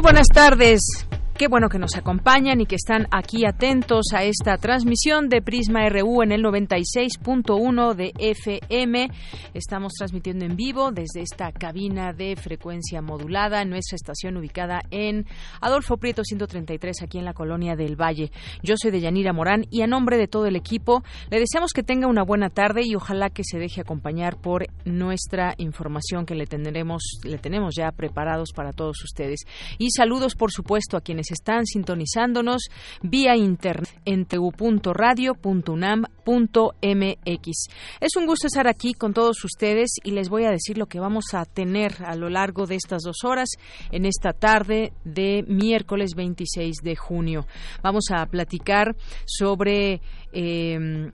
Muy buenas tardes. Qué bueno que nos acompañan y que están aquí atentos a esta transmisión de Prisma RU en el 96.1 de FM. Estamos transmitiendo en vivo desde esta cabina de frecuencia modulada en nuestra estación ubicada en Adolfo Prieto 133 aquí en la colonia del Valle. Yo soy Deyanira Morán y a nombre de todo el equipo le deseamos que tenga una buena tarde y ojalá que se deje acompañar por nuestra información que le tendremos le tenemos ya preparados para todos ustedes. Y saludos por supuesto a quienes están sintonizándonos vía internet en tu.radio.unam.mx. Es un gusto estar aquí con todos ustedes y les voy a decir lo que vamos a tener a lo largo de estas dos horas en esta tarde de miércoles 26 de junio. Vamos a platicar sobre eh,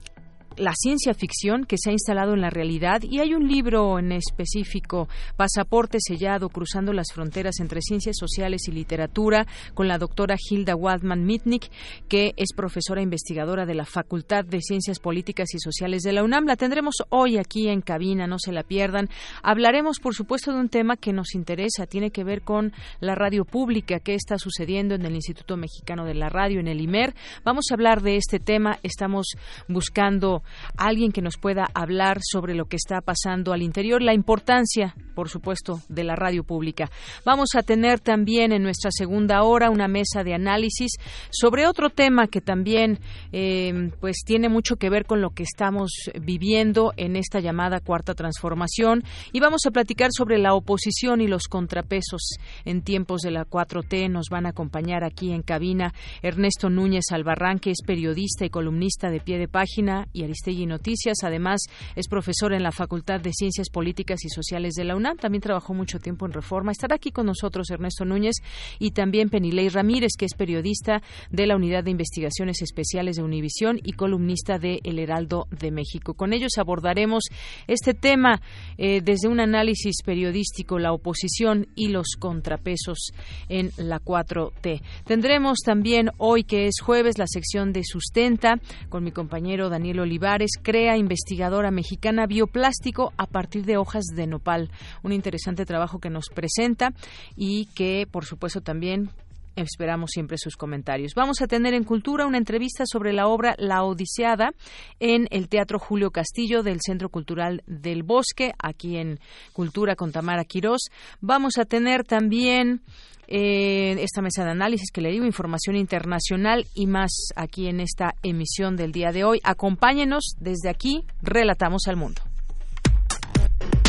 la ciencia ficción que se ha instalado en la realidad y hay un libro en específico, Pasaporte sellado, cruzando las fronteras entre ciencias sociales y literatura, con la doctora Hilda Wadman Mitnick, que es profesora investigadora de la Facultad de Ciencias Políticas y Sociales de la UNAM. La tendremos hoy aquí en cabina, no se la pierdan. Hablaremos, por supuesto, de un tema que nos interesa, tiene que ver con la radio pública, qué está sucediendo en el Instituto Mexicano de la Radio, en el IMER. Vamos a hablar de este tema, estamos buscando alguien que nos pueda hablar sobre lo que está pasando al interior, la importancia, por supuesto, de la radio pública. Vamos a tener también en nuestra segunda hora una mesa de análisis sobre otro tema que también eh, pues tiene mucho que ver con lo que estamos viviendo en esta llamada cuarta transformación y vamos a platicar sobre la oposición y los contrapesos en tiempos de la 4T. Nos van a acompañar aquí en cabina Ernesto Núñez Albarrán, que es periodista y columnista de pie de página y Aristegui Noticias. Además, es profesor en la Facultad de Ciencias Políticas y Sociales de la UNAM. También trabajó mucho tiempo en Reforma. Estará aquí con nosotros Ernesto Núñez y también Penilei Ramírez, que es periodista de la Unidad de Investigaciones Especiales de Univisión y columnista de El Heraldo de México. Con ellos abordaremos este tema eh, desde un análisis periodístico, la oposición y los contrapesos en la 4T. Tendremos también hoy, que es jueves, la sección de Sustenta con mi compañero Daniel Olivares, crea investigadora mexicana bioplástico a partir de hojas de nopal. Un interesante trabajo que nos presenta y que, por supuesto, también Esperamos siempre sus comentarios. Vamos a tener en Cultura una entrevista sobre la obra La Odiseada en el Teatro Julio Castillo del Centro Cultural del Bosque, aquí en Cultura con Tamara Quirós. Vamos a tener también eh, esta mesa de análisis que le digo, información internacional y más aquí en esta emisión del día de hoy. Acompáñenos desde aquí, Relatamos al Mundo.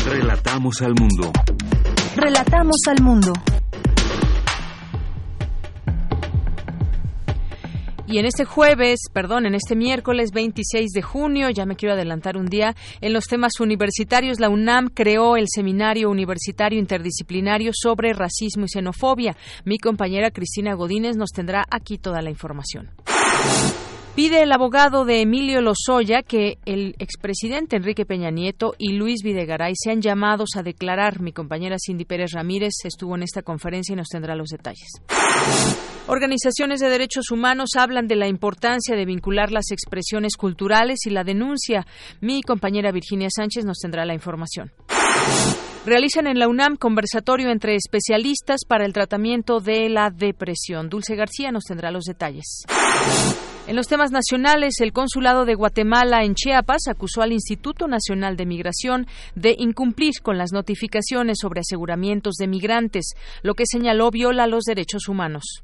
Relatamos al mundo. Relatamos al mundo. Y en este jueves, perdón, en este miércoles 26 de junio, ya me quiero adelantar un día, en los temas universitarios, la UNAM creó el Seminario Universitario Interdisciplinario sobre Racismo y Xenofobia. Mi compañera Cristina Godínez nos tendrá aquí toda la información. Pide el abogado de Emilio Lozoya que el expresidente Enrique Peña Nieto y Luis Videgaray sean llamados a declarar. Mi compañera Cindy Pérez Ramírez estuvo en esta conferencia y nos tendrá los detalles. Organizaciones de derechos humanos hablan de la importancia de vincular las expresiones culturales y la denuncia. Mi compañera Virginia Sánchez nos tendrá la información. Realizan en la UNAM conversatorio entre especialistas para el tratamiento de la depresión. Dulce García nos tendrá los detalles. En los temas nacionales, el Consulado de Guatemala en Chiapas acusó al Instituto Nacional de Migración de incumplir con las notificaciones sobre aseguramientos de migrantes, lo que señaló viola los derechos humanos.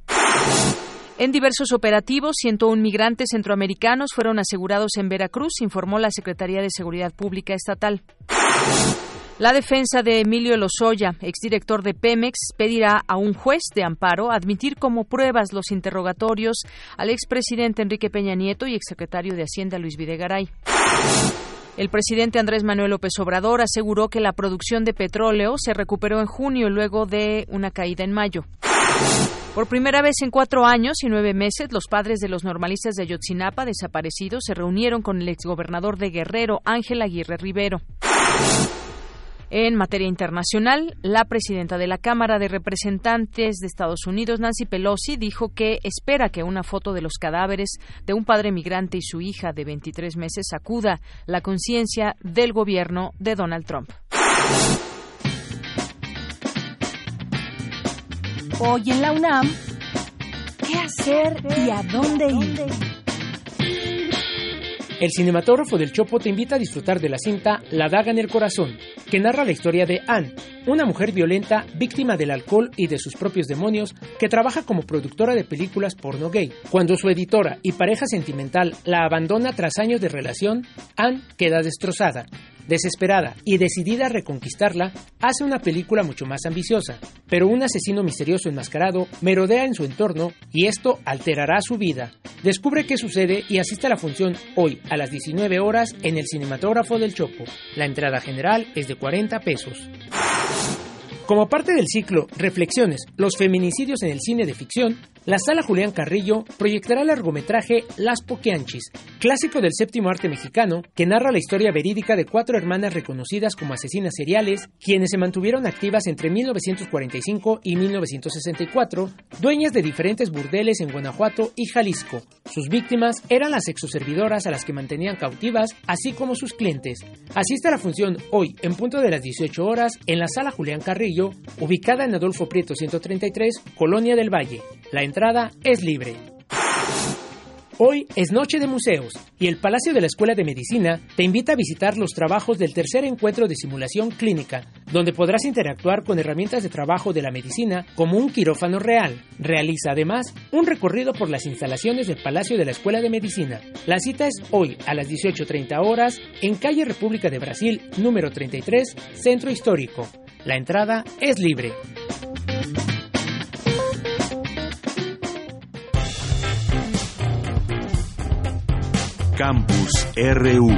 En diversos operativos, 101 migrantes centroamericanos fueron asegurados en Veracruz, informó la Secretaría de Seguridad Pública Estatal. La defensa de Emilio Lozoya, exdirector de Pemex, pedirá a un juez de amparo admitir como pruebas los interrogatorios al expresidente Enrique Peña Nieto y exsecretario de Hacienda Luis Videgaray. El presidente Andrés Manuel López Obrador aseguró que la producción de petróleo se recuperó en junio luego de una caída en mayo. Por primera vez en cuatro años y nueve meses, los padres de los normalistas de Ayotzinapa desaparecidos se reunieron con el exgobernador de Guerrero, Ángel Aguirre Rivero. En materia internacional, la presidenta de la Cámara de Representantes de Estados Unidos, Nancy Pelosi, dijo que espera que una foto de los cadáveres de un padre migrante y su hija de 23 meses sacuda la conciencia del gobierno de Donald Trump. Hoy en la UNAM, ¿qué hacer y a dónde ir? El cinematógrafo del Chopo te invita a disfrutar de la cinta La daga en el corazón, que narra la historia de Anne, una mujer violenta víctima del alcohol y de sus propios demonios que trabaja como productora de películas porno gay. Cuando su editora y pareja sentimental la abandona tras años de relación, Anne queda destrozada Desesperada y decidida a reconquistarla, hace una película mucho más ambiciosa, pero un asesino misterioso enmascarado merodea en su entorno y esto alterará su vida. Descubre qué sucede y asiste a la función hoy a las 19 horas en el cinematógrafo del Chopo. La entrada general es de 40 pesos. Como parte del ciclo Reflexiones, los feminicidios en el cine de ficción, la sala Julián Carrillo proyectará el largometraje Las Poquianchis, clásico del séptimo arte mexicano, que narra la historia verídica de cuatro hermanas reconocidas como asesinas seriales, quienes se mantuvieron activas entre 1945 y 1964, dueñas de diferentes burdeles en Guanajuato y Jalisco. Sus víctimas eran las exoservidoras a las que mantenían cautivas, así como sus clientes. Asiste a la función hoy, en punto de las 18 horas, en la sala Julián Carrillo, ubicada en Adolfo Prieto 133, Colonia del Valle. La entrada es libre. Hoy es Noche de Museos y el Palacio de la Escuela de Medicina te invita a visitar los trabajos del tercer encuentro de simulación clínica, donde podrás interactuar con herramientas de trabajo de la medicina como un quirófano real. Realiza además un recorrido por las instalaciones del Palacio de la Escuela de Medicina. La cita es hoy a las 18.30 horas en calle República de Brasil, número 33, Centro Histórico. La entrada es libre. Campus RU.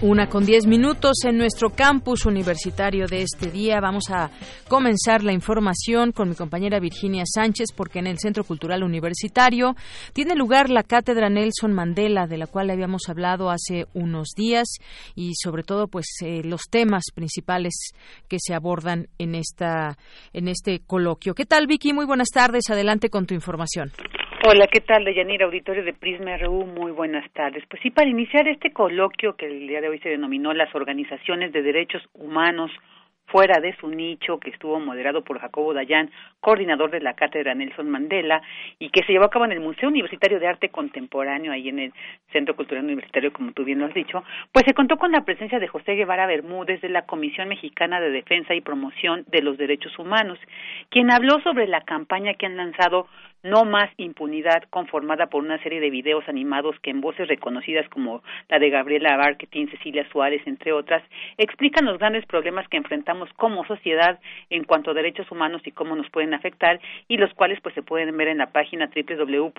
Una con diez minutos en nuestro campus universitario de este día. Vamos a comenzar la información con mi compañera Virginia Sánchez, porque en el Centro Cultural Universitario tiene lugar la cátedra Nelson Mandela, de la cual habíamos hablado hace unos días, y sobre todo, pues, eh, los temas principales que se abordan en esta en este coloquio. ¿Qué tal, Vicky? Muy buenas tardes. Adelante con tu información. Hola, ¿qué tal, Deyanira? Auditorio de Prisma RU, muy buenas tardes. Pues sí, para iniciar este coloquio que el día de hoy se denominó las organizaciones de derechos humanos fuera de su nicho, que estuvo moderado por Jacobo Dayan, coordinador de la cátedra Nelson Mandela, y que se llevó a cabo en el Museo Universitario de Arte Contemporáneo, ahí en el Centro Cultural Universitario, como tú bien lo has dicho, pues se contó con la presencia de José Guevara Bermúdez de la Comisión Mexicana de Defensa y Promoción de los Derechos Humanos, quien habló sobre la campaña que han lanzado no más impunidad, conformada por una serie de videos animados que en voces reconocidas como la de Gabriela Barquetín, Cecilia Suárez, entre otras, explican los grandes problemas que enfrentamos como sociedad en cuanto a derechos humanos y cómo nos pueden afectar, y los cuales pues se pueden ver en la página www.cmdpdh.org.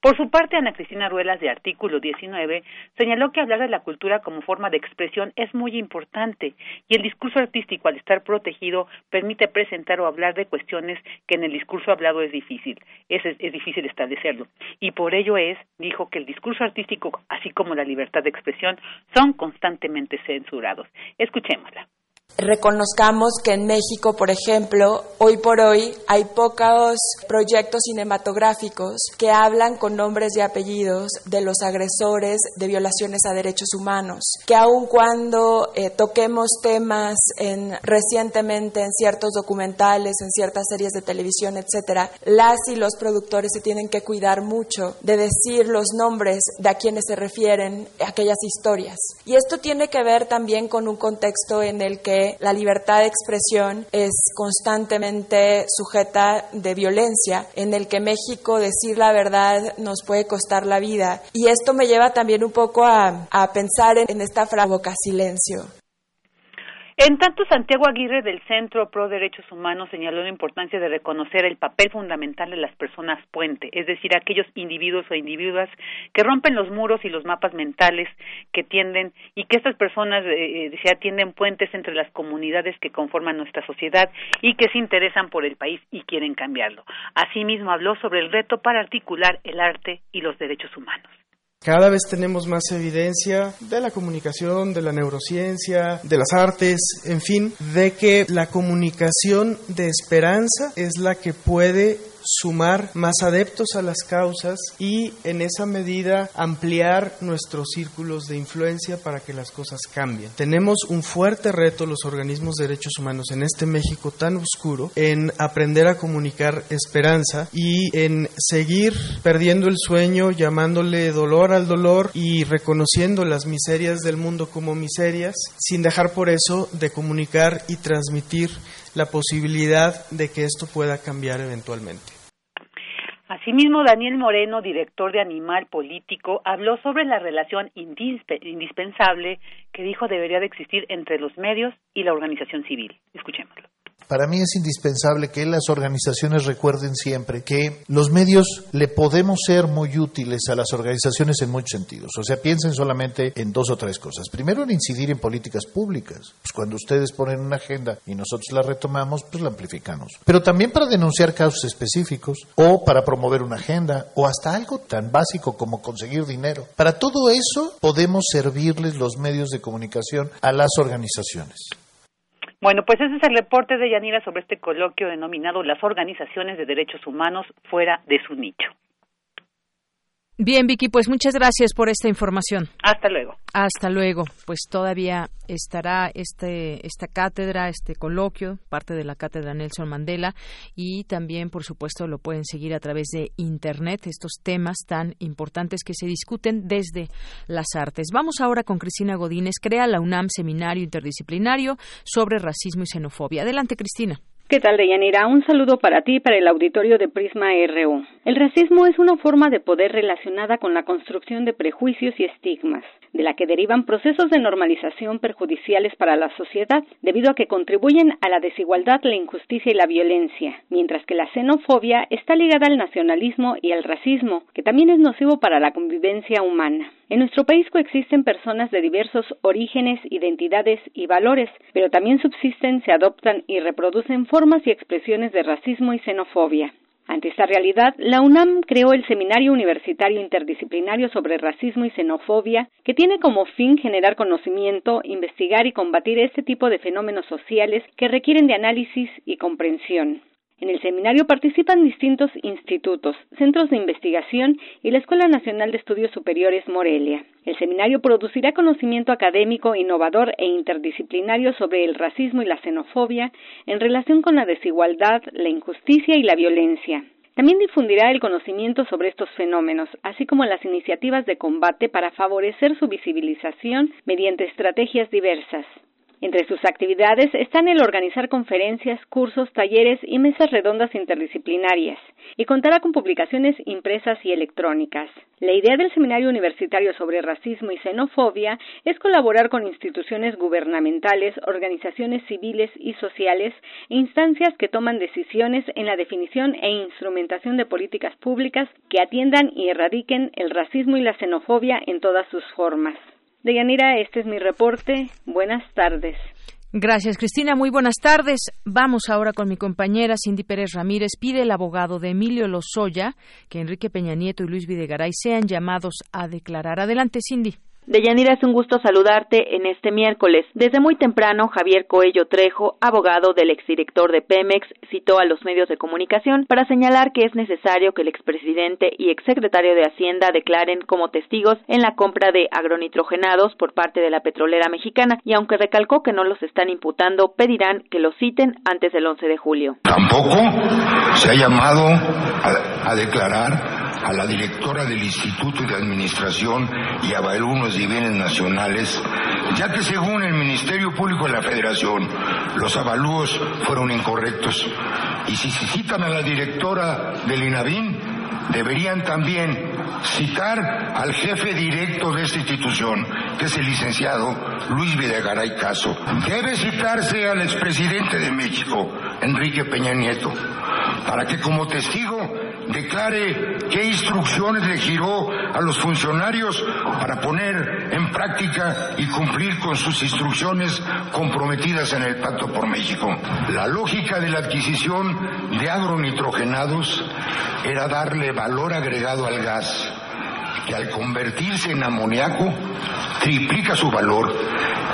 Por su parte, Ana Cristina Ruelas, de Artículo 19, señaló que hablar de la cultura como forma de expresión es muy importante, y el discurso artístico, al estar protegido, permite presentar o hablar de cuestiones que en el discurso hablado es difícil, es, es, difícil establecerlo. Y por ello es, dijo, que el discurso artístico, así como la libertad de expresión, son constantemente censurados. Escuchémosla. Reconozcamos que en México, por ejemplo, hoy por hoy hay pocos proyectos cinematográficos que hablan con nombres y apellidos de los agresores de violaciones a derechos humanos, que aun cuando eh, toquemos temas en, recientemente en ciertos documentales, en ciertas series de televisión, etcétera, las y los productores se tienen que cuidar mucho de decir los nombres de a quienes se refieren aquellas historias. Y esto tiene que ver también con un contexto en el que la libertad de expresión es constantemente sujeta de violencia, en el que México decir la verdad nos puede costar la vida. Y esto me lleva también un poco a, pensar en, en esta frase silencio. En tanto, Santiago Aguirre del Centro Pro Derechos Humanos señaló la importancia de reconocer el papel fundamental de las personas puente, es decir, aquellos individuos o individuas que rompen los muros y los mapas mentales que tienden y que estas personas eh, eh, se atienden puentes entre las comunidades que conforman nuestra sociedad y que se interesan por el país y quieren cambiarlo. Asimismo, habló sobre el reto para articular el arte y los derechos humanos. Cada vez tenemos más evidencia de la comunicación, de la neurociencia, de las artes, en fin, de que la comunicación de esperanza es la que puede sumar más adeptos a las causas y en esa medida ampliar nuestros círculos de influencia para que las cosas cambien. Tenemos un fuerte reto los organismos de derechos humanos en este México tan oscuro en aprender a comunicar esperanza y en seguir perdiendo el sueño, llamándole dolor al dolor y reconociendo las miserias del mundo como miserias, sin dejar por eso de comunicar y transmitir la posibilidad de que esto pueda cambiar eventualmente. Asimismo, Daniel Moreno, director de Animal Político, habló sobre la relación indispensable que dijo debería de existir entre los medios y la organización civil. Escuchémoslo. Para mí es indispensable que las organizaciones recuerden siempre que los medios le podemos ser muy útiles a las organizaciones en muchos sentidos. O sea, piensen solamente en dos o tres cosas. Primero, en incidir en políticas públicas. Pues cuando ustedes ponen una agenda y nosotros la retomamos, pues la amplificamos. Pero también para denunciar casos específicos o para promover una agenda o hasta algo tan básico como conseguir dinero. Para todo eso podemos servirles los medios de comunicación a las organizaciones. Bueno, pues ese es el reporte de Yanira sobre este coloquio denominado Las organizaciones de derechos humanos fuera de su nicho. Bien, Vicky, pues muchas gracias por esta información. Hasta luego. Hasta luego. Pues todavía estará este, esta cátedra, este coloquio, parte de la cátedra Nelson Mandela, y también, por supuesto, lo pueden seguir a través de Internet, estos temas tan importantes que se discuten desde las artes. Vamos ahora con Cristina Godínez. Crea la UNAM Seminario Interdisciplinario sobre Racismo y Xenofobia. Adelante, Cristina. ¿Qué tal, Deyanira? Un saludo para ti y para el auditorio de Prisma RU. El racismo es una forma de poder relacionada con la construcción de prejuicios y estigmas, de la que derivan procesos de normalización perjudiciales para la sociedad, debido a que contribuyen a la desigualdad, la injusticia y la violencia, mientras que la xenofobia está ligada al nacionalismo y al racismo, que también es nocivo para la convivencia humana. En nuestro país coexisten personas de diversos orígenes, identidades y valores, pero también subsisten, se adoptan y reproducen formas y expresiones de racismo y xenofobia. Ante esta realidad, la UNAM creó el Seminario Universitario Interdisciplinario sobre Racismo y Xenofobia, que tiene como fin generar conocimiento, investigar y combatir este tipo de fenómenos sociales que requieren de análisis y comprensión. En el seminario participan distintos institutos, centros de investigación y la Escuela Nacional de Estudios Superiores Morelia. El seminario producirá conocimiento académico, innovador e interdisciplinario sobre el racismo y la xenofobia en relación con la desigualdad, la injusticia y la violencia. También difundirá el conocimiento sobre estos fenómenos, así como las iniciativas de combate para favorecer su visibilización mediante estrategias diversas. Entre sus actividades están el organizar conferencias, cursos, talleres y mesas redondas interdisciplinarias, y contará con publicaciones impresas y electrónicas. La idea del Seminario Universitario sobre Racismo y Xenofobia es colaborar con instituciones gubernamentales, organizaciones civiles y sociales e instancias que toman decisiones en la definición e instrumentación de políticas públicas que atiendan y erradiquen el racismo y la xenofobia en todas sus formas. Deyanira, este es mi reporte. Buenas tardes. Gracias, Cristina. Muy buenas tardes. Vamos ahora con mi compañera Cindy Pérez Ramírez. Pide el abogado de Emilio Lozoya que Enrique Peña Nieto y Luis Videgaray sean llamados a declarar. Adelante, Cindy. Deyanira, es un gusto saludarte en este miércoles. Desde muy temprano, Javier Coello Trejo, abogado del exdirector de Pemex, citó a los medios de comunicación para señalar que es necesario que el expresidente y exsecretario de Hacienda declaren como testigos en la compra de agronitrogenados por parte de la petrolera mexicana y aunque recalcó que no los están imputando, pedirán que los citen antes del 11 de julio. Tampoco se ha llamado a, a declarar a la directora del Instituto de Administración y Avalunos de Bienes Nacionales, ya que según el Ministerio Público de la Federación, los avalúos fueron incorrectos. Y si se citan a la directora del INAVIN, deberían también citar al jefe directo de esta institución, que es el licenciado Luis Videgaray Caso. Debe citarse al expresidente de México, Enrique Peña Nieto, para que como testigo declare qué instrucciones le giró a los funcionarios para poner en práctica y cumplir con sus instrucciones comprometidas en el Pacto por México. La lógica de la adquisición de agronitrogenados era darle valor agregado al gas, que al convertirse en amoníaco triplica su valor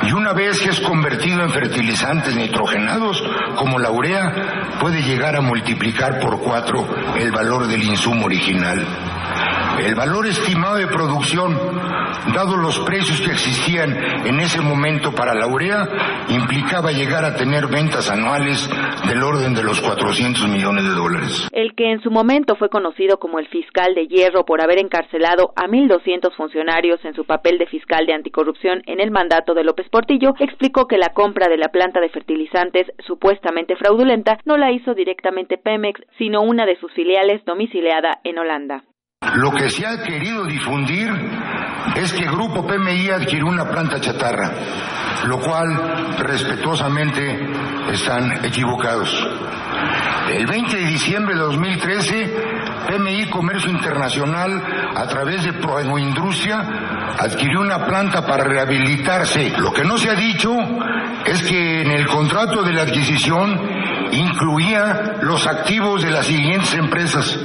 y una vez que es convertido en fertilizantes nitrogenados como la urea, puede llegar a multiplicar por cuatro el valor del insumo original. El valor estimado de producción, dado los precios que existían en ese momento para la urea, implicaba llegar a tener ventas anuales del orden de los 400 millones de dólares. El que en su momento fue conocido como el fiscal de hierro por haber encarcelado a 1.200 funcionarios en su papel de fiscal de anticorrupción en el mandato de López Portillo, explicó que la compra de la planta de fertilizantes supuestamente fraudulenta no la hizo directamente Pemex, sino una de sus filiales domiciliada en Holanda. Lo que se ha querido difundir es que Grupo PMI adquirió una planta chatarra, lo cual respetuosamente están equivocados. El 20 de diciembre de 2013, PMI Comercio Internacional, a través de Proindustria, adquirió una planta para rehabilitarse. Lo que no se ha dicho es que en el contrato de la adquisición incluía los activos de las siguientes empresas.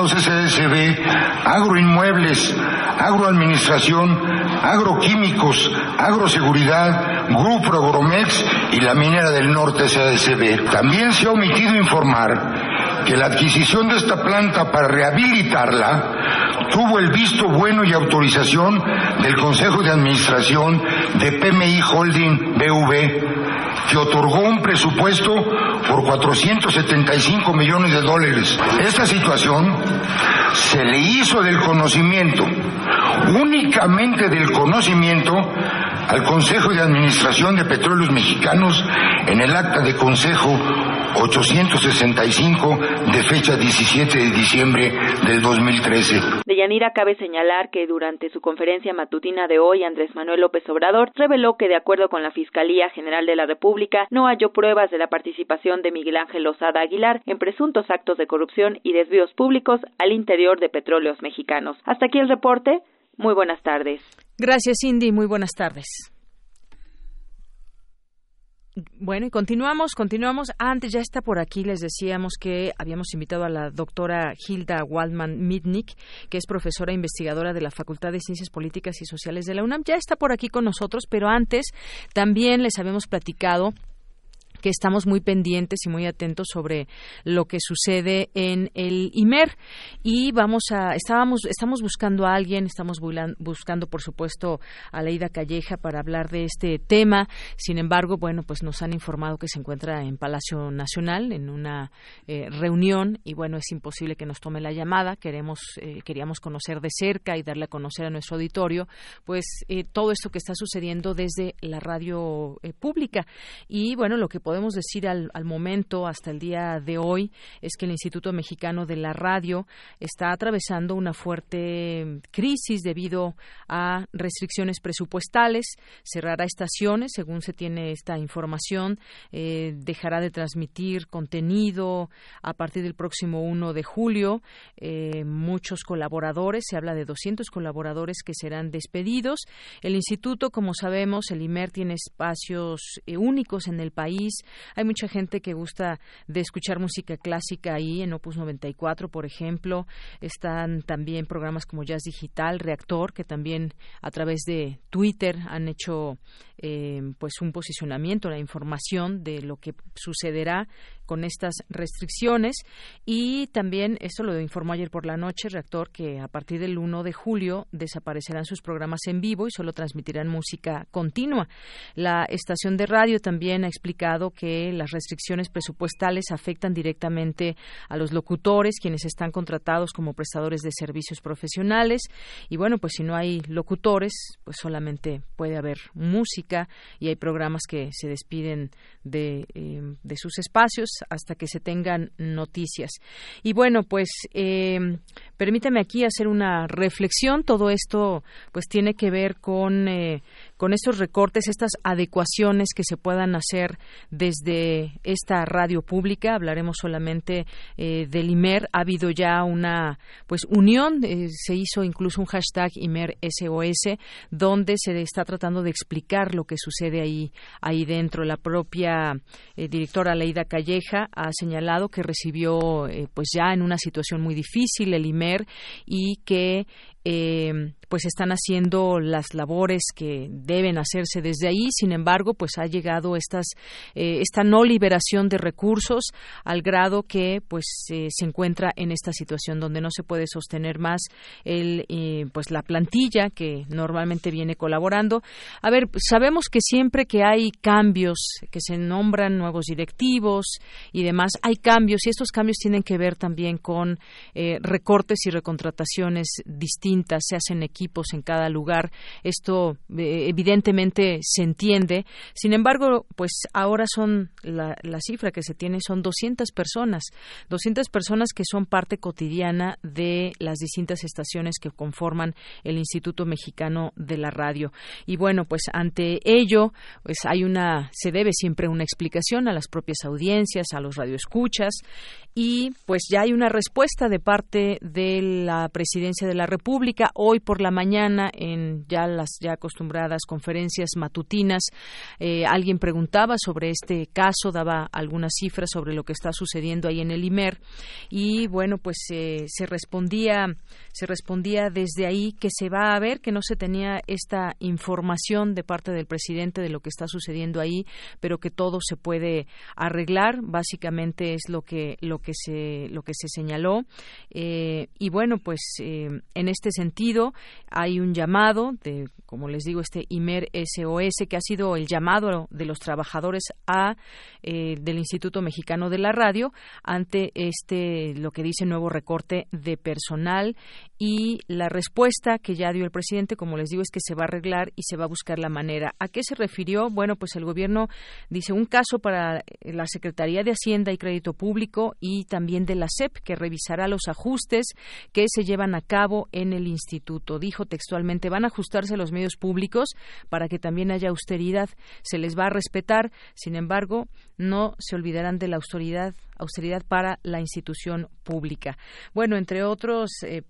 Agronitrogenados SSB, Agroinmuebles, Agroadministración, Agroquímicos, Agroseguridad, Grupo Agromex y la Minera del Norte SSB. También se ha omitido informar que la adquisición de esta planta para rehabilitarla tuvo el visto bueno y autorización del Consejo de Administración de PMI Holding BV que otorgó un presupuesto por 475 millones de dólares. Esta situación se le hizo del conocimiento, únicamente del conocimiento, al Consejo de Administración de Petróleos Mexicanos en el acta de Consejo 865 de fecha 17 de diciembre del 2013. De Yanira cabe señalar que durante su conferencia matutina de hoy, Andrés Manuel López Obrador reveló que de acuerdo con la Fiscalía General de la República no halló pruebas de la participación de Miguel Ángel Lozada Aguilar en presuntos actos de corrupción y desvíos públicos al interior de petróleos mexicanos. Hasta aquí el reporte. Muy buenas tardes. Gracias, Cindy. Muy buenas tardes. Bueno, y continuamos, continuamos. Antes ya está por aquí, les decíamos que habíamos invitado a la doctora Hilda Waldman Mitnick, que es profesora e investigadora de la Facultad de Ciencias Políticas y Sociales de la UNAM. Ya está por aquí con nosotros, pero antes también les habíamos platicado que estamos muy pendientes y muy atentos sobre lo que sucede en el IMER y vamos a estábamos estamos buscando a alguien, estamos buscando por supuesto a Leida Calleja para hablar de este tema. Sin embargo, bueno, pues nos han informado que se encuentra en Palacio Nacional en una eh, reunión y bueno, es imposible que nos tome la llamada. Queremos eh, queríamos conocer de cerca y darle a conocer a nuestro auditorio pues eh, todo esto que está sucediendo desde la radio pública y bueno, lo que decir al, momento, hasta el día de hoy, es que el Instituto Mexicano de la Radio está atravesando una fuerte crisis debido a restricciones presupuestales. Cerrará estaciones, según se tiene esta información, eh, dejará de transmitir contenido a partir del próximo 1 de julio. Eh, muchos colaboradores, se habla de 200 colaboradores que serán despedidos. El instituto, como sabemos, el IMER tiene espacios eh, únicos en el país hay mucha gente que gusta de escuchar música clásica ahí en Opus 94, por ejemplo. Están también programas como Jazz Digital, Reactor, que también a través de Twitter han hecho eh, pues un posicionamiento, la información de lo que sucederá con estas restricciones y también, eso lo informó ayer por la noche, reactor, que a partir del 1 de julio desaparecerán sus programas en vivo y solo transmitirán música continua. La estación de radio también ha explicado que las restricciones presupuestales afectan directamente a los locutores, quienes están contratados como prestadores de servicios profesionales. Y bueno, pues si no hay locutores, pues solamente puede haber música y hay programas que se despiden de, eh, de sus espacios hasta que se tengan noticias. Y bueno, pues eh, permítame aquí hacer una reflexión. Todo esto pues tiene que ver con, eh, con estos recortes, estas adecuaciones que se puedan hacer desde esta radio pública. Hablaremos solamente eh, del IMER. Ha habido ya una pues unión, se hizo incluso un hashtag IMER SOS, donde se está tratando de explicar lo que sucede ahí, ahí dentro. La propia directora Leida Calleja ha señalado que recibió pues ya en una situación muy difícil el IMER y que eh, pues están haciendo las labores que deben hacerse desde ahí. Sin embargo, pues ha llegado estas, eh, esta no liberación de recursos al grado que pues se encuentra en esta situación donde no se puede sostener más el, eh, pues la plantilla que normalmente viene colaborando. A ver, sabemos que siempre que hay cambios, que se nombran nuevos directivos y demás, hay cambios y estos cambios tienen que ver también con recortes y recontrataciones distintas, se hacen equipos en cada lugar. Esto eh, evidentemente se entiende. Sin embargo, pues ahora son la, cifra que se tiene son 200 personas, 200 personas que son parte cotidiana de las distintas estaciones que conforman el Instituto Mexicano de la Radio. Y bueno, pues ante ello, pues hay una se debe siempre una explicación a las propias audiencias, a los radioescuchas y pues ya hay una respuesta de parte de la Presidencia de la República hoy por la mañana en ya las ya acostumbradas conferencias matutinas. Eh, alguien preguntaba sobre este caso, daba algunas cifras sobre lo que está sucediendo ahí en el IMER y bueno, pues eh, se respondía se respondía desde ahí que se va a ver que no se tenía esta información de parte del presidente de lo que está sucediendo ahí, pero que todo se puede arreglar. Básicamente es lo que lo que se lo que se señaló eh, y bueno, pues en este sentido hay un llamado de, como les digo, este IMER SOS, que ha sido el llamado de los trabajadores a eh, del Instituto Mexicano de la Radio ante este lo que dice nuevo recorte de personal y la respuesta que ya dio el presidente, como les digo, es que se va a arreglar y se va a buscar la manera. ¿A qué se refirió? Bueno, pues el gobierno dice un caso para la Secretaría de Hacienda y Crédito Público y también de la SEP que revisará los ajustes que se llevan a cabo en el instituto. Dijo textualmente, van a ajustarse los medios públicos para que también haya austeridad. Se les va a respetar, sin embargo, no se olvidarán de la austeridad austeridad para la institución pública. Bueno, entre otros, eh,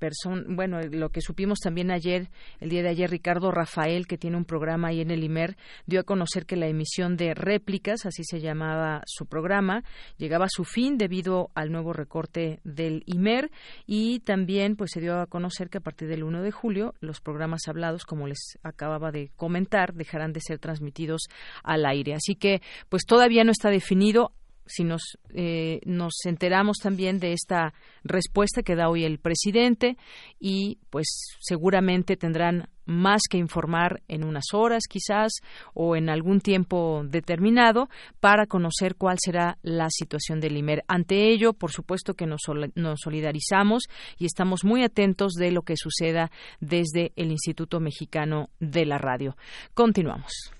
bueno, lo que supimos también ayer, el día de ayer, Ricardo Rafael, que tiene un programa ahí en el IMER, dio a conocer que la emisión de réplicas, así se llamaba su programa, llegaba a su fin debido al nuevo recorte del IMER y también pues se dio a conocer que a partir del 1 de julio los programas hablados, como les acababa de comentar, dejarán de ser transmitidos al aire. Así que pues todavía no está definido si nos, eh, nos enteramos también de esta respuesta que da hoy el presidente y pues seguramente tendrán más que informar en unas horas quizás o en algún tiempo determinado para conocer cuál será la situación del IMER. Ante ello, por supuesto que nos, nos solidarizamos y estamos muy atentos de lo que suceda desde el Instituto Mexicano de la Radio. Continuamos.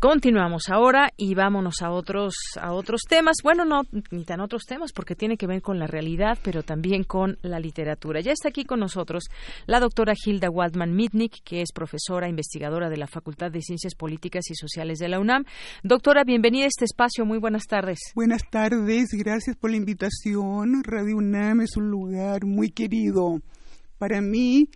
Continuamos ahora y vámonos a otros a otros temas. Bueno, no ni tan otros temas porque tiene que ver con la realidad, pero también con la literatura. Ya está aquí con nosotros la doctora Hilda Waldman Mitnick, que es profesora investigadora de la Facultad de Ciencias Políticas y Sociales de la UNAM. Doctora, bienvenida a este espacio. Muy buenas tardes. Buenas tardes. Gracias por la invitación. Radio UNAM es un lugar muy querido para mí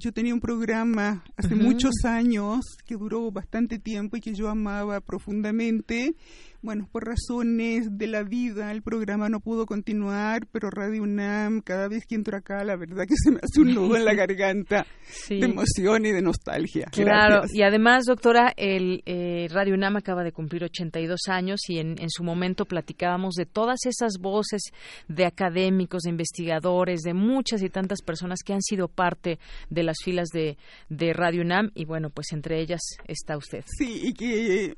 yo tenía un programa hace muchos años que duró bastante tiempo y que yo amaba profundamente bueno, por razones de la vida el programa no pudo continuar, pero Radio UNAM, cada vez que entro acá, la verdad que se me hace un nudo en la garganta de emoción y de nostalgia. Claro, y además, doctora, el eh, Radio UNAM acaba de cumplir 82 años y en, en su momento platicábamos de todas esas voces de académicos, de investigadores, de muchas y tantas personas que han sido parte de las filas de, de Radio UNAM y bueno, pues entre ellas está usted. Sí, y que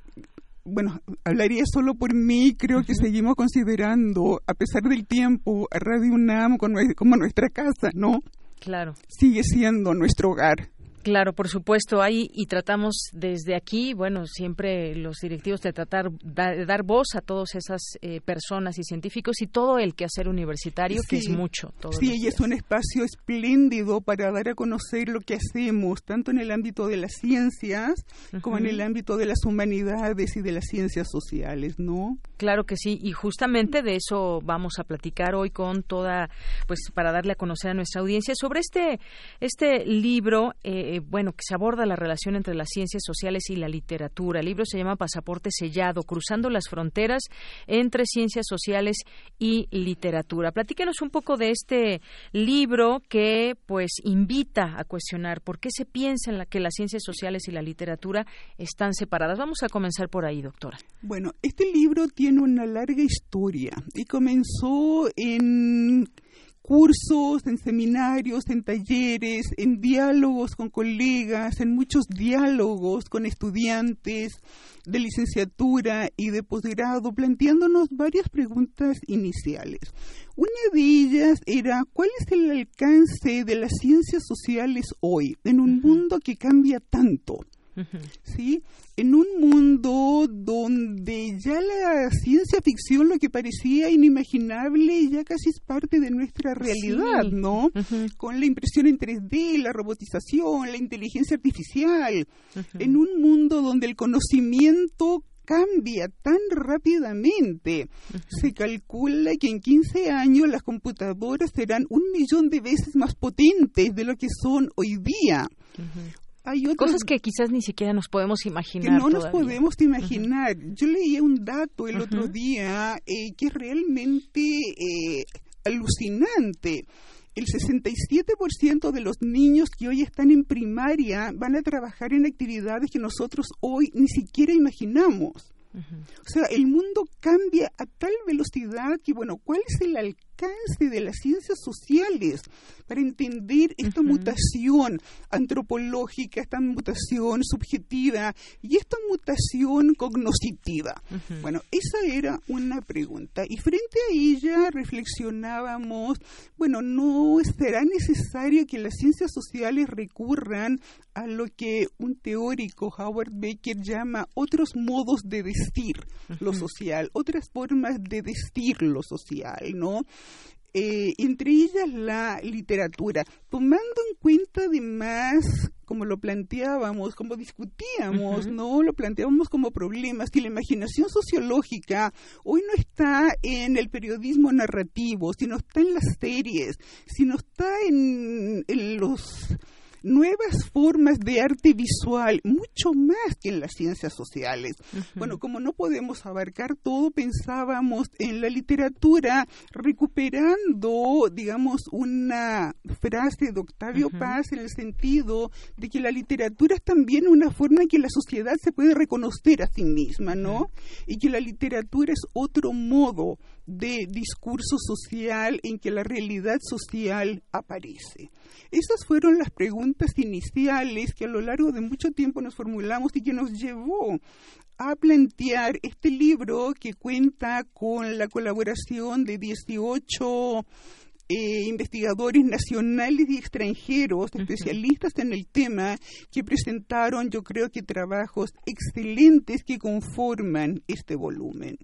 bueno, hablaría solo por mí, creo que seguimos considerando, a pesar del tiempo, a Radio UNAM como nuestra casa, ¿no? Claro. Sigue siendo nuestro hogar. Claro, por supuesto, ahí y tratamos desde aquí, bueno, siempre los directivos de tratar de dar voz a todas esas eh, personas y científicos y todo el quehacer universitario, que es mucho. sí, y es un espacio espléndido para dar a conocer lo que hacemos, tanto en el ámbito de las ciencias como en el ámbito de las humanidades y de las ciencias sociales, ¿no? Claro que sí, y justamente de eso vamos a platicar hoy con toda, pues para darle a conocer a nuestra audiencia sobre este, este libro. Eh, eh, bueno, que se aborda la relación entre las ciencias sociales y la literatura. El libro se llama Pasaporte Sellado, cruzando las fronteras entre ciencias sociales y literatura. Platíquenos un poco de este libro que, pues, invita a cuestionar por qué se piensa en la, que las ciencias sociales y la literatura están separadas. Vamos a comenzar por ahí, doctora. Bueno, este libro tiene una larga historia y comenzó en cursos, en seminarios, en talleres, en diálogos con colegas, en muchos diálogos con estudiantes de licenciatura y de posgrado, planteándonos varias preguntas iniciales. Una de ellas era, ¿cuál es el alcance de las ciencias sociales hoy en un mundo que cambia tanto? ¿Sí? En un mundo donde ya la ciencia ficción, lo que parecía inimaginable, ya casi es parte de nuestra realidad, ¿no? Con la impresión en 3D, la robotización, la inteligencia artificial, en un mundo donde el conocimiento cambia tan rápidamente. Se calcula que en 15 años las computadoras serán un millón de veces más potentes de lo que son hoy día hay cosas que quizás ni siquiera nos podemos imaginar. Que no nos podemos imaginar. Yo leí un dato el otro día eh, que es realmente eh, alucinante. El 67% de los niños que hoy están en primaria van a trabajar en actividades que nosotros hoy ni siquiera imaginamos. O sea, el mundo cambia a tal velocidad que, bueno, ¿cuál es el alcance? De las ciencias sociales para entender esta mutación antropológica, esta mutación subjetiva y esta mutación cognoscitiva. Bueno, esa era una pregunta. Y frente a ella reflexionábamos, bueno, no será necesario que las ciencias sociales recurran a lo que un teórico, Howard Baker, llama otros modos de decir lo social, otras formas de decir lo social, ¿no? Eh, entre ellas la literatura, tomando en cuenta además, como lo planteábamos, como discutíamos, ¿no? Lo planteábamos como problemas, que la imaginación sociológica hoy no está en el periodismo narrativo, sino está en las series, sino está en, en los nuevas formas de arte visual, mucho más que en las ciencias sociales. Bueno, como no podemos abarcar todo, pensábamos en la literatura recuperando, digamos, una frase de Octavio Paz en el sentido de que la literatura es también una forma en que la sociedad se puede reconocer a sí misma, ¿no? Y que la literatura es otro modo de discurso social en que la realidad social aparece. Esas fueron las preguntas iniciales que a lo largo de mucho tiempo nos formulamos y que nos llevó a plantear este libro que cuenta con la colaboración de 18 eh, investigadores nacionales y extranjeros, especialistas en el tema, que presentaron, yo creo que trabajos excelentes que conforman este volumen.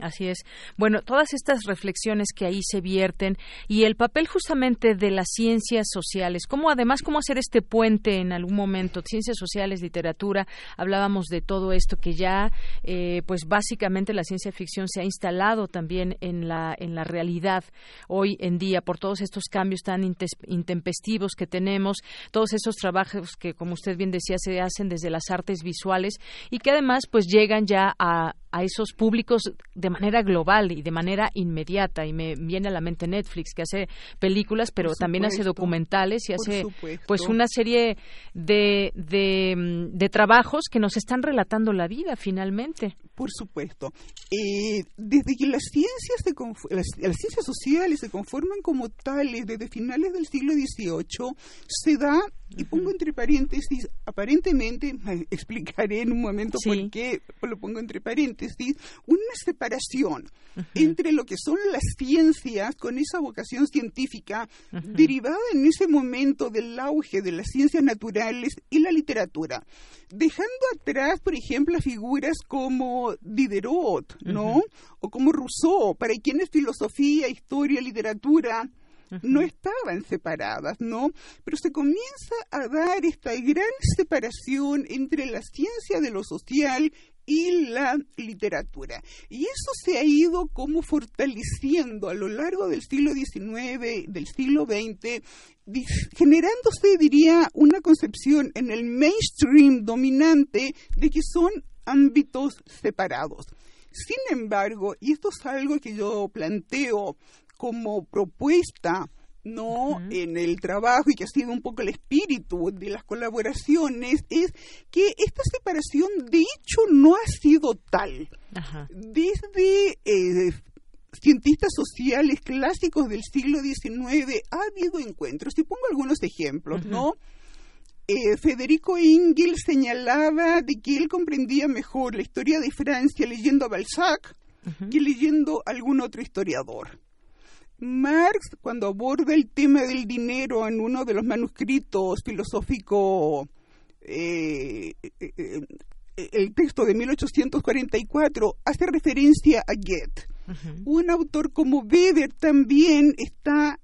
Así es. Bueno, todas estas reflexiones que ahí se vierten y el papel justamente de las ciencias sociales, cómo además cómo hacer este puente en algún momento, ciencias sociales, literatura, hablábamos de todo esto que ya, eh, pues básicamente la ciencia ficción se ha instalado también en la en la realidad hoy en día por todos estos cambios tan intempestivos que tenemos, todos esos trabajos que, como usted bien decía, se hacen desde las artes visuales y que además pues llegan ya a, a esos públicos de manera global y de manera inmediata. Y me viene a la mente Netflix, que hace películas, pero también hace documentales y hace pues una serie de, de, de, trabajos que nos están relatando la vida finalmente. Por supuesto. Eh, desde que las ciencias, se las, las, ciencias sociales se conforman como tales desde finales del siglo XVIII, se da y pongo entre paréntesis, aparentemente, explicaré en un momento por qué lo pongo entre paréntesis, una separación entre lo que son las ciencias con esa vocación científica derivada en ese momento del auge de las ciencias naturales y la literatura, dejando atrás, por ejemplo, figuras como Diderot, ¿no? O como Rousseau, para quienes filosofía, historia, literatura no estaban separadas, ¿no? Pero se comienza a dar esta gran separación entre la ciencia de lo social y la literatura. Y eso se ha ido como fortaleciendo a lo largo del siglo XIX, del siglo XX, generándose, diría, una concepción en el mainstream dominante de que son ámbitos separados. Sin embargo, y esto es algo que yo planteo como propuesta no en el trabajo y que ha sido un poco el espíritu de las colaboraciones es que esta separación de hecho no ha sido tal. Desde eh, cientistas sociales clásicos del siglo XIX ha habido encuentros. Y pongo algunos ejemplos no eh, Federico Ingel señalaba de que él comprendía mejor la historia de Francia leyendo a Balzac que leyendo a algún otro historiador Marx, cuando aborda el tema del dinero en uno de los manuscritos filosóficos, eh, eh, eh, el texto de 1844, hace referencia a Goethe. Un autor como Weber también está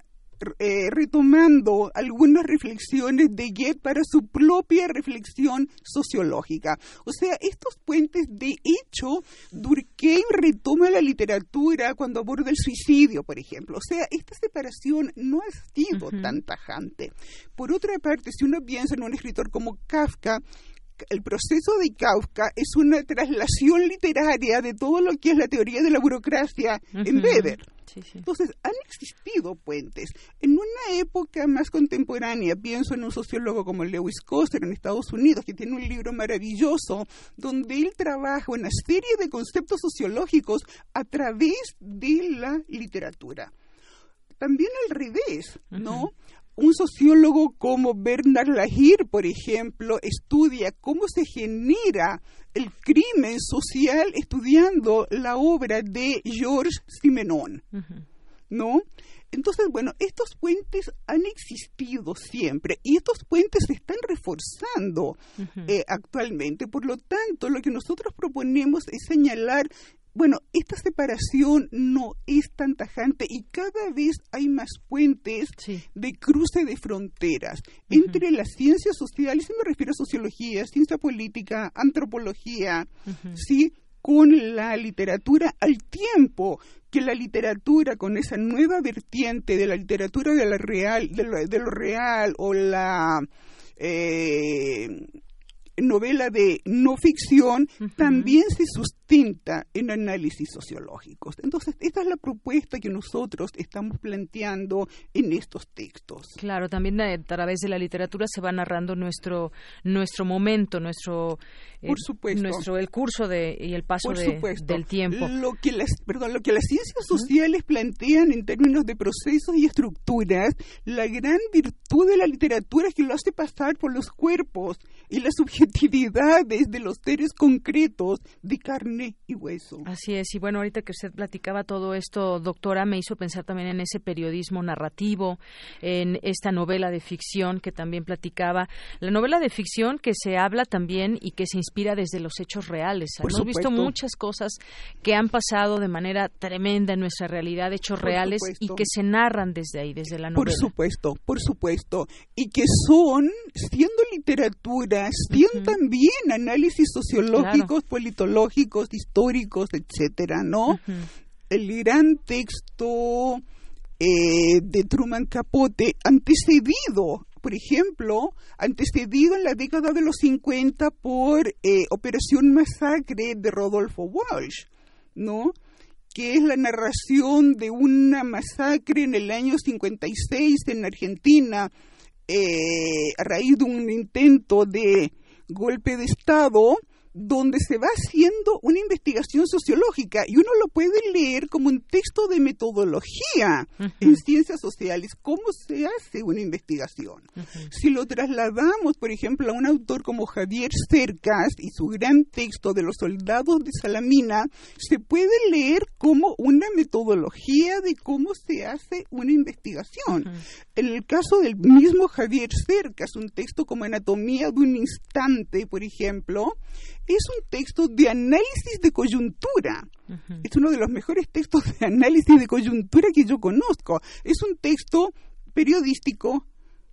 eh, retomando algunas reflexiones de Goethe para su propia reflexión sociológica. O sea, estos puentes, de hecho, Durkheim retoma la literatura cuando aborda el suicidio, por ejemplo. O sea, esta separación no ha sido tan tajante. Por otra parte, si uno piensa en un escritor como Kafka, el proceso de Kafka es una traslación literaria de todo lo que es la teoría de la burocracia en Weber. Entonces, han existido puentes. En una época más contemporánea, pienso en un sociólogo como Lewis Coster en Estados Unidos, que tiene un libro maravilloso donde él trabaja una serie de conceptos sociológicos a través de la literatura. También al revés, ¿no? Un sociólogo como Bernard Lahir, por ejemplo, estudia cómo se genera el crimen social estudiando la obra de Georges Simenon, ¿no? Entonces, bueno, estos puentes han existido siempre y estos puentes se están reforzando eh, actualmente. Por lo tanto, lo que nosotros proponemos es señalar bueno, esta separación no es tan tajante y cada vez hay más puentes de cruce de fronteras entre las ciencias sociales, y me refiero a sociología, ciencia política, antropología, ¿sí? con la literatura al tiempo que la literatura con esa nueva vertiente de la literatura de la real de lo, real o la eh, novela de no ficción también se sustenta en análisis sociológicos. Entonces, esta es la propuesta que nosotros estamos planteando en estos textos. Claro, también a través de la literatura se va narrando nuestro nuestro momento, nuestro eh, Por supuesto. nuestro el curso de y el paso del tiempo. Lo que las perdón, lo que las ciencias sociales plantean en términos de procesos y estructuras, la gran virtud de la literatura es que lo hace pasar por los cuerpos y la subjetividad subjetividades de los seres concretos de carne y hueso. Así es, y bueno, ahorita que usted platicaba todo esto, doctora, me hizo pensar también en ese periodismo narrativo, en esta novela de ficción que también platicaba, la novela de ficción que se habla también y que se inspira desde los hechos reales. Hemos visto muchas cosas que han pasado de manera tremenda en nuestra realidad, hechos reales y que se narran desde ahí, desde la novela. Por supuesto, por supuesto, y que son, siendo literatura, siendo también análisis sociológicos, politológicos, históricos, etcétera, ¿no? El gran texto eh, de Truman Capote, antecedido por ejemplo, antecedido en la década de los 50 por eh, Operación Masacre de Rodolfo Walsh, ¿no? que es la narración de una masacre en el año 56 en Argentina eh, a raíz de un intento de golpe de Estado donde se va haciendo una investigación sociológica y uno lo puede leer como un texto de metodología en ciencias sociales, cómo se hace una investigación. Si lo trasladamos, por ejemplo, a un autor como Javier Cercas y su gran texto de los soldados de Salamina, se puede leer como una metodología de cómo se hace una investigación. En el caso del mismo Javier Cercas, un texto como Anatomía de un instante, por ejemplo, es un texto de análisis de coyuntura. Es uno de los mejores textos de análisis de coyuntura que yo conozco. Es un texto periodístico,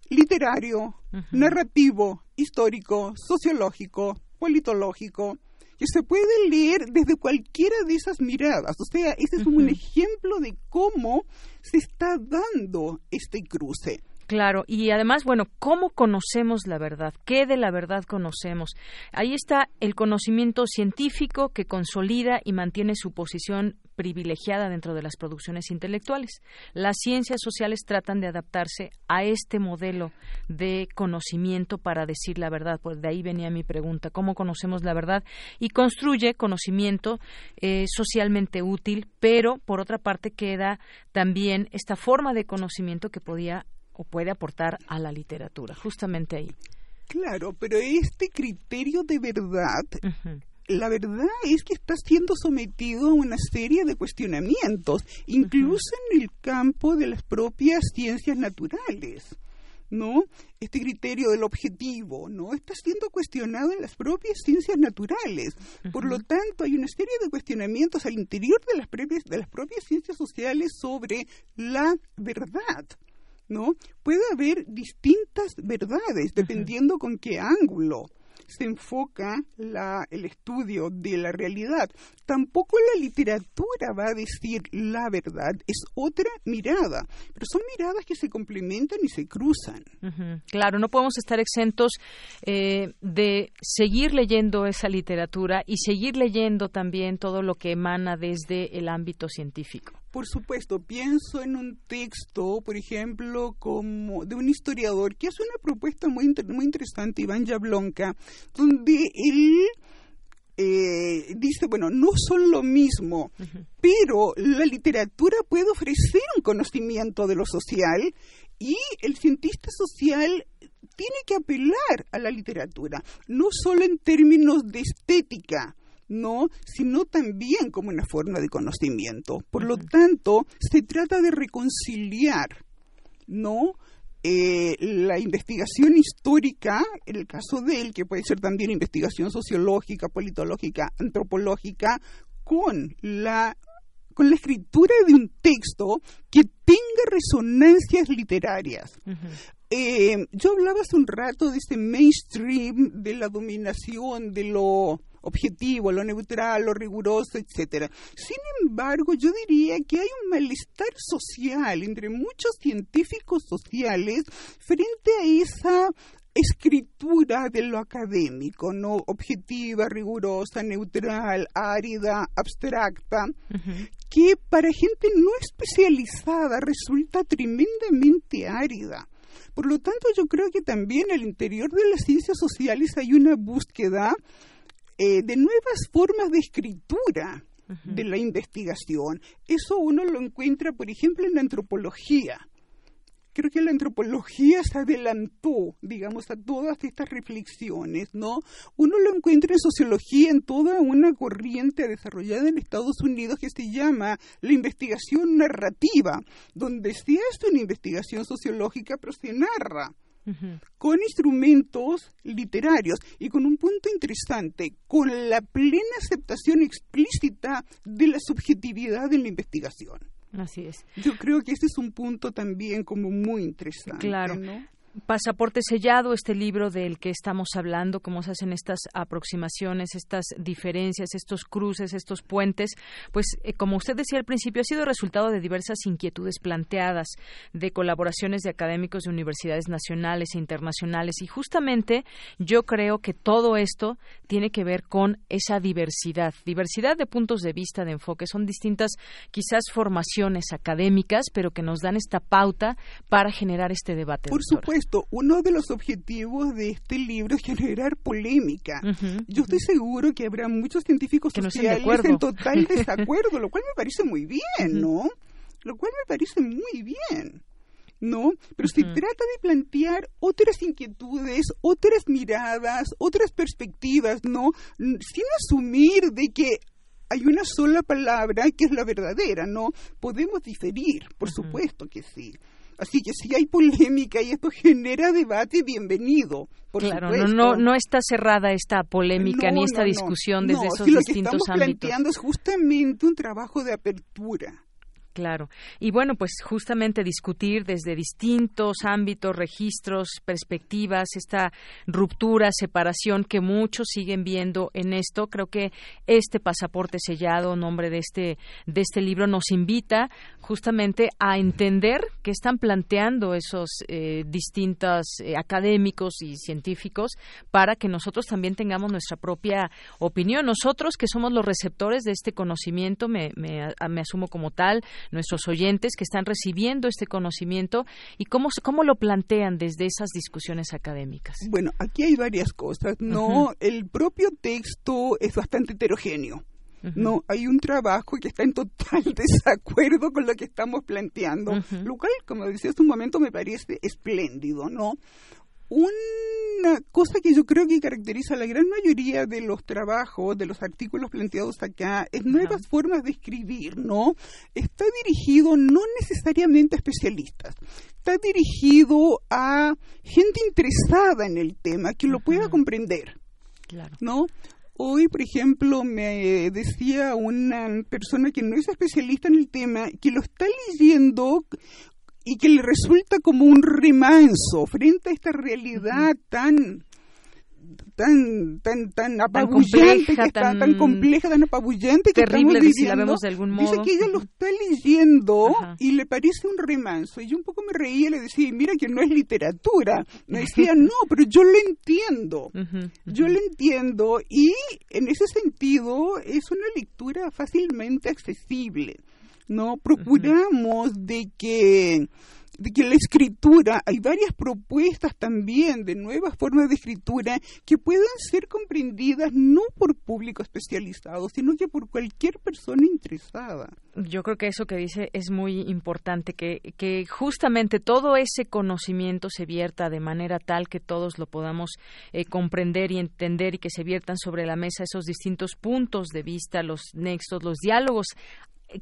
literario, narrativo, histórico, sociológico, politológico, que se puede leer desde cualquiera de esas miradas. O sea, ese es un ejemplo de cómo se está dando este cruce. Claro, y además, bueno, ¿cómo conocemos la verdad? ¿Qué de la verdad conocemos? Ahí está el conocimiento científico que consolida y mantiene su posición privilegiada dentro de las producciones intelectuales. Las ciencias sociales tratan de adaptarse a este modelo de conocimiento para decir la verdad. Pues de ahí venía mi pregunta, ¿cómo conocemos la verdad? Y construye conocimiento eh, socialmente útil, pero por otra parte queda también esta forma de conocimiento que podía o puede aportar a la literatura, justamente ahí. Claro, pero este criterio de verdad, la verdad es que está siendo sometido a una serie de cuestionamientos, incluso en el campo de las propias ciencias naturales. ¿no? Este criterio del objetivo, ¿no? Está siendo cuestionado en las propias ciencias naturales. Por lo tanto, hay una serie de cuestionamientos al interior de las propias, de las propias ciencias sociales sobre la verdad. ¿No? Puede haber distintas verdades dependiendo con qué ángulo se enfoca la, el estudio de la realidad. Tampoco la literatura va a decir la verdad, es otra mirada, pero son miradas que se complementan y se cruzan. Claro, no podemos estar exentos eh, de seguir leyendo esa literatura y seguir leyendo también todo lo que emana desde el ámbito científico. Por supuesto, pienso en un texto, por ejemplo, como de un historiador que hace una propuesta muy, muy interesante, Iván Jablonka, donde él eh, dice, bueno, no son lo mismo, pero la literatura puede ofrecer un conocimiento de lo social y el cientista social tiene que apelar a la literatura, no solo en términos de estética, no, sino también como una forma de conocimiento. Por lo tanto, se trata de reconciliar, ¿no? Eh, la investigación histórica, en el caso de él, que puede ser también investigación sociológica, politológica, antropológica, con la con la escritura de un texto que tenga resonancias literarias. Eh, yo hablaba hace un rato de ese mainstream, de la dominación, de lo objetivo, lo neutral, lo riguroso, etcétera. Sin embargo, yo diría que hay un malestar social entre muchos científicos sociales frente a esa escritura de lo académico, no objetiva, rigurosa, neutral, árida, abstracta, que para gente no especializada resulta tremendamente árida. Por lo tanto, yo creo que también al interior de las ciencias sociales hay una búsqueda eh, de nuevas formas de escritura de la investigación. Eso uno lo encuentra, por ejemplo, en la antropología. creo que la antropología se adelantó, digamos, a todas estas reflexiones, ¿no? Uno lo encuentra en sociología en toda una corriente desarrollada en Estados Unidos que se llama la investigación narrativa, donde se hace una investigación sociológica, pero se narra. Con instrumentos literarios y con un punto interesante, con la plena aceptación explícita de la subjetividad en la investigación. Así es. Yo creo que este es un punto también como muy interesante. Claro. Pasaporte sellado, este libro del que estamos hablando, cómo se hacen estas aproximaciones, estas diferencias, estos cruces, estos puentes, pues eh, como usted decía al principio, ha sido resultado de diversas inquietudes planteadas, de colaboraciones de académicos de universidades nacionales e internacionales. Y justamente yo creo que todo esto tiene que ver con esa diversidad, diversidad de puntos de vista, de enfoque, son distintas quizás formaciones académicas, pero que nos dan esta pauta para generar este debate. Por supuesto uno de los objetivos de este libro es generar polémica. Yo estoy seguro que habrá muchos científicos que sociales en total desacuerdo, lo cual me parece muy bien, ¿no? Lo cual me parece muy bien. ¿no? Pero se trata de plantear otras inquietudes, otras miradas, otras perspectivas, ¿no? Sin asumir de que hay una sola palabra que es la verdadera, ¿no? Podemos diferir, por supuesto que sí. Así que si hay polémica y esto genera debate, bienvenido. Por claro, no, no, está cerrada esta polémica ni esta discusión desde esos distintos ámbitos. Lo que estamos planteando es justamente un trabajo de apertura Claro. Y bueno, pues justamente discutir desde distintos ámbitos, registros, perspectivas, esta ruptura, separación que muchos siguen viendo en esto. Creo que este pasaporte sellado, nombre de este, de este libro, nos invita justamente a entender que están planteando esos eh, distintos eh, académicos y científicos para que nosotros también tengamos nuestra propia opinión. Nosotros que somos los receptores de este conocimiento, me, me, me asumo como tal, nuestros oyentes que están recibiendo este conocimiento y cómo, cómo lo plantean desde esas discusiones académicas. Bueno, aquí hay varias cosas, ¿no? El propio texto es bastante heterogéneo. No, hay un trabajo que está en total desacuerdo con lo que estamos planteando, lo cual, como decía hace un momento, me parece espléndido, ¿no? Una cosa que yo creo que caracteriza a la gran mayoría de los trabajos, de los artículos planteados acá, es nuevas formas de escribir, ¿no? Está dirigido no necesariamente a especialistas, está dirigido a gente interesada en el tema, que lo pueda comprender, claro. ¿no? Hoy, por ejemplo, me decía una persona que no es especialista en el tema que lo está leyendo y que le resulta como un remanso frente a esta realidad tan tan tan tan apabullante tan compleja, tan, compleja tan apabullante que terrible estamos si la vemos de algún modo. dice que ella lo está leyendo y le parece un remanso. Y yo un poco me reía y le decía mira que no es literatura me decía no pero yo lo entiendo yo lo entiendo y en ese sentido es una lectura fácilmente accesible no procuramos de que de que la escritura, hay varias propuestas también de nuevas formas de escritura que puedan ser comprendidas no por público especializado, sino que por cualquier persona interesada. Yo creo que eso que dice es muy importante, que, que justamente todo ese conocimiento se vierta de manera tal que todos lo podamos eh, comprender y entender y que se viertan sobre la mesa esos distintos puntos de vista, los nexos, los diálogos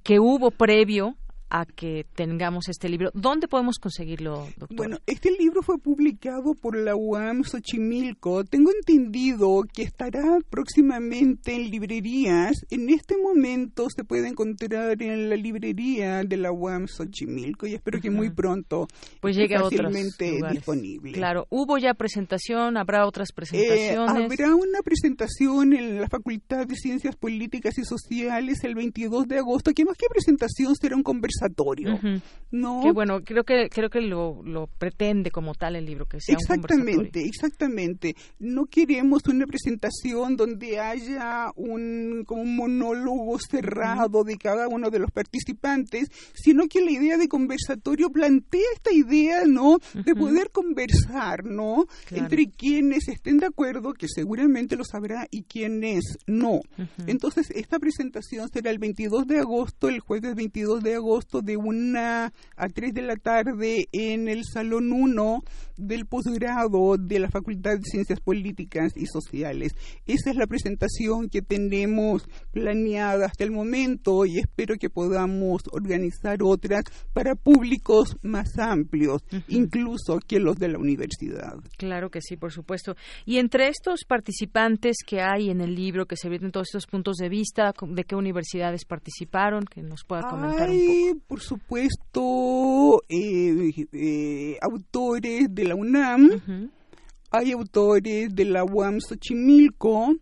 que hubo previo a que tengamos este libro. ¿Dónde podemos conseguirlo, doctor? Bueno, este libro fue publicado por la UAM Xochimilco. Tengo entendido que estará próximamente en librerías. En este momento se puede encontrar en la librería de la UAM Xochimilco y espero que muy pronto pues llegue a fácilmente disponible. Claro, hubo ya presentación, habrá otras presentaciones. Eh, habrá una presentación en la Facultad de Ciencias Políticas y Sociales el 22 de agosto, que más que presentación será un conversatorio ¿no? Que bueno, creo que creo que lo, lo pretende como tal el libro, que sea exactamente, Exactamente, No queremos una presentación donde haya un, como un monólogo cerrado de cada uno de los participantes, sino que la idea de conversatorio plantea esta idea, ¿no? De poder conversar, ¿no? Entre quienes estén de acuerdo, que seguramente lo sabrá, y quienes no. Entonces, esta presentación será el 22 de agosto, el jueves 22 de agosto, agosto de una a 3 de la tarde en el Salón 1 del posgrado de la Facultad de Ciencias Políticas y Sociales. Esa es la presentación que tenemos planeada hasta el momento y espero que podamos organizar otras para públicos más amplios, incluso que los de la universidad. Claro que sí, por supuesto. Y entre estos participantes que hay en el libro, que se vienen todos estos puntos de vista, ¿de qué universidades participaron? Que nos pueda comentar un poco. Por supuesto, eh, eh, autores de la UNAM, hay autores de la UAM Xochimilco,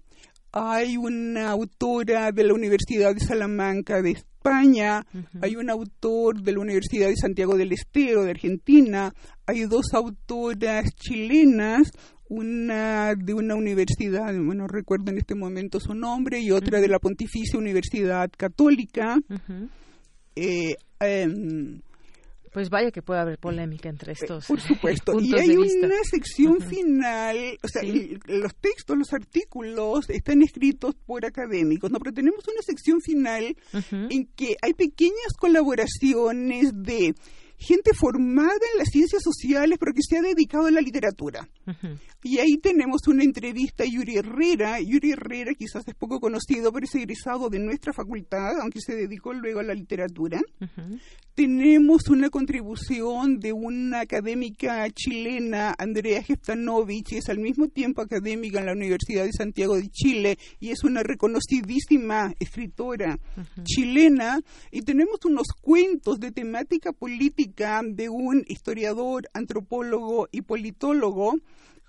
hay una autora de la Universidad de Salamanca de España, hay un autor de la Universidad de Santiago del Estero de Argentina, hay dos autoras chilenas, una de una universidad, bueno, recuerdo en este momento su nombre, y otra de la Pontificia Universidad Católica. Eh, pues vaya que puede haber polémica entre estos. Por supuesto. y hay una sección final, o sea, los textos, los artículos están escritos por académicos, ¿no? Pero tenemos una sección final en que hay pequeñas colaboraciones de gente formada en las ciencias sociales, pero que se ha dedicado a la literatura. Y ahí tenemos una entrevista a Yuri Herrera. Yuri Herrera quizás es poco conocido, pero es egresado de nuestra facultad, aunque se dedicó luego a la literatura. Tenemos una contribución de una académica chilena, Andrea Jeftanovich, es al mismo tiempo académica en la Universidad de Santiago de Chile y es una reconocidísima escritora chilena. Y tenemos unos cuentos de temática política de un historiador, antropólogo y politólogo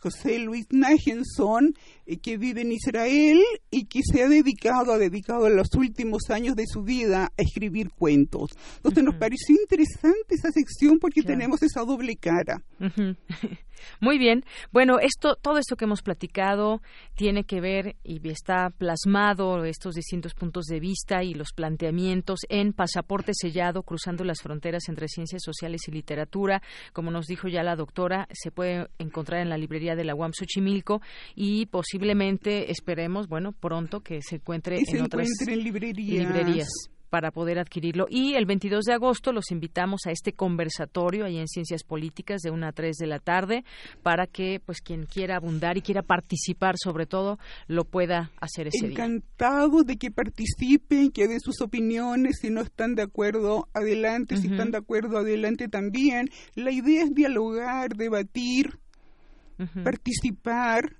José Luis Nagenson, eh, que vive en Israel y que se ha dedicado, ha dedicado los últimos años de su vida a escribir cuentos. Entonces nos pareció interesante esa sección porque tenemos esa doble cara. Muy bien. Bueno, esto, todo esto que hemos platicado tiene que ver y está plasmado estos distintos puntos de vista y los planteamientos en Pasaporte Sellado, cruzando las fronteras entre ciencias sociales y literatura. Como nos dijo ya la doctora, se puede encontrar en la librería de la UAM Xochimilco y posiblemente esperemos, bueno, pronto que se encuentre en otras librerías para poder adquirirlo. Y el 22 de agosto los invitamos a este conversatorio ahí en Ciencias Políticas de 1 a 3 de la tarde para que pues quien quiera abundar y quiera participar sobre todo lo pueda hacer ese día. Encantado de que participen, que den sus opiniones, si no están de acuerdo, adelante, si están de acuerdo, adelante también. La idea es dialogar, debatir, participar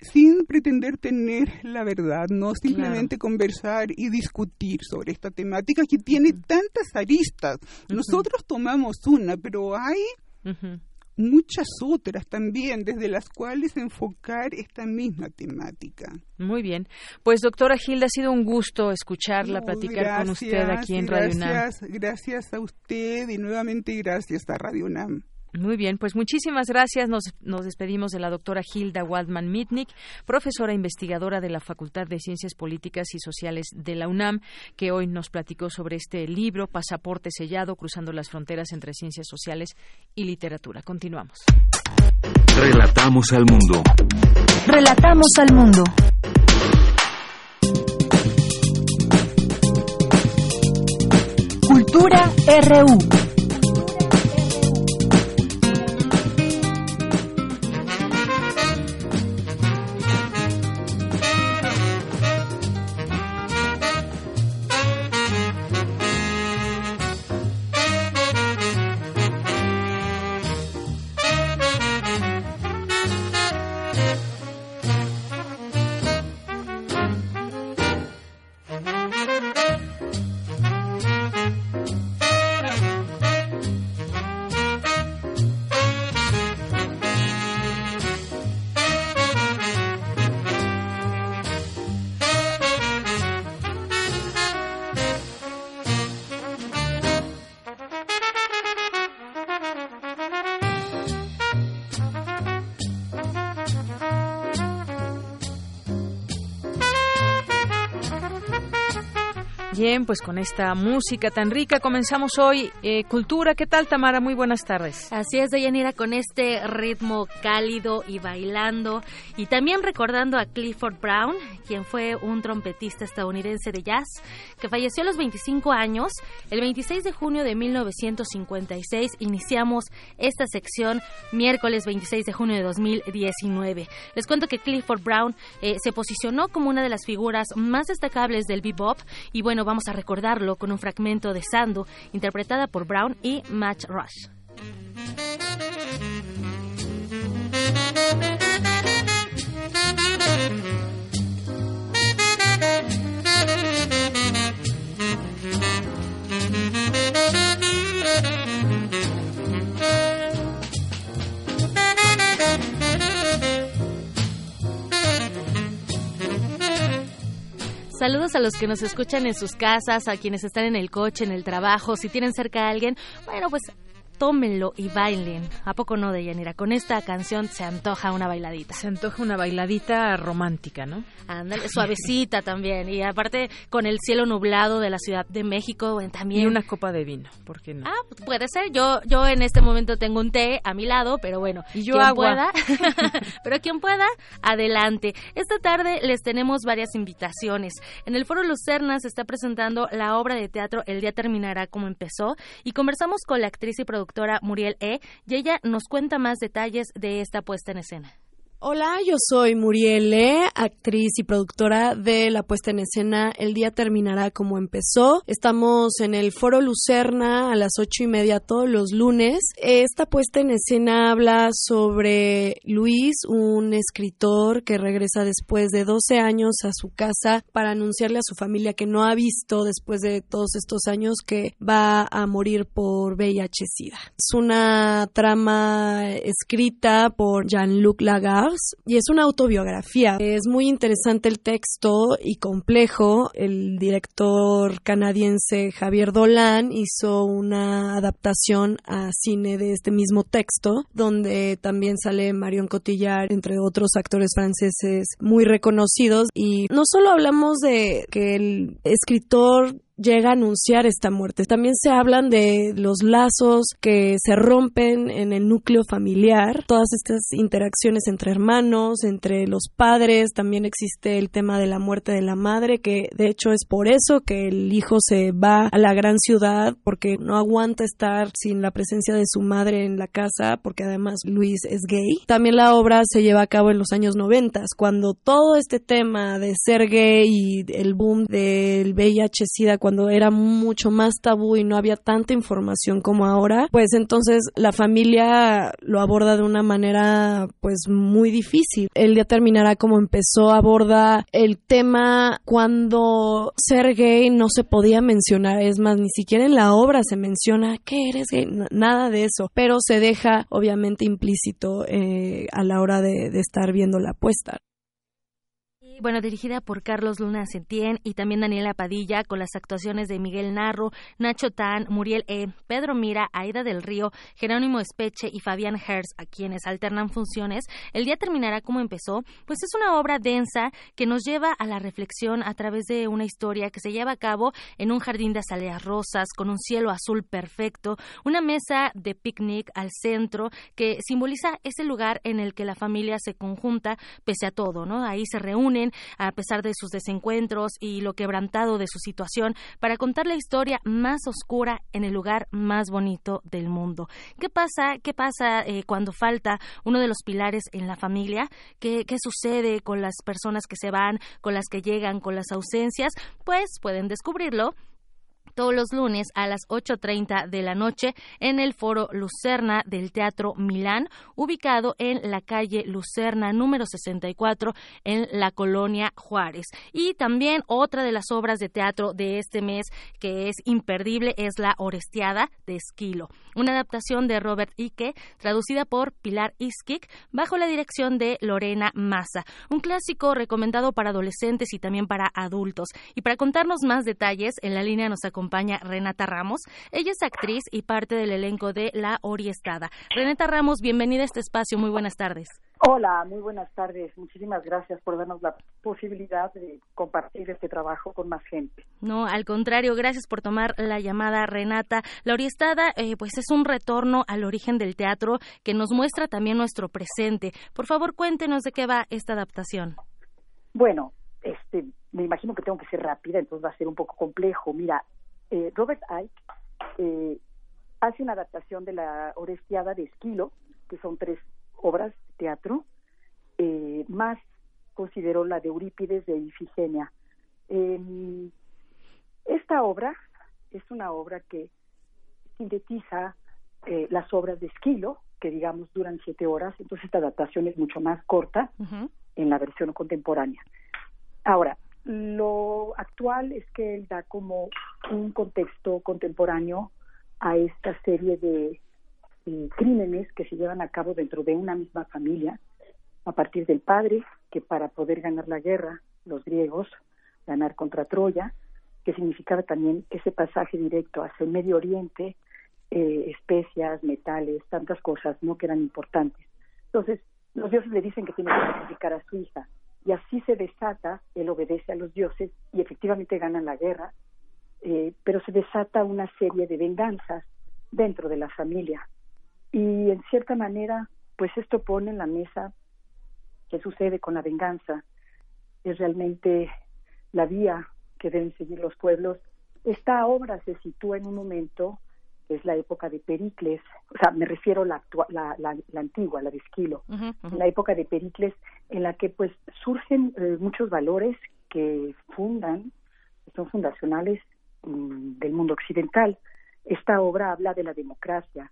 sin pretender tener la verdad, no simplemente conversar y discutir sobre esta temática que tiene tantas aristas. Nosotros tomamos una, pero hay muchas otras también desde las cuales enfocar esta misma temática. Muy bien. Pues doctora Gilda, ha sido un gusto escucharla, platicar con usted aquí en Radio UNAM. Gracias a usted y nuevamente gracias a Radio UNAM. Muy bien, pues muchísimas gracias. Nos, nos despedimos de la doctora Hilda Waldman Mitnick, profesora investigadora de la Facultad de Ciencias Políticas y Sociales de la UNAM, que hoy nos platicó sobre este libro, Pasaporte Sellado, cruzando las fronteras entre ciencias sociales y literatura. Continuamos. Relatamos al mundo. Relatamos al mundo. Cultura RU. Bien, pues con esta música tan rica comenzamos hoy eh, Cultura. ¿Qué tal, Tamara? Muy buenas tardes. Así es, Deyanira, con este ritmo cálido y bailando. Y también recordando a Clifford Brown, quien fue un trompetista estadounidense de jazz, que falleció a los 25 años. El 26 de junio de 1956 iniciamos esta sección miércoles 26 de junio de 2019. Les cuento que Clifford Brown eh, se posicionó como una de las figuras más destacables del bebop y bueno, vamos a recordarlo con un fragmento de Sandu, interpretada por Brown y Match Rush. Saludos a los que nos escuchan en sus casas, a quienes están en el coche, en el trabajo, si tienen cerca a alguien. Bueno, pues tómenlo y bailen. ¿A poco no, Deyanira? Con esta canción se antoja una bailadita. Se antoja una bailadita romántica, ¿no? Ándale, suavecita también. Y aparte, con el cielo nublado de la Ciudad de México, también. Y una copa de vino, ¿por qué no? Ah, puede ser. Yo, yo en este momento tengo un té a mi lado, pero bueno. Y yo agua. Pueda, pero quien pueda, adelante. Esta tarde les tenemos varias invitaciones. En el Foro Lucerna se está presentando la obra de teatro El día terminará como empezó y conversamos con la actriz y productora doctora Muriel E. y ella nos cuenta más detalles de esta puesta en escena. Hola, yo soy Muriel E., actriz y productora de la puesta en escena El día terminará como empezó. Estamos en el Foro Lucerna a las ocho y media todos los lunes. Esta puesta en escena habla sobre Luis, un escritor que regresa después de 12 años a su casa para anunciarle a su familia que no ha visto después de todos estos años que va a morir por VIH-Sida. Es una trama escrita por Jean-Luc Lagarde y es una autobiografía. Es muy interesante el texto y complejo. El director canadiense Javier Dolan hizo una adaptación a cine de este mismo texto, donde también sale Marion Cotillard, entre otros actores franceses muy reconocidos. Y no solo hablamos de que el escritor llega a anunciar esta muerte. También se hablan de los lazos que se rompen en el núcleo familiar, todas estas interacciones entre hermanos, entre los padres, también existe el tema de la muerte de la madre, que de hecho es por eso que el hijo se va a la gran ciudad, porque no aguanta estar sin la presencia de su madre en la casa, porque además Luis es gay. También la obra se lleva a cabo en los años 90, cuando todo este tema de ser gay y el boom del VIH-Sida, cuando era mucho más tabú y no había tanta información como ahora, pues entonces la familia lo aborda de una manera pues muy difícil. El día terminará como empezó, aborda el tema cuando ser gay no se podía mencionar, es más, ni siquiera en la obra se menciona que eres gay, nada de eso, pero se deja obviamente implícito eh, a la hora de, de estar viendo la apuesta bueno, dirigida por Carlos Luna Sentien y también Daniela Padilla, con las actuaciones de Miguel Narro, Nacho Tan, Muriel E., Pedro Mira, Aida del Río, Jerónimo Espeche y Fabián Hertz, a quienes alternan funciones. El día terminará como empezó, pues es una obra densa que nos lleva a la reflexión a través de una historia que se lleva a cabo en un jardín de azaleas rosas, con un cielo azul perfecto, una mesa de picnic al centro que simboliza ese lugar en el que la familia se conjunta pese a todo, ¿no? Ahí se reúnen a pesar de sus desencuentros y lo quebrantado de su situación, para contar la historia más oscura en el lugar más bonito del mundo. ¿Qué pasa? ¿Qué pasa eh, cuando falta uno de los pilares en la familia? ¿Qué, ¿Qué sucede con las personas que se van, con las que llegan, con las ausencias? Pues pueden descubrirlo todos los lunes a las 8.30 de la noche en el Foro Lucerna del Teatro Milán, ubicado en la calle Lucerna número 64 en la colonia Juárez. Y también otra de las obras de teatro de este mes que es imperdible es La Orestiada de Esquilo, una adaptación de Robert Ike traducida por Pilar Iskik bajo la dirección de Lorena Massa, un clásico recomendado para adolescentes y también para adultos. Y para contarnos más detalles, en la línea nos acompaña acompaña Renata Ramos. Ella es actriz y parte del elenco de La Oriestada. Renata Ramos, bienvenida a este espacio. Muy buenas tardes. Hola, muy buenas tardes. Muchísimas gracias por darnos la posibilidad de compartir este trabajo con más gente. No, al contrario, gracias por tomar la llamada, Renata. La Oriestada, eh, pues es un retorno al origen del teatro que nos muestra también nuestro presente. Por favor, cuéntenos de qué va esta adaptación. Bueno, este, me imagino que tengo que ser rápida, entonces va a ser un poco complejo. Mira, eh, Robert Icke eh, hace una adaptación de la Orestiada de Esquilo, que son tres obras de teatro, eh, más consideró la de Eurípides de Ifigenia. Eh, esta obra es una obra que sintetiza las obras de Esquilo, que digamos duran siete horas, entonces esta adaptación es mucho más corta en la versión contemporánea. Ahora, lo actual es que él da como un contexto contemporáneo a esta serie de crímenes que se llevan a cabo dentro de una misma familia, a partir del padre, que para poder ganar la guerra, los griegos, ganar contra Troya, que significaba también ese pasaje directo hacia el Medio Oriente, eh, especias, metales, tantas cosas, ¿no? Que eran importantes. Entonces, los dioses le dicen que tiene que sacrificar a su hija, y así se desata, él obedece a los dioses y efectivamente ganan la guerra, eh, pero se desata una serie de venganzas dentro de la familia, y en cierta manera, pues esto pone en la mesa qué sucede con la venganza. Es realmente la vía que deben seguir los pueblos. Esta obra se sitúa en un momento es la época de Pericles, o sea, me refiero a la, la, la, antigua, la de Esquilo, la época de Pericles en la que pues surgen eh, muchos valores que fundan, que son fundacionales mm, del mundo occidental. Esta obra habla de la democracia,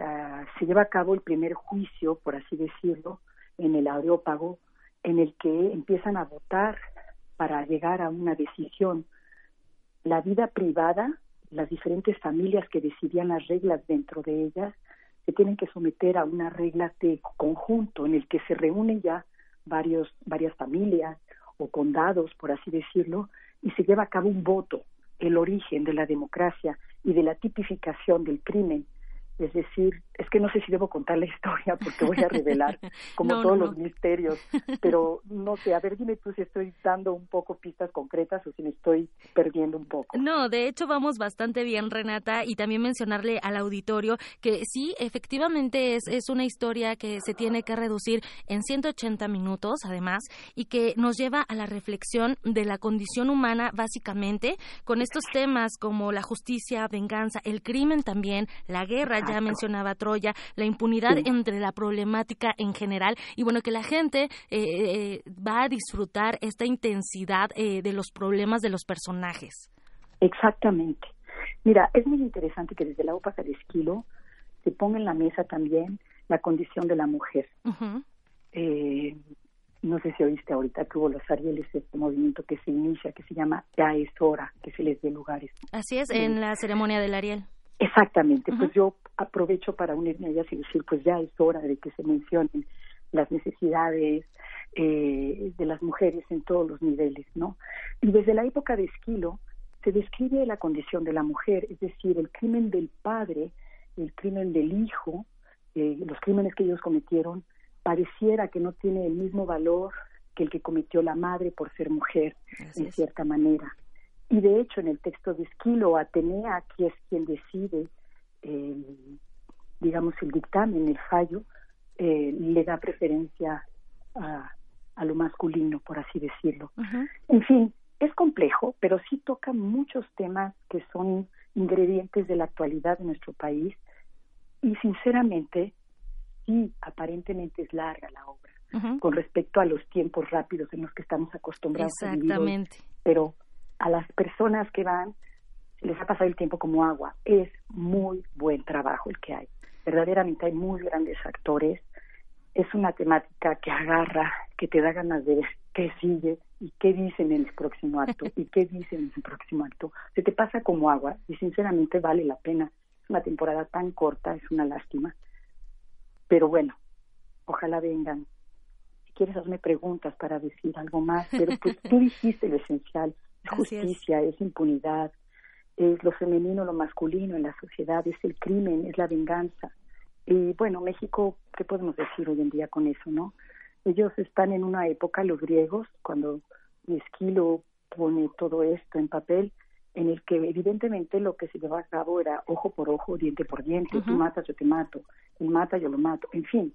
Ah, se lleva a cabo el primer juicio, por así decirlo, en el Areópago, en el que empiezan a votar para llegar a una decisión. La vida privada, las diferentes familias que decidían las reglas dentro de ellas, se tienen que someter a una regla de conjunto en el que se reúnen ya varios, varias familias o condados, por así decirlo, y se lleva a cabo un voto, el origen de la democracia y de la tipificación del crimen es decir, es que no sé si debo contar la historia porque voy a revelar como todos los misterios, pero no sé, a ver, dime tú si estoy dando un poco pistas concretas o si me estoy perdiendo un poco. No, de hecho vamos bastante bien, Renata, y también mencionarle al auditorio que sí, efectivamente es, es una historia que se tiene que reducir en 180 minutos, además, y que nos lleva a la reflexión de la condición humana, básicamente, con estos temas como la justicia, venganza, el crimen también, la guerra, ya mencionaba Troya, la impunidad entre la problemática en general y bueno, que la gente eh, eh, va a disfrutar esta intensidad eh, de los problemas de los personajes. Exactamente. Mira, es muy interesante que desde la OPA de Esquilo se ponga en la mesa también la condición de la mujer. no sé si oíste ahorita que hubo los Arieles, este movimiento que se inicia, que se llama Ya es hora, que se les dé lugares. Así es, en la ceremonia del Ariel. Exactamente, pues yo aprovecho para unirme a ellas y decir, pues ya es hora de que se mencionen las necesidades eh, de las mujeres en todos los niveles, ¿no? Y desde la época de Esquilo se describe la condición de la mujer, es decir, el crimen del padre, el crimen del hijo, eh, los crímenes que ellos cometieron, pareciera que no tiene el mismo valor que el que cometió la madre por ser mujer, en cierta manera. Y de hecho, en el texto de Esquilo, Atenea, que es quien decide, digamos, el dictamen, el fallo, eh, le da preferencia a, a, lo masculino, por así decirlo. En fin, es complejo, pero sí toca muchos temas que son ingredientes de la actualidad de nuestro país y sinceramente, sí, aparentemente es larga la obra con respecto a los tiempos rápidos en los que estamos acostumbrados a vivir. Pero a las personas que van les ha pasado el tiempo como agua. Es muy buen trabajo el que hay. Verdaderamente hay muy grandes actores. Es una temática que agarra, que te da ganas de ver qué sigue y qué dicen en el próximo acto y qué dicen en el próximo acto. Se te pasa como agua y sinceramente vale la pena. Es una temporada tan corta, es una lástima. Pero bueno, ojalá vengan. Si quieres, hazme preguntas para decir algo más, pero pues tú dijiste lo esencial es justicia, es. impunidad, es lo femenino, lo masculino en la sociedad, es el crimen, es la venganza. Y bueno, México, ¿qué podemos decir hoy en día con eso, no? Ellos están en una época, los griegos, cuando Esquilo pone todo esto en papel, en el que evidentemente lo que se llevaba a cabo era ojo por ojo, diente por diente, tú matas, yo te mato, él mata, yo lo mato, en fin.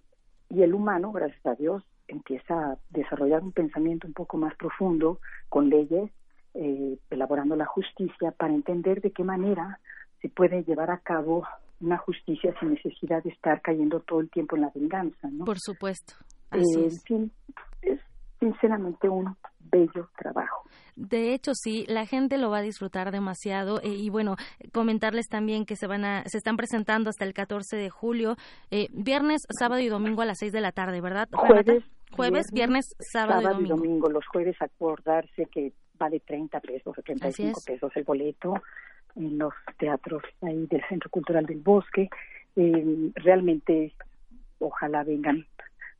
Y el humano, gracias a Dios, empieza a desarrollar un pensamiento un poco más profundo, con leyes, eh, elaborando la justicia, para entender de qué manera se puede llevar a cabo una justicia sin necesidad de estar cayendo todo el tiempo en la venganza, ¿no? Por supuesto. Eh, en fin, es sinceramente un bello trabajo. De hecho, sí, la gente lo va a disfrutar demasiado eh, y bueno, comentarles también que se van a, se están presentando hasta el 14 de julio, eh, viernes, sábado y domingo a las 6 de la tarde, ¿verdad? Jueves, jueves, viernes, sábado, y, domingo. Los jueves acordarse que vale 30 pesos o 35 pesos el boleto en los teatros ahí del Centro Cultural del Bosque. Eh, realmente, ojalá vengan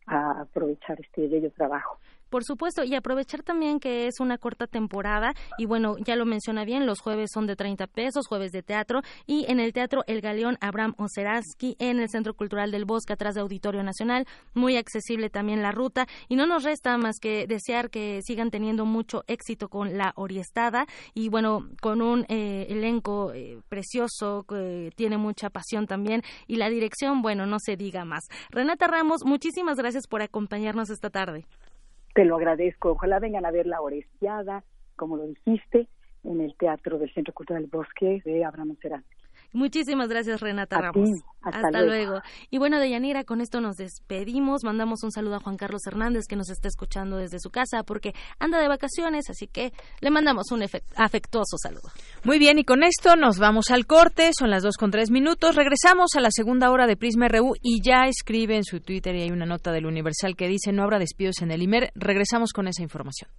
a aprovechar este bello trabajo. Por supuesto, y aprovechar también que es una corta temporada y bueno, ya lo menciona bien, los jueves son de 30 pesos, jueves de teatro y en el Teatro El Galeón Abraham Oceransky en el Centro Cultural del Bosque atrás de Auditorio Nacional, muy accesible también la ruta y no nos resta más que desear que sigan teniendo mucho éxito con la Oriestada y bueno, con un eh, elenco eh, precioso que tiene mucha pasión también y la dirección, bueno, no se diga más. Renata Ramos, muchísimas gracias por acompañarnos esta tarde. Te lo agradezco. Ojalá vengan a ver la Orestiada, como lo dijiste, en el Teatro del Centro Cultural Bosque de Abraham Serán. Muchísimas gracias, Renata Ramos. hasta, luego. Y bueno, Deyanira, con esto nos despedimos. Mandamos un saludo a Juan Carlos Hernández, que nos está escuchando desde su casa, porque anda de vacaciones, así que le mandamos un afectuoso saludo. Muy bien, y con esto nos vamos al corte. Son las dos con tres minutos. Regresamos a la segunda hora de Prisma RU y ya escribe en su Twitter y hay una nota del Universal que dice no habrá despidos en el IMER. Regresamos con esa información.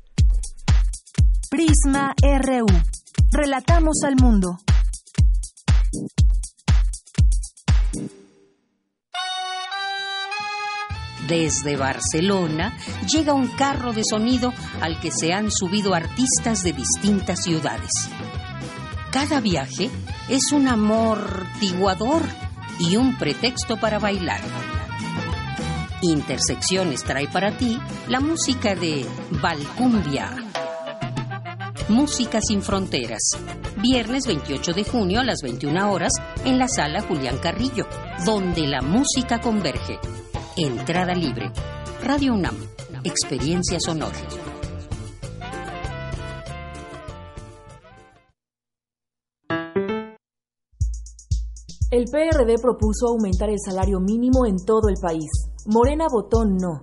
Prisma RU. Relatamos al mundo. Desde Barcelona llega un carro de sonido al que se han subido artistas de distintas ciudades. Cada viaje es un amortiguador y un pretexto para bailar. Intersecciones trae para ti la música de Valcumbia. Música sin Fronteras. Viernes 28 de junio a las 21 horas en la sala Julián Carrillo, donde la música converge. Entrada libre. Radio UNAM. Experiencia sonora. El PRD propuso aumentar el salario mínimo en todo el país. Morena votó no.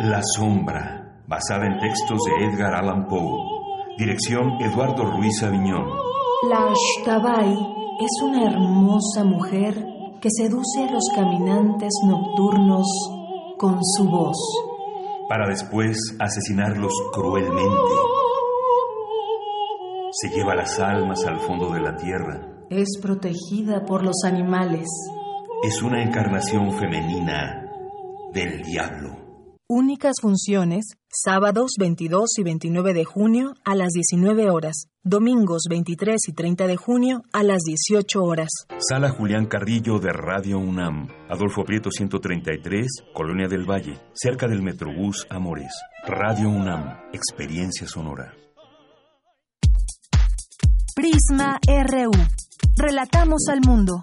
La sombra, basada en textos de Edgar Allan Poe. Dirección Eduardo Ruiz Aviñón. La Tabay es una hermosa mujer que seduce a los caminantes nocturnos con su voz. Para después asesinarlos cruelmente. Se lleva las almas al fondo de la tierra. Es protegida por los animales. Es una encarnación femenina del diablo. Únicas funciones, sábados 22 y 29 de junio a las 19 horas, domingos 23 y 30 de junio a las 18 horas. Sala Julián Carrillo de Radio UNAM, Adolfo Prieto 133, Colonia del Valle, cerca del Metrobús Amores. Radio UNAM, experiencia sonora. Prisma RU. Relatamos al mundo.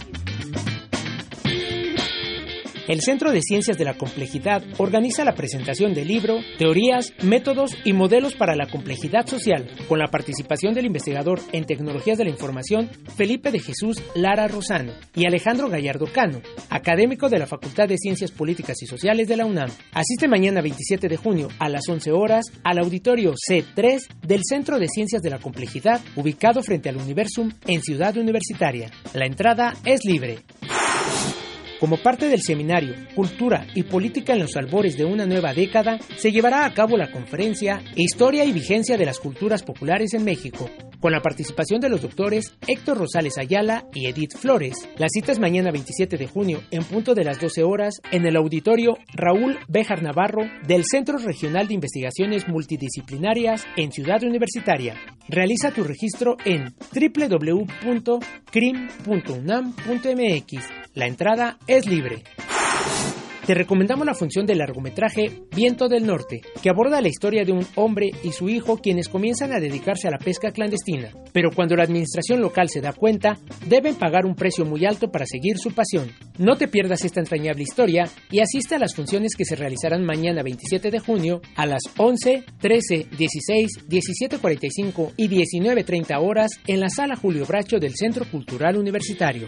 El Centro de Ciencias de la Complejidad organiza la presentación del libro Teorías, Métodos y Modelos para la Complejidad Social, con la participación del investigador en Tecnologías de la Información Felipe de Jesús Lara Rosano y Alejandro Gallardo Cano, académico de la Facultad de Ciencias Políticas y Sociales de la UNAM. Asiste mañana 27 de junio a las 11 horas al auditorio C3 del Centro de Ciencias de la Complejidad, ubicado frente al Universum en Ciudad Universitaria. La entrada es libre. Como parte del seminario Cultura y Política en los albores de una nueva década, se llevará a cabo la conferencia Historia y Vigencia de las Culturas Populares en México, con la participación de los doctores Héctor Rosales Ayala y Edith Flores. La cita es mañana 27 de junio, en punto de las 12 horas, en el auditorio Raúl Béjar Navarro del Centro Regional de Investigaciones Multidisciplinarias en Ciudad Universitaria. Realiza tu registro en www.crim.unam.mx. La entrada es libre. Te recomendamos la función del largometraje Viento del Norte, que aborda la historia de un hombre y su hijo quienes comienzan a dedicarse a la pesca clandestina, pero cuando la administración local se da cuenta, deben pagar un precio muy alto para seguir su pasión. No te pierdas esta entrañable historia y asiste a las funciones que se realizarán mañana 27 de junio a las 11, 13, 16, 17.45 y 19.30 horas en la sala Julio Bracho del Centro Cultural Universitario.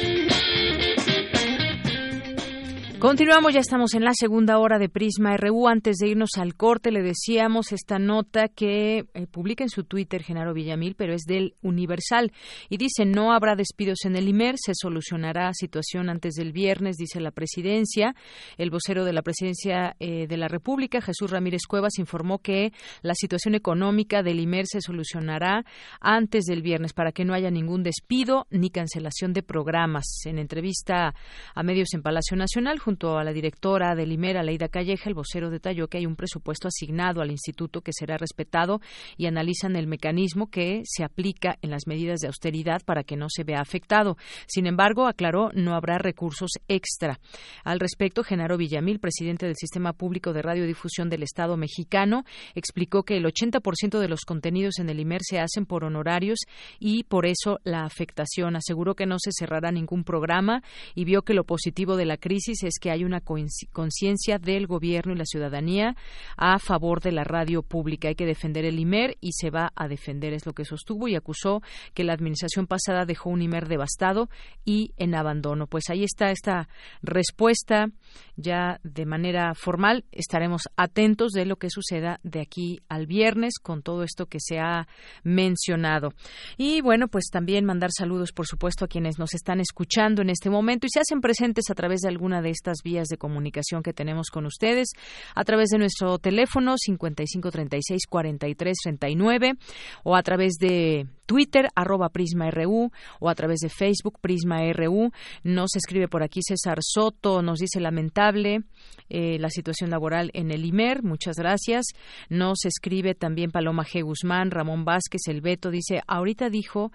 Continuamos, ya estamos en la segunda hora de Prisma RU. Antes de irnos al corte, le decíamos esta nota que eh, publica en su Twitter Genaro Villamil, pero es del Universal. Y dice, no habrá despidos en el IMER, se solucionará situación antes del viernes, dice la presidencia. El vocero de la presidencia eh, de la República, Jesús Ramírez Cuevas, informó que la situación económica del IMER se solucionará antes del viernes para que no haya ningún despido ni cancelación de programas. En entrevista a medios en Palacio Nacional, junto a la directora del IMER, Leida Calleja, el vocero detalló que hay un presupuesto asignado al instituto que será respetado y analizan el mecanismo que se aplica en las medidas de austeridad para que no se vea afectado. Sin embargo, aclaró, no habrá recursos extra. Al respecto, Genaro Villamil, presidente del Sistema Público de Radiodifusión del Estado mexicano, explicó que el 80% de los contenidos en el IMER se hacen por honorarios y por eso la afectación. Aseguró que no se cerrará ningún programa y vio que lo positivo de la crisis es que hay una conciencia del gobierno y la ciudadanía a favor de la radio pública. Hay que defender el IMER y se va a defender, es lo que sostuvo y acusó que la administración pasada dejó un IMER devastado y en abandono. Pues ahí está esta respuesta ya de manera formal. Estaremos atentos de lo que suceda de aquí al viernes con todo esto que se ha mencionado. Y bueno, pues también mandar saludos, por supuesto, a quienes nos están escuchando en este momento y se hacen presentes a través de alguna de estas vías de comunicación que tenemos con ustedes a través de nuestro teléfono 5536-4339 o a través de Twitter, arroba Prisma RU, o a través de Facebook, Prisma RU. Nos escribe por aquí César Soto, nos dice lamentable eh, la situación laboral en el IMER, muchas gracias. Nos escribe también Paloma G. Guzmán, Ramón Vázquez, el Beto, dice, ahorita dijo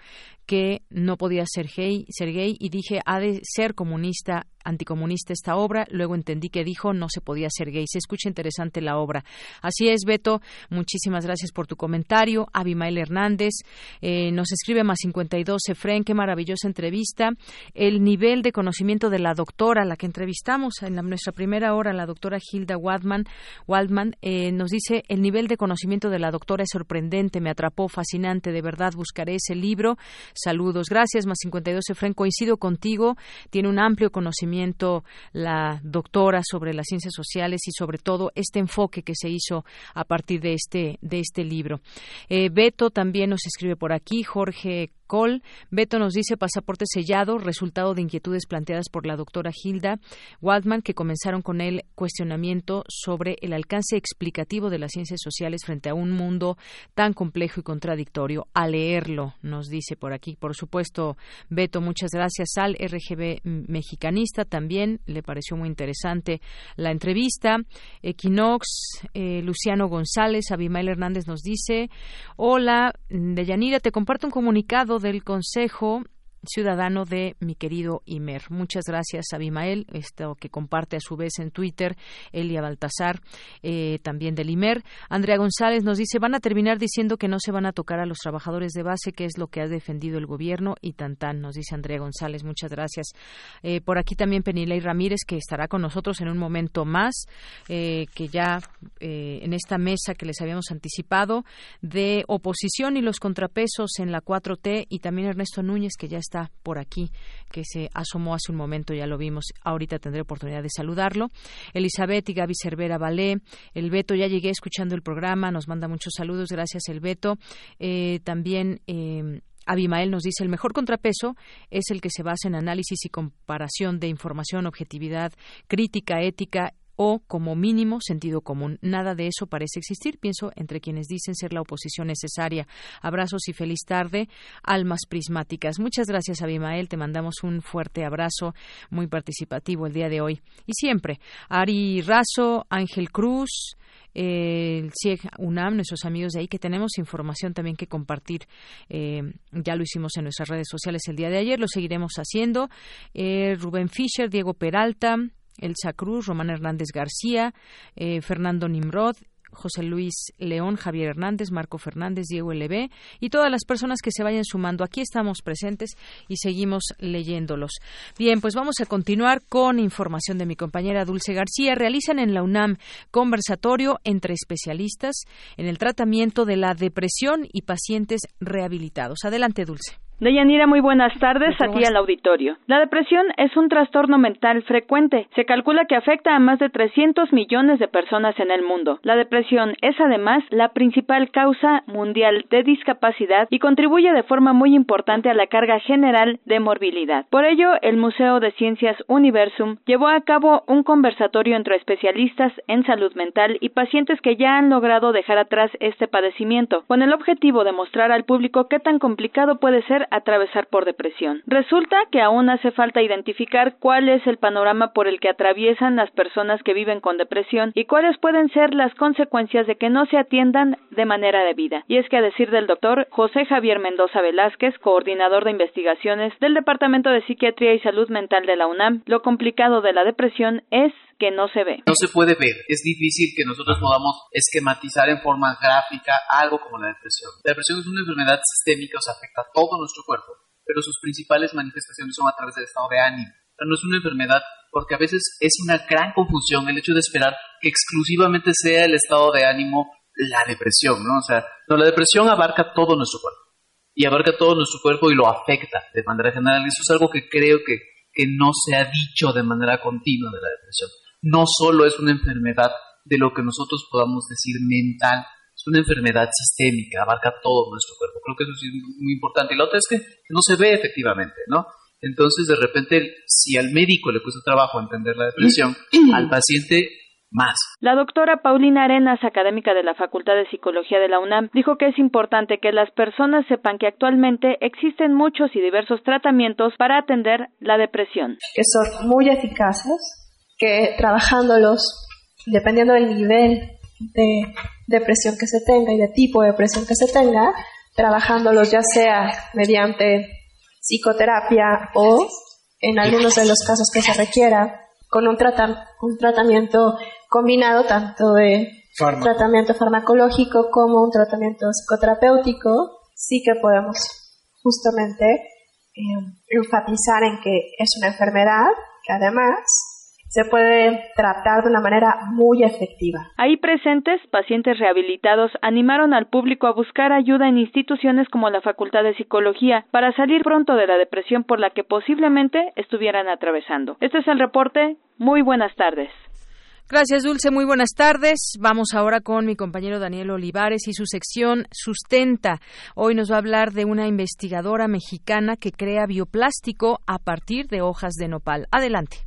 que no podía ser gay, ser gay y dije, ha de ser comunista anticomunista esta obra, luego entendí que dijo no se podía ser gay. Se escucha interesante la obra. Así es, Beto, muchísimas gracias por tu comentario. Abimael Hernández eh, nos escribe más 52, Efren, qué maravillosa entrevista. El nivel de conocimiento de la doctora, la que entrevistamos en nuestra primera hora, la doctora Hilda Waldman, Waldman eh, nos dice, el nivel de conocimiento de la doctora es sorprendente, me atrapó, fascinante, de verdad buscaré ese libro. Saludos, gracias, más 52, Efren, coincido contigo, tiene un amplio conocimiento la doctora sobre las ciencias sociales y sobre todo este enfoque que se hizo a partir de este, de este libro. Eh, Beto también nos escribe por aquí, Jorge Col. Beto nos dice pasaporte sellado, resultado de inquietudes planteadas por la doctora Hilda Waldman, que comenzaron con el cuestionamiento sobre el alcance explicativo de las ciencias sociales frente a un mundo tan complejo y contradictorio. A leerlo, nos dice por aquí. Por supuesto, Beto, muchas gracias al RGB mexicanista. También le pareció muy interesante la entrevista. Equinox, eh, Luciano González, Abimael Hernández nos dice, hola, Deyanira, te comparto un comunicado del Consejo ciudadano de mi querido Imer. Muchas gracias, Abimael, esto que comparte a su vez en Twitter, Elia Baltasar, eh, también del Imer. Andrea González nos dice, van a terminar diciendo que no se van a tocar a los trabajadores de base, que es lo que ha defendido el gobierno, y tan nos dice Andrea González. Muchas gracias. Eh, por aquí también Penilei Ramírez, que estará con nosotros en un momento más, eh, que ya en esta mesa que les habíamos anticipado de oposición y los contrapesos en la 4T, y también Ernesto Núñez, que ya está por aquí, que se asomó hace un momento, ya lo vimos, ahorita tendré oportunidad de saludarlo. Elizabeth y Gaby Cervera Valé, el Beto, ya llegué escuchando el programa, nos manda muchos saludos, gracias el Beto. Eh, también eh, Abimael nos dice el mejor contrapeso es el que se basa en análisis y comparación de información, objetividad, crítica, ética o, como mínimo, sentido común. Nada de eso parece existir, pienso, entre quienes dicen ser la oposición necesaria. Abrazos y feliz tarde, almas prismáticas. Muchas gracias, Abimael. Te mandamos un fuerte abrazo, muy participativo el día de hoy. Y siempre, Ari Razo, Ángel Cruz, el CIEG UNAM, nuestros amigos de ahí, que tenemos información también que compartir. Eh, ya lo hicimos en nuestras redes sociales el día de ayer, lo seguiremos haciendo. Eh, Rubén Fischer, Diego Peralta, Elsa Cruz, Román Hernández García, eh, Fernando Nimrod, José Luis León, Javier Hernández, Marco Fernández, Diego LB y todas las personas que se vayan sumando. Aquí estamos presentes y seguimos leyéndolos. Bien, pues vamos a continuar con información de mi compañera Dulce García. Realizan en la UNAM conversatorio entre especialistas en el tratamiento de la depresión y pacientes rehabilitados. Adelante, Dulce. Deyanira, muy buenas tardes a ti al auditorio. La depresión es un trastorno mental frecuente. Se calcula que afecta a más de 300 millones de personas en el mundo. La depresión es además la principal causa mundial de discapacidad y contribuye de forma muy importante a la carga general de morbilidad. Por ello, el Museo de Ciencias Universum llevó a cabo un conversatorio entre especialistas en salud mental y pacientes que ya han logrado dejar atrás este padecimiento, con el objetivo de mostrar al público qué tan complicado puede ser atravesar por depresión. Resulta que aún hace falta identificar cuál es el panorama por el que atraviesan las personas que viven con depresión y cuáles pueden ser las consecuencias de que no se atiendan de manera debida. Y es que a decir del doctor José Javier Mendoza Velázquez, coordinador de investigaciones del Departamento de Psiquiatría y Salud Mental de la UNAM, lo complicado de la depresión es que no se ve. No se puede ver. Es difícil que nosotros podamos esquematizar en forma gráfica algo como la depresión. La depresión es una enfermedad sistémica, o sea, afecta a todo nuestro cuerpo, pero sus principales manifestaciones son a través del estado de ánimo. no es una enfermedad porque a veces es una gran confusión el hecho de esperar que exclusivamente sea el estado de ánimo la depresión, ¿no? O sea, no, la depresión abarca todo nuestro cuerpo y abarca todo nuestro cuerpo y lo afecta de manera general. Eso es algo que creo que, que no se ha dicho de manera continua de la depresión no solo es una enfermedad de lo que nosotros podamos decir mental, es una enfermedad sistémica, abarca todo nuestro cuerpo. Creo que eso es muy importante. Y la otra es que no se ve efectivamente, ¿no? Entonces, de repente, si al médico le cuesta trabajo entender la depresión, al paciente más. La doctora Paulina Arenas, académica de la Facultad de Psicología de la UNAM, dijo que es importante que las personas sepan que actualmente existen muchos y diversos tratamientos para atender la depresión. Que son muy eficaces que trabajándolos, dependiendo del nivel de depresión que se tenga y de tipo de depresión que se tenga, trabajándolos ya sea mediante psicoterapia o en algunos de los casos que se requiera con un, un tratamiento combinado tanto de tratamiento farmacológico como un tratamiento psicoterapéutico, sí que podemos justamente eh, enfatizar en que es una enfermedad que además se puede tratar de una manera muy efectiva. Ahí presentes, pacientes rehabilitados animaron al público a buscar ayuda en instituciones como la Facultad de Psicología para salir pronto de la depresión por la que posiblemente estuvieran atravesando. Este es el reporte. Muy buenas tardes. Gracias, Dulce. Muy buenas tardes. Vamos ahora con mi compañero Daniel Olivares y su sección Sustenta. Hoy nos va a hablar de una investigadora mexicana que crea bioplástico a partir de hojas de nopal. Adelante.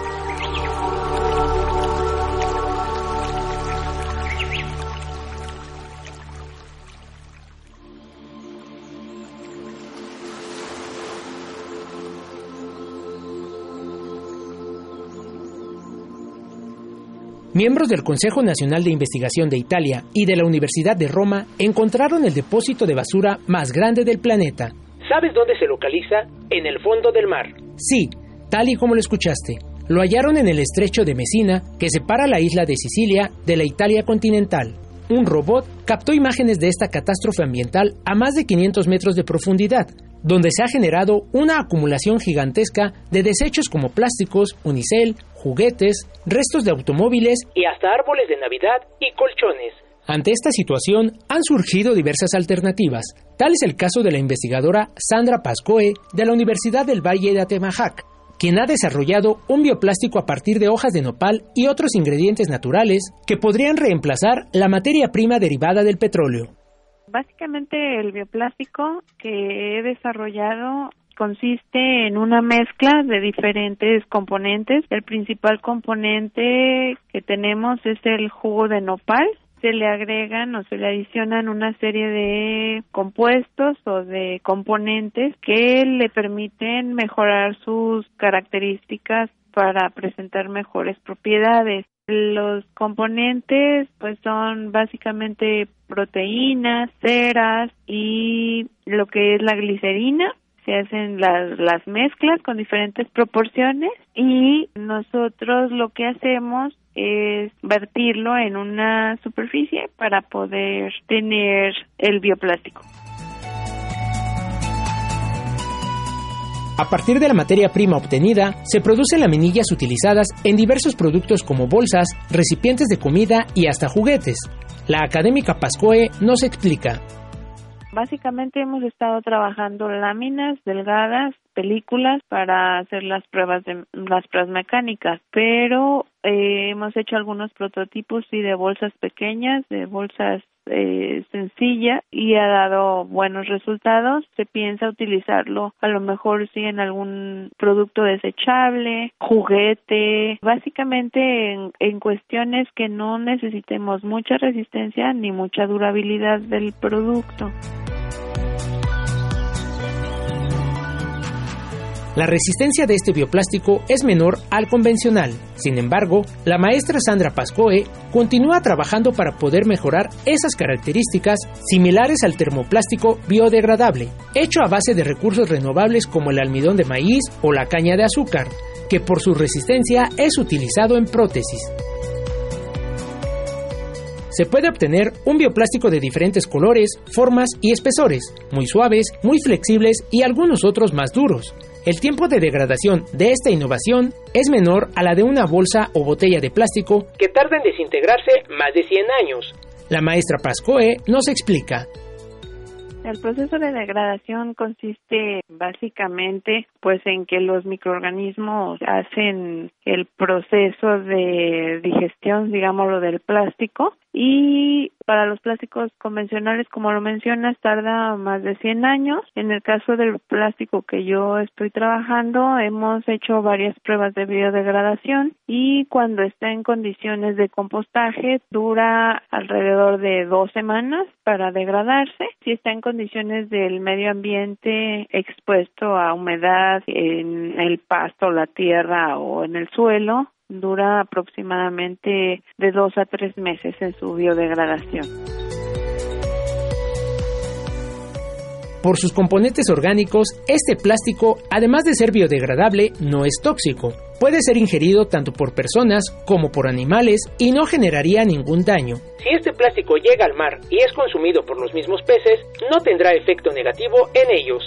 Miembros del Consejo Nacional de Investigación de Italia y de la Universidad de Roma encontraron el depósito de basura más grande del planeta. ¿Sabes dónde se localiza? En el fondo del mar. Sí, tal y como lo escuchaste. Lo hallaron en el estrecho de Messina, que separa la isla de Sicilia de la Italia continental. Un robot captó imágenes de esta catástrofe ambiental a más de 500 metros de profundidad, donde se ha generado una acumulación gigantesca de desechos como plásticos, unicel, juguetes, restos de automóviles y hasta árboles de Navidad y colchones. Ante esta situación han surgido diversas alternativas. Tal es el caso de la investigadora Sandra Pascoe de la Universidad del Valle de Atemajac, quien ha desarrollado un bioplástico a partir de hojas de nopal y otros ingredientes naturales que podrían reemplazar la materia prima derivada del petróleo. Básicamente el bioplástico que he desarrollado consiste en una mezcla de diferentes componentes. El principal componente que tenemos es el jugo de nopal. Se le agregan o se le adicionan una serie de compuestos o de componentes que le permiten mejorar sus características para presentar mejores propiedades. Los componentes pues son básicamente proteínas, ceras y lo que es la glicerina se hacen las, las mezclas con diferentes proporciones y nosotros lo que hacemos es vertirlo en una superficie para poder tener el bioplástico. A partir de la materia prima obtenida, se producen laminillas utilizadas en diversos productos como bolsas, recipientes de comida y hasta juguetes. La académica Pascoe nos explica. Básicamente hemos estado trabajando láminas delgadas, películas para hacer las pruebas de las pruebas mecánicas, pero eh, hemos hecho algunos prototipos y de bolsas pequeñas, de bolsas eh, sencilla y ha dado buenos resultados. Se piensa utilizarlo a lo mejor sí en algún producto desechable, juguete, básicamente en, en cuestiones que no necesitemos mucha resistencia ni mucha durabilidad del producto. La resistencia de este bioplástico es menor al convencional. Sin embargo, la maestra Sandra Pascoe continúa trabajando para poder mejorar esas características similares al termoplástico biodegradable, hecho a base de recursos renovables como el almidón de maíz o la caña de azúcar, que por su resistencia es utilizado en prótesis. Se puede obtener un bioplástico de diferentes colores, formas y espesores, muy suaves, muy flexibles y algunos otros más duros. El tiempo de degradación de esta innovación es menor a la de una bolsa o botella de plástico que tarda en desintegrarse más de 100 años. La maestra Pascoe nos explica. El proceso de degradación consiste básicamente pues en que los microorganismos hacen el proceso de digestión, digámoslo, del plástico y para los plásticos convencionales, como lo mencionas, tarda más de 100 años. En el caso del plástico que yo estoy trabajando, hemos hecho varias pruebas de biodegradación y cuando está en condiciones de compostaje dura alrededor de dos semanas para degradarse. Si está en condiciones del medio ambiente expuesto a humedad en el pasto, la tierra o en el suelo, dura aproximadamente de dos a tres meses en su biodegradación. Por sus componentes orgánicos, este plástico, además de ser biodegradable, no es tóxico. Puede ser ingerido tanto por personas como por animales y no generaría ningún daño. Si este plástico llega al mar y es consumido por los mismos peces, no tendrá efecto negativo en ellos.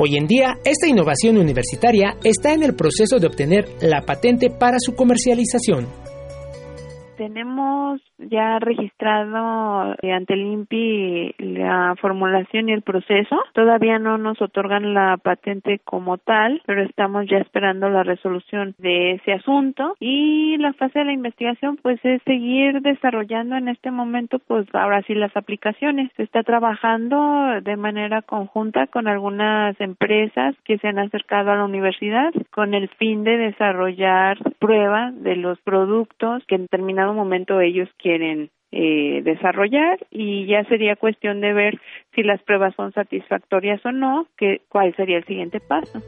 Hoy en día, esta innovación universitaria está en el proceso de obtener la patente para su comercialización. Tenemos ya registrado eh, ante el INPI la formulación y el proceso. Todavía no nos otorgan la patente como tal, pero estamos ya esperando la resolución de ese asunto y la fase de la investigación pues es seguir desarrollando en este momento pues ahora sí las aplicaciones. Se está trabajando de manera conjunta con algunas empresas que se han acercado a la universidad con el fin de desarrollar pruebas de los productos que en determinado momento ellos quieren quieren eh, desarrollar y ya sería cuestión de ver si las pruebas son satisfactorias o no, que, cuál sería el siguiente paso.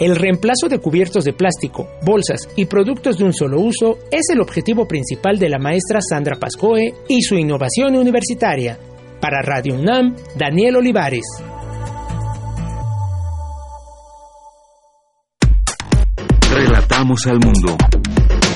El reemplazo de cubiertos de plástico, bolsas y productos de un solo uso es el objetivo principal de la maestra Sandra Pascoe y su innovación universitaria. Para Radio UNAM, Daniel Olivares. Relatamos al mundo.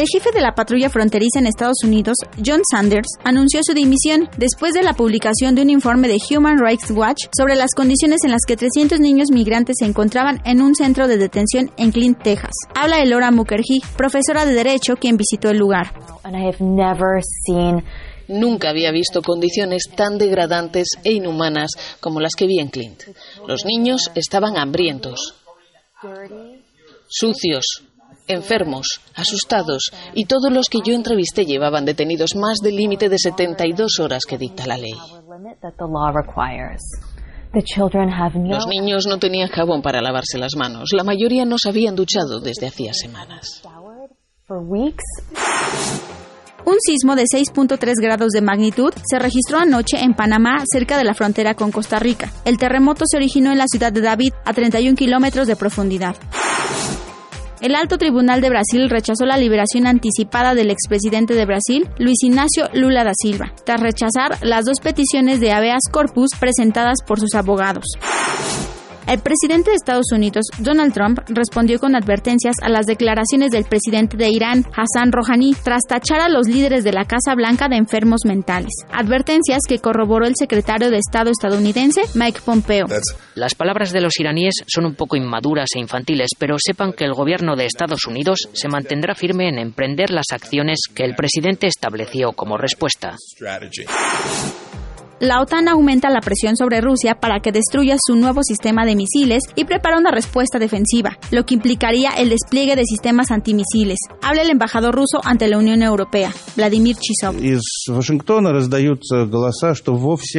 El jefe de la patrulla fronteriza en Estados Unidos, John Sanders, anunció su dimisión después de la publicación de un informe de Human Rights Watch sobre las condiciones en las que 300 niños migrantes se encontraban en un centro de detención en Clint, Texas. Habla Elora Mukherjee, profesora de Derecho, quien visitó el lugar. Nunca había visto condiciones tan degradantes e inhumanas como las que vi en Clint. Los niños estaban hambrientos, sucios, enfermos, asustados, y todos los que yo entrevisté llevaban detenidos más del límite de 72 horas que dicta la ley. Los niños no tenían jabón para lavarse las manos. La mayoría no se habían duchado desde hacía semanas. Un sismo de 6.3 grados de magnitud se registró anoche en Panamá, cerca de la frontera con Costa Rica. El terremoto se originó en la ciudad de David, a 31 kilómetros de profundidad. El alto tribunal de Brasil rechazó la liberación anticipada del expresidente de Brasil, Luis Ignacio Lula da Silva, tras rechazar las dos peticiones de habeas corpus presentadas por sus abogados. El presidente de Estados Unidos, Donald Trump, respondió con advertencias a las declaraciones del presidente de Irán, Hassan Rouhani, tras tachar a los líderes de la Casa Blanca de enfermos mentales. Advertencias que corroboró el secretario de Estado estadounidense, Mike Pompeo. Las palabras de los iraníes son un poco inmaduras e infantiles, pero sepan que el gobierno de Estados Unidos se mantendrá firme en emprender las acciones que el presidente estableció como respuesta. La OTAN aumenta la presión sobre Rusia para que destruya su nuevo sistema de misiles y prepara una respuesta defensiva, lo que implicaría el despliegue de sistemas antimisiles. Habla el embajador ruso ante la Unión Europea, Vladimir Chisov.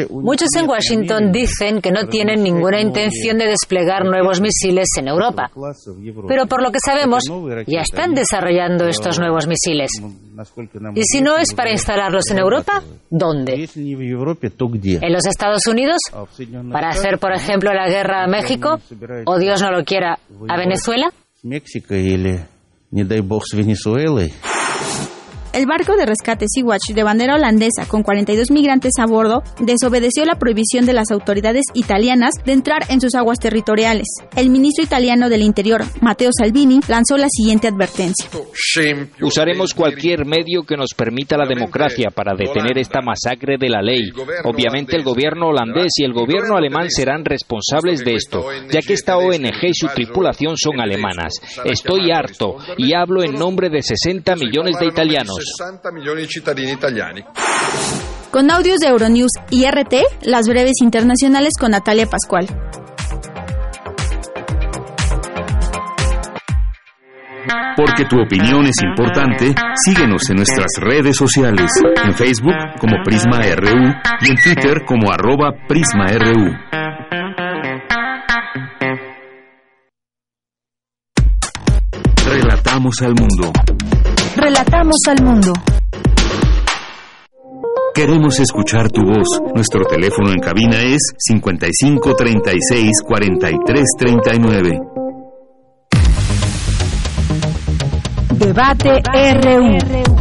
Muchos en Washington dicen que no tienen ninguna intención de desplegar nuevos misiles en Europa. Pero por lo que sabemos, ya están desarrollando estos nuevos misiles. Y si no es para instalarlos en Europa, ¿dónde? ¿En los Estados Unidos? ¿Para hacer, por ejemplo, la guerra a México? ¿O Dios no lo quiera, a Venezuela? El barco de rescate Sea-Watch de bandera holandesa con 42 migrantes a bordo desobedeció la prohibición de las autoridades italianas de entrar en sus aguas territoriales. El ministro italiano del Interior, Matteo Salvini, lanzó la siguiente advertencia. Usaremos cualquier medio que nos permita la democracia para detener esta masacre de la ley. Obviamente el gobierno holandés y el gobierno alemán serán responsables de esto, ya que esta ONG y su tripulación son alemanas. Estoy harto y hablo en nombre de 60 millones de italianos. 60 milioni di cittadini italiani. Con audios de Euronews y RT, las breves internacionales con Natalia Pascual. Porque tu opinión es importante, síguenos en nuestras redes sociales, en Facebook como Prisma RU y en Twitter como arroba PrismaRU. Relatamos al mundo. Relatamos al mundo. Queremos escuchar tu voz. Nuestro teléfono en cabina es 55 36 43 39. Debate RU.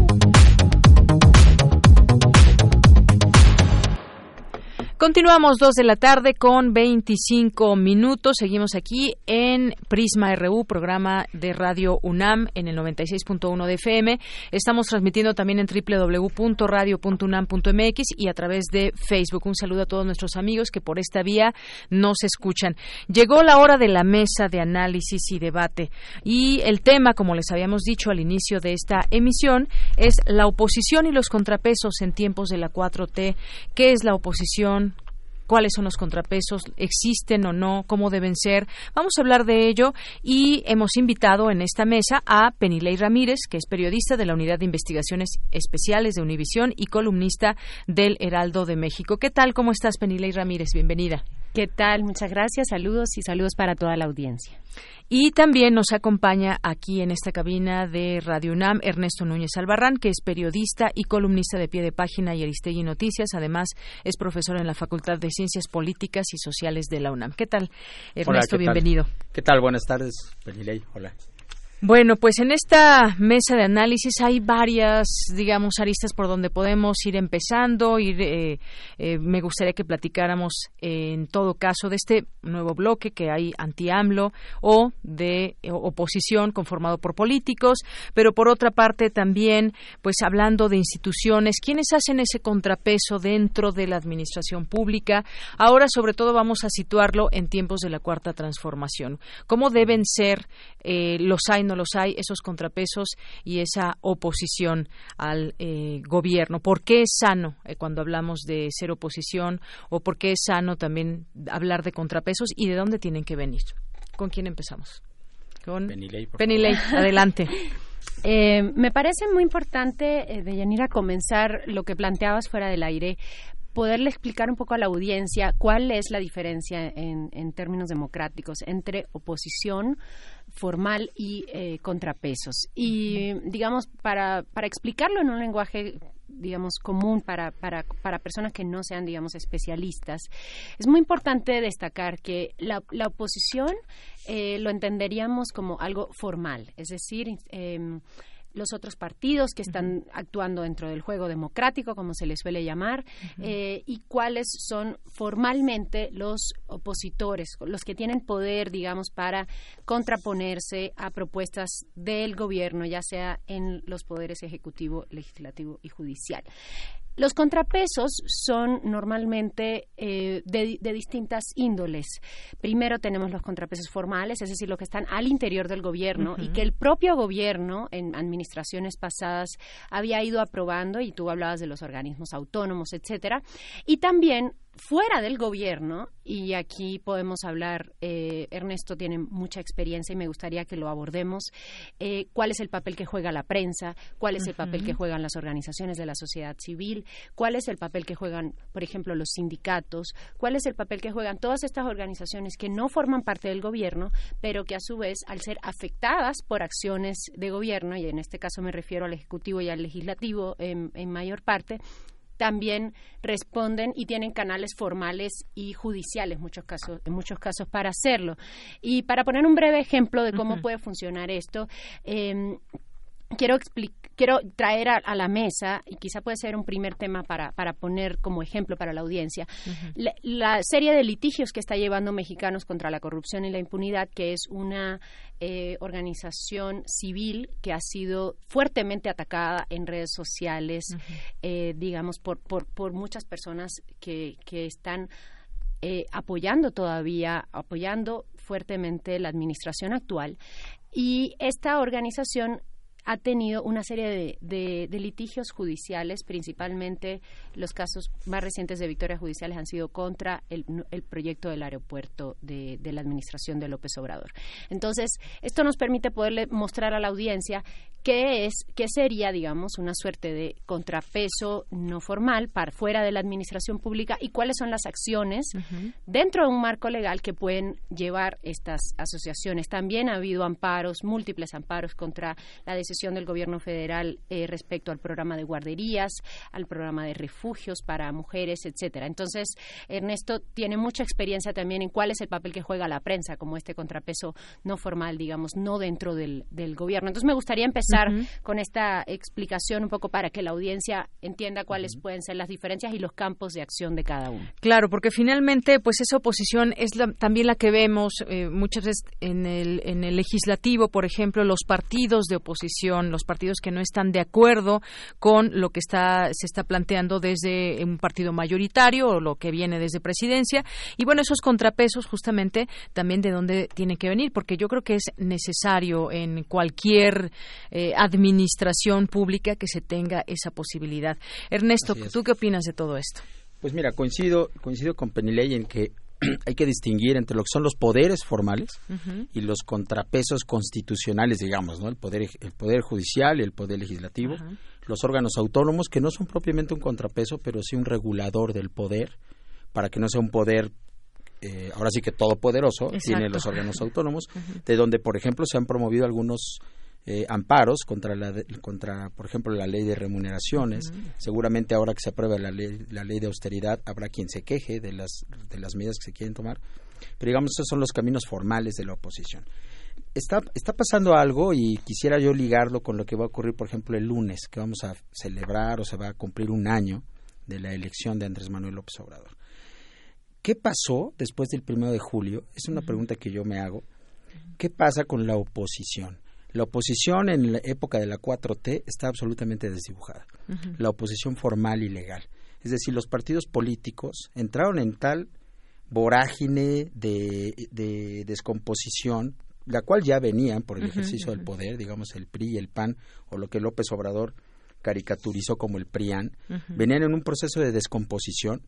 Continuamos dos de la tarde con 25 minutos. Seguimos aquí en Prisma RU, programa de Radio UNAM en el 96.1 de FM. Estamos transmitiendo también en www.radio.unam.mx y a través de Facebook. Un saludo a todos nuestros amigos que por esta vía nos escuchan. Llegó la hora de la mesa de análisis y debate y el tema, como les habíamos dicho al inicio de esta emisión, es la oposición y los contrapesos en tiempos de la 4T. ¿Qué es la oposición? Cuáles son los contrapesos, existen o no, cómo deben ser. Vamos a hablar de ello y hemos invitado en esta mesa a Penilei Ramírez, que es periodista de la Unidad de Investigaciones Especiales de Univisión y columnista del Heraldo de México. ¿Qué tal? ¿Cómo estás, Penilei Ramírez? Bienvenida. ¿Qué tal? Muchas gracias. Saludos y saludos para toda la audiencia. Y también nos acompaña aquí en esta cabina de Radio UNAM Ernesto Núñez Albarrán, que es periodista y columnista de pie de página y Aristegui Noticias. Además, es profesor en la Facultad de Ciencias Políticas y Sociales de la UNAM. ¿Qué tal, Ernesto? Bienvenido. ¿Qué tal? Buenas tardes, Penilei. Hola. Bueno, pues en esta mesa de análisis hay varias, digamos, aristas por donde podemos ir empezando. Ir, eh, eh, me gustaría que platicáramos en todo caso de este nuevo bloque que hay anti-AMLO o de eh, oposición conformado por políticos, pero por otra parte también, pues hablando de instituciones, ¿quiénes hacen ese contrapeso dentro de la administración pública? Ahora, sobre todo, vamos a situarlo en tiempos de la cuarta transformación. ¿Cómo deben ser los años no los hay, esos contrapesos y esa oposición al eh, gobierno. ¿Por qué es sano eh, cuando hablamos de ser oposición o por qué es sano también hablar de contrapesos y de dónde tienen que venir? ¿Con quién empezamos? Con Penilei, adelante. Eh, me parece muy importante, eh, Deyanira, comenzar lo que planteabas fuera del aire, poderle explicar un poco a la audiencia cuál es la diferencia en, en términos democráticos entre oposición, formal y eh, contrapesos. Y, digamos, para, para explicarlo en un lenguaje digamos común para, para, para personas que no sean digamos especialistas es muy importante destacar que la, la oposición eh, lo entenderíamos como algo formal es decir eh, los otros partidos que están actuando dentro del juego democrático, como se les suele llamar, eh, y cuáles son formalmente los opositores, los que tienen poder, digamos, para contraponerse a propuestas del gobierno, ya sea en los poderes ejecutivo, legislativo y judicial. Los contrapesos son normalmente eh, de, distintas índoles. Primero tenemos los contrapesos formales, es decir, los que están al interior del gobierno y que el propio gobierno en administraciones pasadas había ido aprobando, y tú hablabas de los organismos autónomos, etcétera, y también fuera del gobierno, y aquí podemos hablar, eh, Ernesto tiene mucha experiencia y me gustaría que lo abordemos, eh, cuál es el papel que juega la prensa, cuál es el papel que juegan las organizaciones de la sociedad civil, cuál es el papel que juegan, por ejemplo, los sindicatos, cuál es el papel que juegan todas estas organizaciones que no forman parte del gobierno, pero que a su vez, al ser afectadas por acciones de gobierno, y en este caso me refiero al Ejecutivo y al Legislativo en mayor parte, también responden y tienen canales formales y judiciales muchos casos, en muchos casos para hacerlo. Y para poner un breve ejemplo de cómo puede funcionar esto, eh, quiero quiero traer a, la mesa, y quizá puede ser un primer tema para, para poner como ejemplo para la audiencia, la, serie de litigios que está llevando Mexicanos contra la corrupción y la impunidad, que es una eh, organización civil que ha sido fuertemente atacada en redes sociales, eh, digamos, por, por, por, muchas personas que, que están eh, apoyando todavía, apoyando fuertemente la administración actual. Y esta organización ha tenido una serie de, litigios judiciales, principalmente los casos más recientes de victorias judiciales han sido contra el, proyecto del aeropuerto de, la administración de López Obrador. Entonces, esto nos permite poderle mostrar a la audiencia qué es, qué sería, digamos, una suerte de contrapeso no formal para fuera de la administración pública y cuáles son las acciones dentro de un marco legal que pueden llevar estas asociaciones. También ha habido amparos, múltiples amparos contra la decisión del gobierno federal eh, respecto al programa de guarderías, al programa de refugios para mujeres, etcétera. Entonces, Ernesto tiene mucha experiencia también en cuál es el papel que juega la prensa como este contrapeso no formal, digamos, no dentro del, gobierno. Entonces, me gustaría empezar con esta explicación un poco para que la audiencia entienda cuáles pueden ser las diferencias y los campos de acción de cada uno. Claro, porque finalmente, pues esa oposición es también la que vemos eh, muchas veces en el, en el legislativo, por ejemplo, los partidos de oposición los partidos que no están de acuerdo con lo que está se está planteando desde un partido mayoritario o lo que viene desde presidencia y bueno esos contrapesos justamente también de dónde tienen que venir porque yo creo que es necesario en cualquier eh, administración pública que se tenga esa posibilidad. Ernesto, ¿tú qué opinas de todo esto? Pues mira, coincido, coincido con Penilei en que hay que distinguir entre lo que son los poderes formales y los contrapesos constitucionales, digamos, ¿no? El poder, el poder judicial y el poder legislativo, los órganos autónomos que no son propiamente un contrapeso, pero sí un regulador del poder, para que no sea un poder eh, ahora sí que todopoderoso, tiene los órganos autónomos, de donde, por ejemplo, se han promovido algunos eh, amparos contra, la contra, por ejemplo, la ley de remuneraciones. Seguramente ahora que se aprueba la ley, la ley de austeridad, habrá quien se queje de las, de las medidas que se quieren tomar. Pero digamos, esos son los caminos formales de la oposición. Está, está pasando algo y quisiera yo ligarlo con lo que va a ocurrir, por ejemplo, el lunes, que vamos a celebrar o se va a cumplir un año de la elección de Andrés Manuel López Obrador. ¿Qué pasó después del primero de julio? Es una pregunta que yo me hago. ¿Qué pasa con la oposición? La oposición en la época de la 4T está absolutamente desdibujada. La oposición formal y legal. Es decir, los partidos políticos entraron en tal vorágine de, descomposición, la cual ya venían por el ejercicio del poder, digamos el PRI y el PAN, o lo que López Obrador caricaturizó como el PRIAN, venían en un proceso de descomposición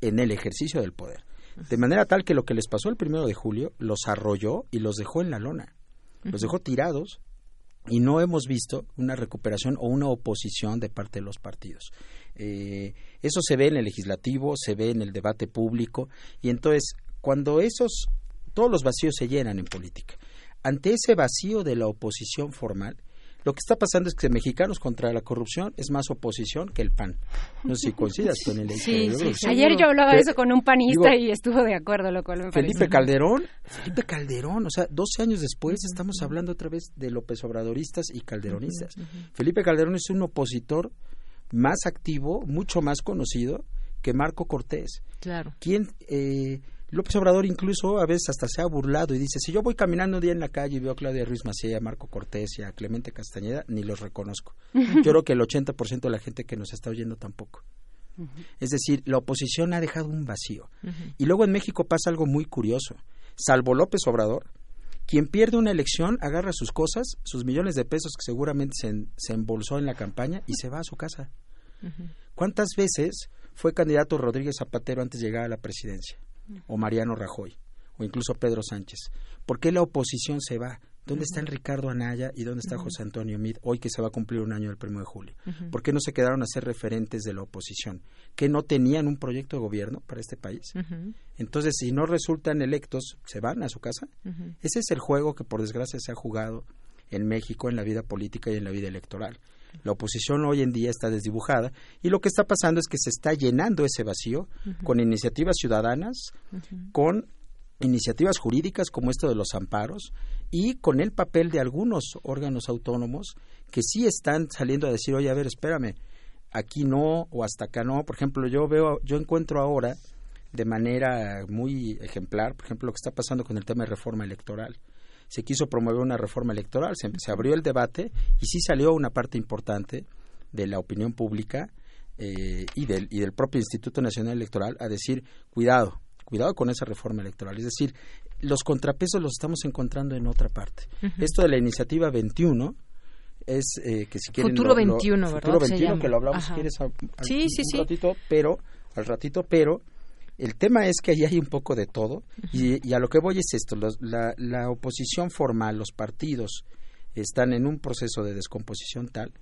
en el ejercicio del poder. De manera tal que lo que les pasó el primero de julio los arrolló y los dejó en la lona. Los dejó tirados y no hemos visto una recuperación o una oposición de parte de los partidos. Eh, eso se ve en el legislativo, se ve en el debate público y entonces cuando esos todos los vacíos se llenan en política, ante ese vacío de la oposición formal, lo que está pasando es que mexicanos contra la corrupción es más oposición que el PAN. No sé si coincidas con el sí, sí, Ayer yo hablaba de eso con un panista y estuvo de acuerdo, lo cual me Felipe Calderón, Felipe Calderón, o sea, 12 años después estamos hablando otra vez de López Obradoristas y calderonistas. Felipe Calderón es un opositor más activo, mucho más conocido que Marco Cortés. Claro. Quien eh, López Obrador incluso a veces hasta se ha burlado y dice, si yo voy caminando un día en la calle y veo a Claudia Ruiz Macía, a Marco Cortés y a Clemente Castañeda, ni los reconozco. Yo creo que el 80% de la gente que nos está oyendo tampoco. Es decir, la oposición ha dejado un vacío. Y luego en México pasa algo muy curioso. Salvo López Obrador, quien pierde una elección agarra sus cosas, sus millones de pesos que seguramente se, se embolsó en la campaña y se va a su casa. ¿Cuántas veces fue candidato Rodríguez Zapatero antes de llegar a la presidencia? O Mariano Rajoy o incluso Pedro Sánchez. ¿Por qué la oposición se va? ¿Dónde están Ricardo Anaya y dónde está José Antonio Mid hoy que se va a cumplir un año el 1 de julio? ¿Por qué no se quedaron a ser referentes de la oposición? ¿Que no tenían un proyecto de gobierno para este país? Entonces, si no resultan electos, ¿se van a su casa? Ese es el juego que por desgracia se ha jugado en México en la vida política y en la vida electoral. La oposición hoy en día está desdibujada y lo que está pasando es que se está llenando ese vacío con iniciativas ciudadanas, con iniciativas jurídicas como esto de los amparos y con el papel de algunos órganos autónomos que sí están saliendo a decir, oye, a ver, espérame, aquí no o hasta acá no. Por ejemplo, yo veo, yo encuentro ahora de manera muy ejemplar, por ejemplo, lo que está pasando con el tema de reforma electoral se quiso promover una reforma electoral, se, abrió el debate y sí salió una parte importante de la opinión pública eh, y, del, y del propio Instituto Nacional Electoral a decir, cuidado, cuidado con esa reforma electoral. Es decir, los contrapesos los estamos encontrando en otra parte. Esto de la iniciativa 21 es eh, que si quieren... Futuro 21, ¿verdad? Futuro 21, que lo hablamos si quieres sí, sí, un ratito, pero al ratito, pero el tema es que ahí hay un poco de todo y, a lo que voy es esto, la, la, oposición formal, los partidos están en un proceso de descomposición tal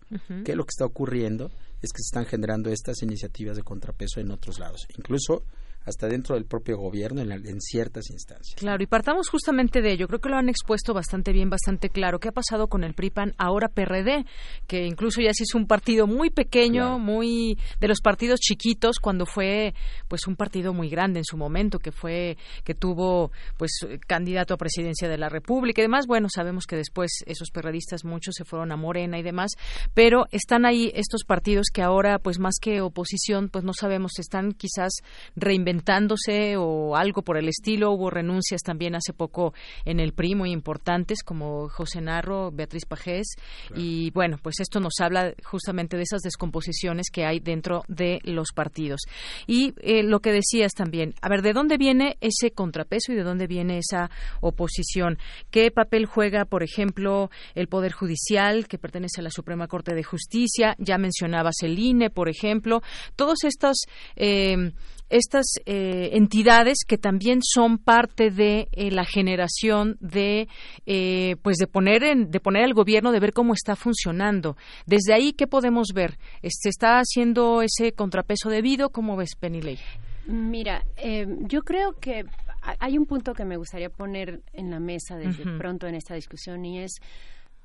que lo que está ocurriendo es que se están generando estas iniciativas de contrapeso en otros lados. Incluso hasta dentro del propio gobierno en, ciertas instancias. Claro, y partamos justamente de ello. Creo que lo han expuesto bastante bien, bastante claro. ¿Qué ha pasado con el PRIPAN, ahora PRD, que incluso ya se hizo un partido muy pequeño, muy de los partidos chiquitos, cuando fue pues un partido muy grande en su momento, que fue que tuvo pues candidato a presidencia de la República y demás. Bueno, sabemos que después esos perredistas muchos se fueron a Morena y demás, pero están ahí estos partidos que ahora pues más que oposición, pues no sabemos, están quizás reinventando reinventándose o algo por el estilo. Hubo renuncias también hace poco en el PRI muy importantes como José Narro, Beatriz Pajés y bueno, pues esto nos habla justamente de esas descomposiciones que hay dentro de los partidos. Y eh, lo que decías también, a ver, ¿de dónde viene ese contrapeso y de dónde viene esa oposición? ¿Qué papel juega, por ejemplo, el Poder Judicial, que pertenece a la Suprema Corte de Justicia? Ya mencionabas el INE, por ejemplo. Todos estos eh, estas eh, entidades que también son parte de eh, la generación de eh, pues de poner en, de poner al gobierno de ver cómo está funcionando. Desde ahí qué podemos ver se está haciendo ese contrapeso debido cómo ves Penilei mira yo creo que hay un punto que me gustaría poner en la mesa desde pronto en esta discusión y es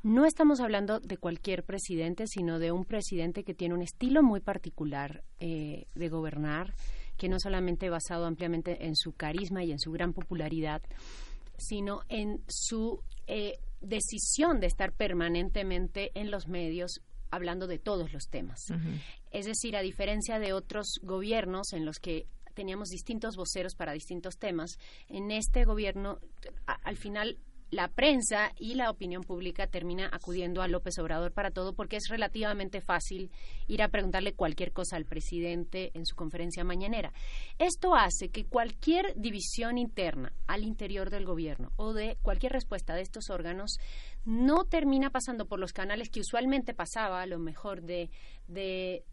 no estamos hablando de cualquier presidente, sino de un presidente que tiene un estilo muy particular de gobernar, que no solamente basado ampliamente en su carisma y en su gran popularidad, sino en su eh, decisión de estar permanentemente en los medios hablando de todos los temas. Es decir, a diferencia de otros gobiernos en los que teníamos distintos voceros para distintos temas, en este gobierno al final la prensa y la opinión pública termina acudiendo a López Obrador para todo porque es relativamente fácil ir a preguntarle cualquier cosa al presidente en su conferencia mañanera. Esto hace que cualquier división interna al interior del gobierno o de cualquier respuesta de estos órganos no termina pasando por los canales que usualmente pasaba, a lo mejor de, de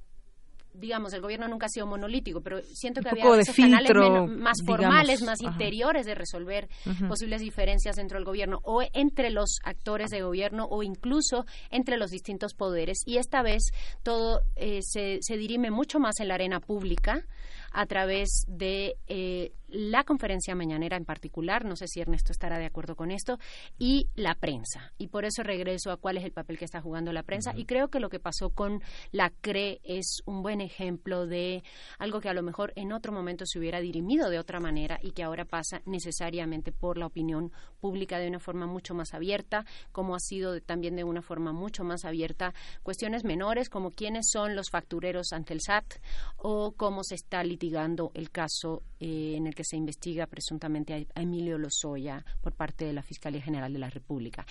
digamos, el gobierno nunca ha sido monolítico, pero siento que había esos canales más formales, más interiores de resolver posibles diferencias dentro del gobierno o entre los actores de gobierno o incluso entre los distintos poderes. Y esta vez todo eh, se, se dirime mucho más en la arena pública a través de eh, la conferencia mañanera en particular, no sé si Ernesto estará de acuerdo con esto, y la prensa. Y por eso regreso a cuál es el papel que está jugando la prensa. Y creo que lo que pasó con la CRE es un buen ejemplo de algo que a lo mejor en otro momento se hubiera dirimido de otra manera y que ahora pasa necesariamente por la opinión pública de una forma mucho más abierta, como ha sido también de una forma mucho más abierta cuestiones menores como quiénes son los factureros ante el SAT o cómo se está litigando el caso eh, en el que se investiga presuntamente a, Emilio Lozoya por parte de la Fiscalía General de la República.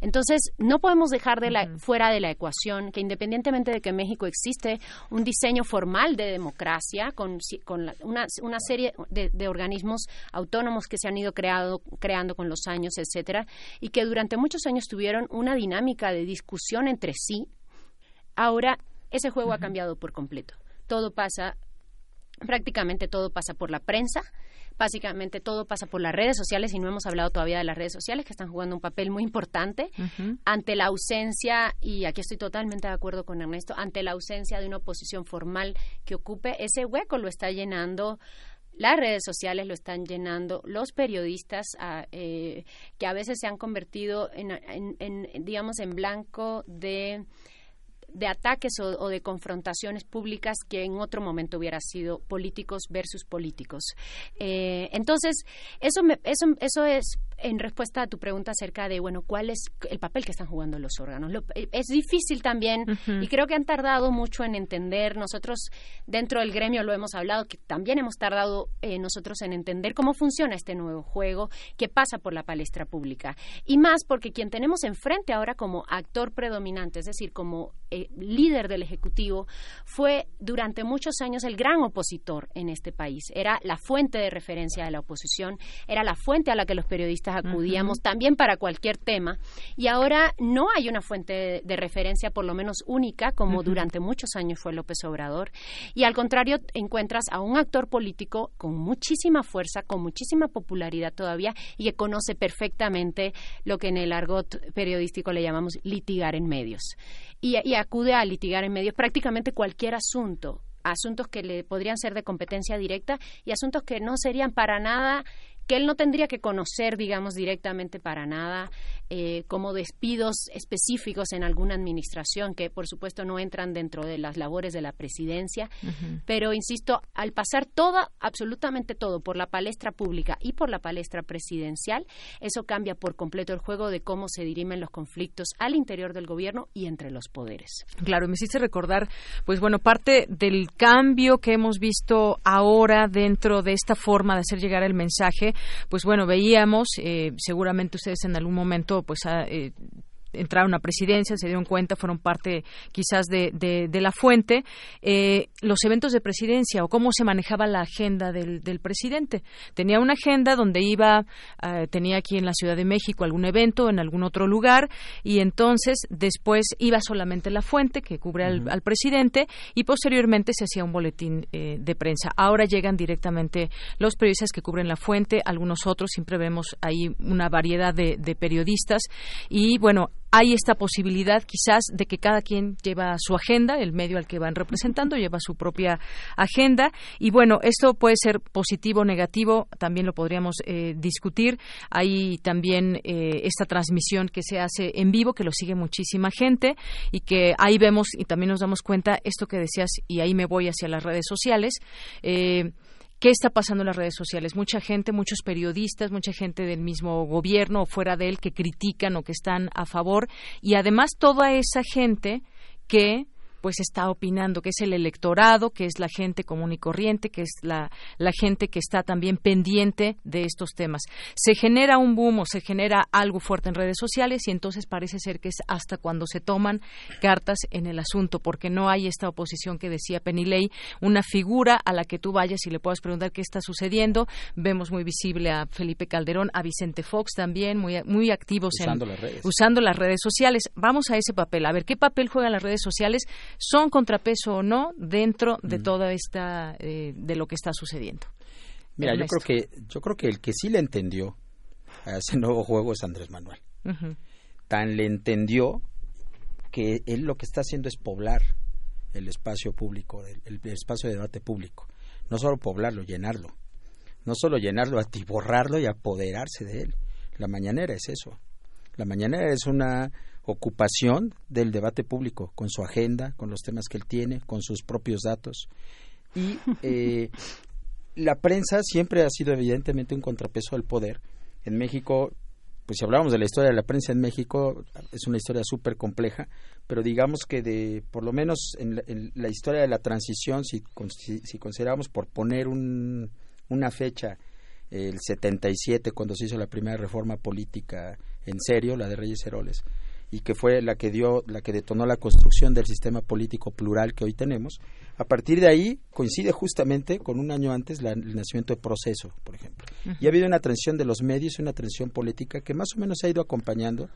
Entonces, no podemos dejar de la, fuera de la ecuación que independientemente de que en México existe un diseño formal de democracia con, una, una, serie de, organismos autónomos que se han ido creado, creando con los años, etcétera, y que durante muchos años tuvieron una dinámica de discusión entre sí, ahora ese juego ha cambiado por completo. Todo pasa prácticamente todo pasa por la prensa, básicamente todo pasa por las redes sociales y no hemos hablado todavía de las redes sociales que están jugando un papel muy importante. Ante la ausencia, y aquí estoy totalmente de acuerdo con Ernesto, ante la ausencia de una oposición formal que ocupe ese hueco lo está llenando las redes sociales lo están llenando, los periodistas ah, eh, que a veces se han convertido en digamos, en blanco de de ataques o, de confrontaciones públicas que en otro momento hubiera sido políticos versus políticos. Eh, entonces, eso, eso, eso es en respuesta a tu pregunta acerca de, bueno, cuál es el papel que están jugando los órganos. Eh, es difícil también y creo que han tardado mucho en entender. Nosotros dentro del gremio lo hemos hablado, que también hemos tardado eh, nosotros en entender cómo funciona este nuevo juego que pasa por la palestra pública. Y más porque quien tenemos enfrente ahora como actor predominante, es decir, como eh, líder del Ejecutivo, fue durante muchos años el gran opositor en este país. Era la fuente de referencia de la oposición, era la fuente a la que los periodistas acudíamos también para cualquier tema y ahora no hay una fuente de, referencia por lo menos única como durante muchos años fue López Obrador y al contrario encuentras a un actor político con muchísima fuerza, con muchísima popularidad todavía y que conoce perfectamente lo que en el argot periodístico le llamamos litigar en medios y, y acude a litigar en medios prácticamente cualquier asunto asuntos que le podrían ser de competencia directa y asuntos que no serían para nada que él no tendría que conocer, digamos, directamente para nada, eh, como despidos específicos en alguna administración, que por supuesto no entran dentro de las labores de la presidencia, pero insisto, al pasar todo, absolutamente todo, por la palestra pública y por la palestra presidencial, eso cambia por completo el juego de cómo se dirimen los conflictos al interior del gobierno y entre los poderes. Claro, me hiciste recordar, pues bueno, parte del cambio que hemos visto ahora dentro de esta forma de hacer llegar el mensaje, pues bueno, veíamos, eh, seguramente ustedes en algún momento, pues eh, entraron a presidencia, se dieron cuenta, fueron parte quizás de, de, la fuente, eh, los eventos de presidencia o cómo se manejaba la agenda del, del presidente. Tenía una agenda donde iba, eh, tenía aquí en la Ciudad de México algún evento en algún otro lugar y entonces después iba solamente la fuente que cubre al, presidente y posteriormente se hacía un boletín eh, de prensa. Ahora llegan directamente los periodistas que cubren la fuente, algunos otros, siempre vemos ahí una variedad de, de periodistas y bueno, hay esta posibilidad quizás de que cada quien lleva su agenda, el medio al que van representando lleva su propia agenda y bueno, esto puede ser positivo o negativo, también lo podríamos eh, discutir. Hay también eh, esta transmisión que se hace en vivo, que lo sigue muchísima gente y que ahí vemos y también nos damos cuenta esto que decías y ahí me voy hacia las redes sociales. Eh, qué está pasando en las redes sociales. Mucha gente, muchos periodistas, mucha gente del mismo gobierno o fuera de él que critican o que están a favor y además toda esa gente que pues está opinando, que es el electorado, que es la gente común y corriente, que es la, la gente que está también pendiente de estos temas. Se genera un boom o se genera algo fuerte en redes sociales y entonces parece ser que es hasta cuando se toman cartas en el asunto, porque no hay esta oposición que decía Penilei, una figura a la que tú vayas y le puedas preguntar qué está sucediendo. Vemos muy visible a Felipe Calderón, a Vicente Fox también, muy, muy activos usando, las redes. usando las redes sociales. Vamos a ese papel, a ver qué papel juegan las redes sociales son contrapeso o no dentro de toda esta eh, de lo que está sucediendo. Mira, yo creo que yo creo que el que sí le entendió a ese nuevo juego es Andrés Manuel. Tan le entendió que él lo que está haciendo es poblar el espacio público, el, espacio de debate público. No solo poblarlo, llenarlo. No solo llenarlo, atiborrarlo y apoderarse de él. La mañanera es eso. La mañanera es una ocupación del debate público, con su agenda, con los temas que él tiene, con sus propios datos. Y eh, la prensa siempre ha sido evidentemente un contrapeso al poder. En México, pues si hablamos de la historia de la prensa en México, es una historia súper compleja, pero digamos que de, por lo menos en la, historia de la transición, si, si, consideramos por poner un, una fecha, el 77, cuando se hizo la primera reforma política en serio, la de Reyes Heroles, y que fue la que dio, la que detonó la construcción del sistema político plural que hoy tenemos. A partir de ahí coincide justamente con un año antes el nacimiento de Proceso, por ejemplo. Y ha habido una transición de los medios y una transición política que más o menos se ha ido acompañando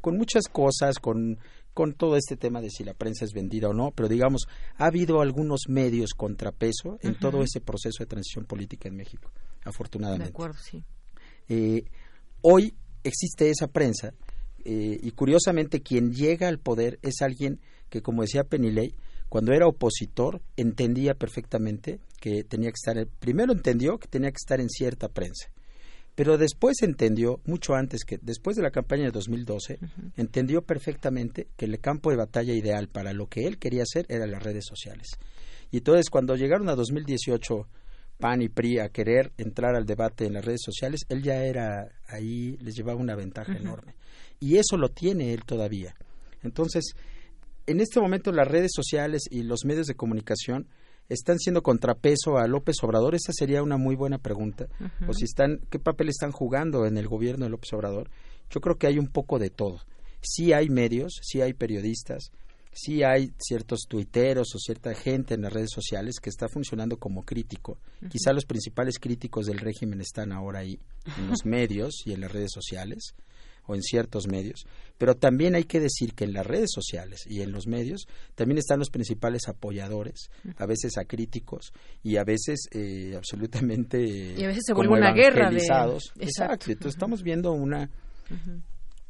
con muchas cosas, con, con todo este tema de si la prensa es vendida o no, pero digamos, ha habido algunos medios contrapeso en todo ese proceso de transición política en México, afortunadamente. De acuerdo, sí. Eh, hoy existe esa prensa eh, y curiosamente quien llega al poder es alguien que, como decía Penilei, cuando era opositor entendía perfectamente que tenía que estar, primero entendió que tenía que estar en cierta prensa, pero después entendió, mucho antes que, después de la campaña de 2012, entendió perfectamente que el campo de batalla ideal para lo que él quería hacer era las redes sociales. Y entonces cuando llegaron a 2018 PAN y PRI a querer entrar al debate en las redes sociales, él ya era ahí, les llevaba una ventaja enorme y eso lo tiene él todavía. Entonces, en este momento las redes sociales y los medios de comunicación están siendo contrapeso a López Obrador. Esa sería una muy buena pregunta. O si están, ¿qué papel están jugando en el gobierno de López Obrador? Yo creo que hay un poco de todo. Sí hay medios, sí hay periodistas, sí hay ciertos tuiteros o cierta gente en las redes sociales que está funcionando como crítico. Quizá los principales críticos del régimen están ahora ahí, en los medios y en las redes sociales o en ciertos medios, pero también hay que decir que en las redes sociales y en los medios también están los principales apoyadores, a veces acríticos y a veces eh, absolutamente y a veces se vuelve una guerra de exacto. Entonces estamos viendo una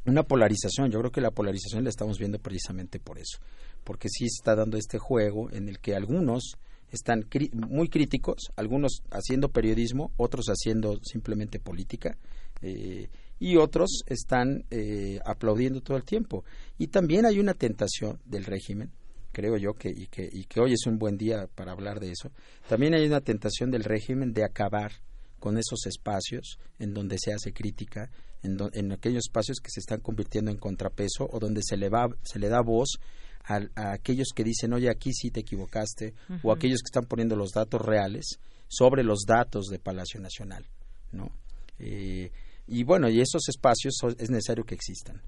una polarización yo creo que la polarización la estamos viendo precisamente por eso porque sí está dando este juego en el que algunos están muy críticos, algunos haciendo periodismo, otros haciendo simplemente política, eh, y otros están eh, aplaudiendo todo el tiempo. Y también hay una tentación del régimen, creo yo, que y, que, y que hoy es un buen día para hablar de eso, también hay una tentación del régimen de acabar con esos espacios en donde se hace crítica, en, en aquellos espacios que se están convirtiendo en contrapeso o donde se le, va, se le da voz a, aquellos que dicen, oye, aquí sí te equivocaste, o aquellos que están poniendo los datos reales sobre los datos de Palacio Nacional, ¿no? Eh, y bueno, y esos espacios es necesario que existan.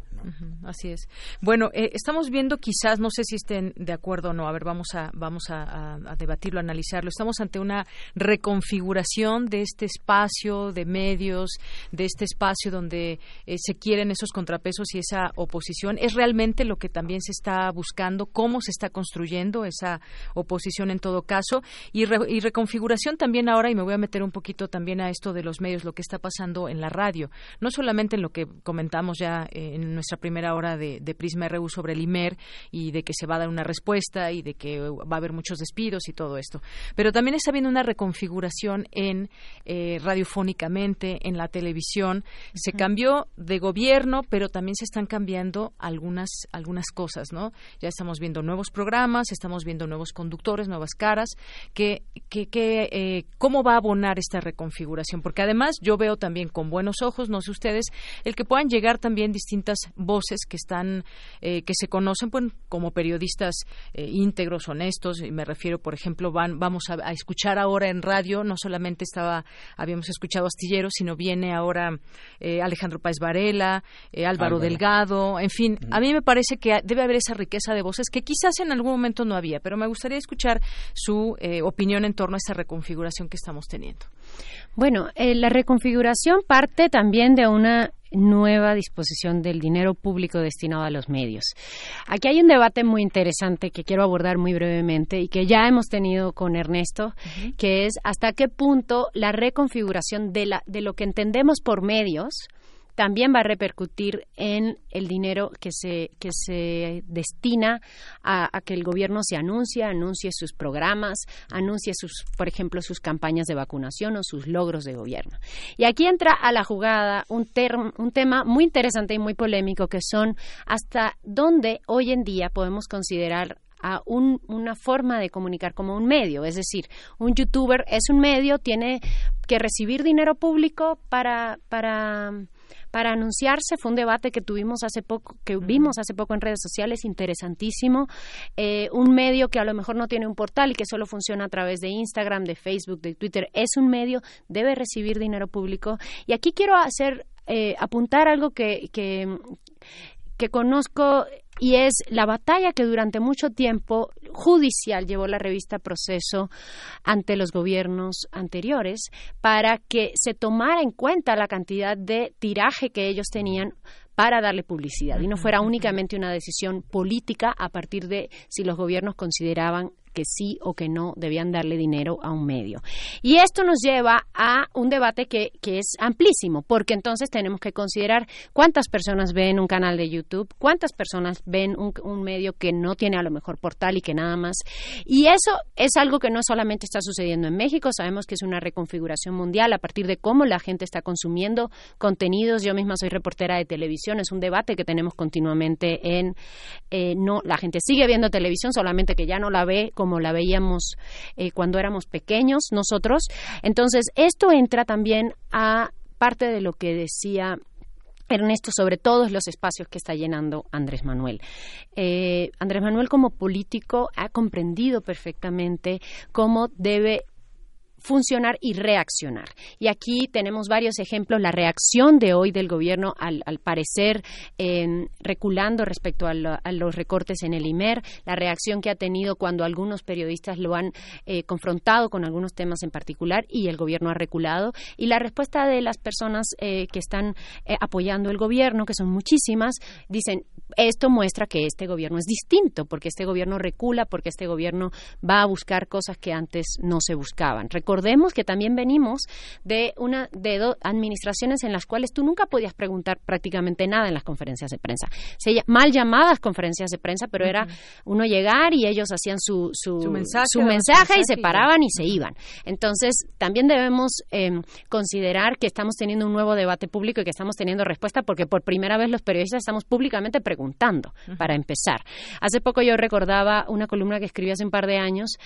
así es. Bueno, eh, estamos viendo quizás, no sé si estén de acuerdo o no, a ver, vamos a, vamos a, debatirlo, analizarlo. Estamos ante una reconfiguración de este espacio de medios, de este espacio donde eh, se quieren esos contrapesos y esa oposición. ¿Es realmente lo que también se está buscando? ¿Cómo se está construyendo esa oposición en todo caso? Y, y reconfiguración también ahora, y me voy a meter un poquito también a esto de los medios, lo que está pasando en la radio no solamente en lo que comentamos ya eh, en nuestra primera hora de, Prisma RU sobre el IMER y de que se va a dar una respuesta y de que va a haber muchos despidos y todo esto, pero también está habiendo una reconfiguración en eh, radiofónicamente, en la televisión. Se cambió de gobierno, pero también se están cambiando algunas, algunas cosas, ¿no? Ya estamos viendo nuevos programas, estamos viendo nuevos conductores, nuevas caras, que, que, que eh, cómo va a abonar esta reconfiguración, porque además yo veo también con buenos ojos no sé ustedes, el que puedan llegar también distintas voces que están, eh, que se conocen pues, como periodistas eh, íntegros, honestos, y me refiero, por ejemplo, van, vamos a, escuchar ahora en radio, no solamente estaba, habíamos escuchado Astillero, sino viene ahora eh, Alejandro Páez Varela, Álvaro, Delgado, en fin, a mí me parece que debe haber esa riqueza de voces que quizás en algún momento no había, pero me gustaría escuchar su opinión en torno a esta reconfiguración que estamos teniendo. Bueno, la reconfiguración parte también también de una nueva disposición del dinero público destinado a los medios. Aquí hay un debate muy interesante que quiero abordar muy brevemente y que ya hemos tenido con Ernesto, que es hasta qué punto la reconfiguración de, la, de lo que entendemos por medios también va a repercutir en el dinero que se, que se destina a, que el gobierno se anuncie, anuncie sus programas, anuncie sus, por ejemplo, sus campañas de vacunación o sus logros de gobierno. Y aquí entra a la jugada un, un tema muy interesante y muy polémico que son hasta dónde hoy en día podemos considerar a una forma de comunicar como un medio. Es decir, un youtuber es un medio, tiene que recibir dinero público para, para para anunciarse. Fue un debate que tuvimos hace poco, que vimos hace poco en redes sociales, interesantísimo. Eh, un medio que a lo mejor no tiene un portal y que solo funciona a través de Instagram, de Facebook, de Twitter, es un medio, debe recibir dinero público. Y aquí quiero hacer, eh, apuntar algo que, que, que conozco y es la batalla que durante mucho tiempo judicial llevó la revista Proceso ante los gobiernos anteriores para que se tomara en cuenta la cantidad de tiraje que ellos tenían para darle publicidad. Y no fuera únicamente una decisión política a partir de si los gobiernos consideraban que sí o que no debían darle dinero a un medio. Y esto nos lleva a un debate que, que es amplísimo, porque entonces tenemos que considerar cuántas personas ven un canal de YouTube, cuántas personas ven un, un medio que no tiene a lo mejor portal y que nada más. Y eso es algo que no solamente está sucediendo en México, sabemos que es una reconfiguración mundial a partir de cómo la gente está consumiendo contenidos. Yo misma soy reportera de televisión, es un debate que tenemos continuamente en, eh, no, la gente sigue viendo televisión, solamente que ya no la ve como como la veíamos eh, cuando éramos pequeños nosotros. Entonces, esto entra también a parte de lo que decía Ernesto, sobre todos los espacios que está llenando Andrés Manuel. Eh, Andrés Manuel como político ha comprendido perfectamente cómo debe funcionar y reaccionar. Y aquí tenemos varios ejemplos. La reacción de hoy del gobierno, al, parecer, reculando respecto a, los recortes en el IMER, la reacción que ha tenido cuando algunos periodistas lo han eh, confrontado con algunos temas en particular y el gobierno ha reculado, y la respuesta de las personas eh, que están eh, apoyando el gobierno, que son muchísimas, dicen, esto muestra que este gobierno es distinto, porque este gobierno recula, porque este gobierno va a buscar cosas que antes no se buscaban. Recordemos que también venimos de una de dos administraciones en las cuales tú nunca podías preguntar prácticamente nada en las conferencias de prensa. Se, mal llamadas conferencias de prensa, pero era uno llegar y ellos hacían su, su, mensaje, y se paraban y se iban. Entonces, también debemos em, considerar que estamos teniendo un nuevo debate público y que estamos teniendo respuesta porque por primera vez los periodistas estamos públicamente preguntando, para empezar. Hace poco yo recordaba una columna que escribí hace un par de años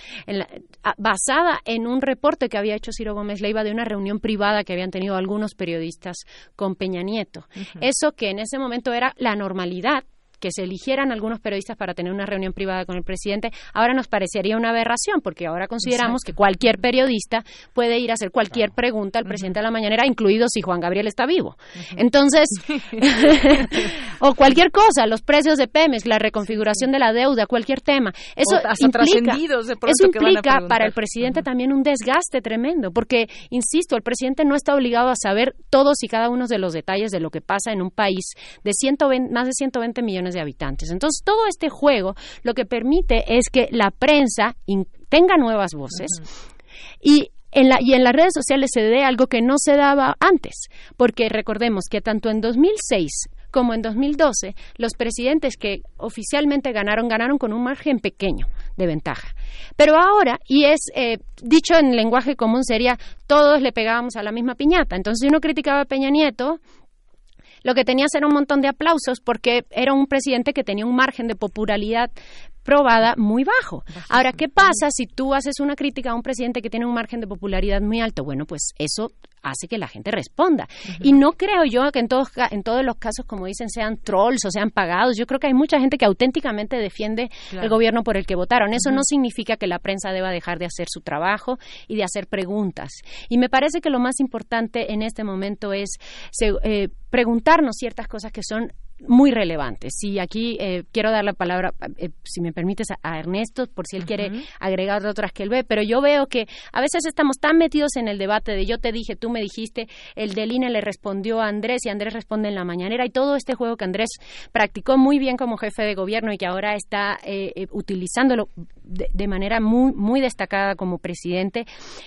basada en un reporte que había hecho Ciro Gómez Leiva de una reunión privada que habían tenido algunos periodistas con Peña Nieto. Eso que en ese momento era la normalidad que se eligieran algunos periodistas para tener una reunión privada con el presidente, ahora nos parecería una aberración, porque ahora consideramos que cualquier periodista puede ir a hacer cualquier pregunta al presidente de la mañanera, incluido si Juan Gabriel está vivo. Entonces, o cualquier cosa, los precios de Pemex, la reconfiguración de la deuda, cualquier tema. Eso implica, eso implica para el presidente también un desgaste tremendo, porque, insisto, el presidente no está obligado a saber todos y cada uno de los detalles de lo que pasa en un país de 120, más de 120 millones de habitantes. Entonces, todo este juego lo que permite es que la prensa tenga nuevas voces y en la, y en las redes sociales se dé algo que no se daba antes, porque recordemos que tanto en 2006 como en 2012, los presidentes que oficialmente ganaron, ganaron con un margen pequeño de ventaja. Pero ahora, y es eh, dicho en lenguaje común, sería todos le pegábamos a la misma piñata. Entonces, si uno criticaba a Peña Nieto, lo que tenías era un montón de aplausos porque era un presidente que tenía un margen de popularidad probada muy bajo. Ahora, ¿qué pasa si tú haces una crítica a un presidente que tiene un margen de popularidad muy alto? Bueno, pues eso hace que la gente responda. Y no creo yo que en todos, en todos los casos, como dicen, sean trolls o sean pagados. Yo creo que hay mucha gente que auténticamente defiende el gobierno por el que votaron. Eso no significa que la prensa deba dejar de hacer su trabajo y de hacer preguntas. Y me parece que lo más importante en este momento es eh, preguntarnos ciertas cosas que son muy relevantes. Y aquí eh, quiero dar la palabra, eh, si me permites, a, Ernesto, por si él quiere agregar otras que él ve, pero yo veo que a veces estamos tan metidos en el debate de yo te dije, tú me dijiste, el del INE le respondió a Andrés y Andrés responde en la mañanera y todo este juego que Andrés practicó muy bien como jefe de gobierno y que ahora está eh, utilizándolo de, manera muy, muy destacada como presidente,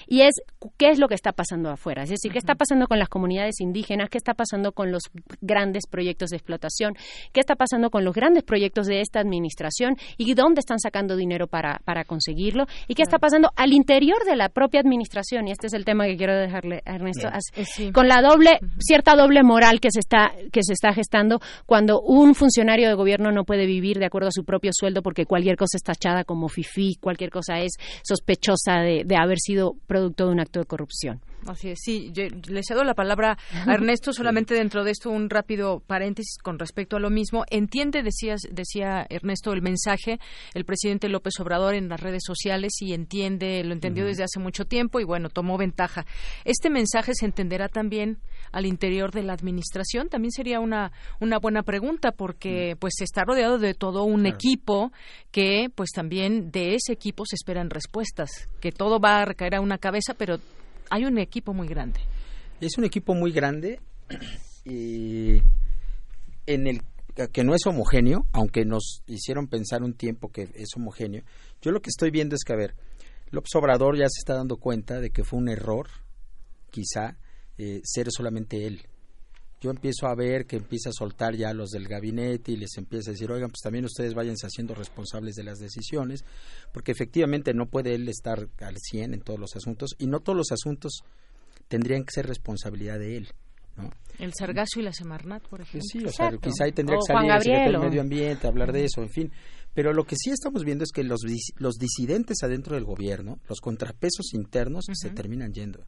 y es qué es lo que está pasando afuera, es decir, qué está pasando con las comunidades indígenas, qué está pasando con los grandes proyectos de explotación, qué está pasando con los grandes proyectos de esta administración y dónde están sacando dinero para, para conseguirlo, y qué está pasando al interior de la propia administración, y este es el tema que quiero dejarle a Ernesto, eh, con la doble, cierta doble moral que se está, que se está gestando cuando un funcionario de gobierno no puede vivir de acuerdo a su propio sueldo porque cualquier cosa está tachada como FIFI cualquier cosa es sospechosa de, haber sido producto de un acto de corrupción. Así es, sí, le cedo la palabra a Ernesto solamente dentro de esto un rápido paréntesis con respecto a lo mismo. Entiende, decías, decía Ernesto, el mensaje, el presidente López Obrador en las redes sociales y entiende, lo entendió desde hace mucho tiempo y bueno, tomó ventaja. ¿Este mensaje se entenderá también al interior de la administración? También sería una, una buena pregunta porque mm. pues está rodeado de todo un equipo que pues también de ese equipo se esperan respuestas, que todo va a recaer a una cabeza, pero hay un equipo muy grande. Es un equipo muy grande y en el que no es homogéneo, aunque nos hicieron pensar un tiempo que es homogéneo. Yo lo que estoy viendo es que, a ver, López Obrador ya se está dando cuenta de que fue un error, quizá, eh, ser solamente él. Yo empiezo a ver que empieza a soltar ya a los del gabinete y les empieza a decir, oigan, pues también ustedes váyanse haciendo responsables de las decisiones, porque efectivamente no puede él estar al 100 en todos los asuntos y no todos los asuntos tendrían que ser responsabilidad de él. ¿no? El Sargazo y la Semarnat, por ejemplo. Sí, o sea, quizá ahí tendría que salir el Medio Ambiente, hablar de eso, en fin. Pero lo que sí estamos viendo es que los, los disidentes adentro del gobierno, los contrapesos internos, se terminan yendo.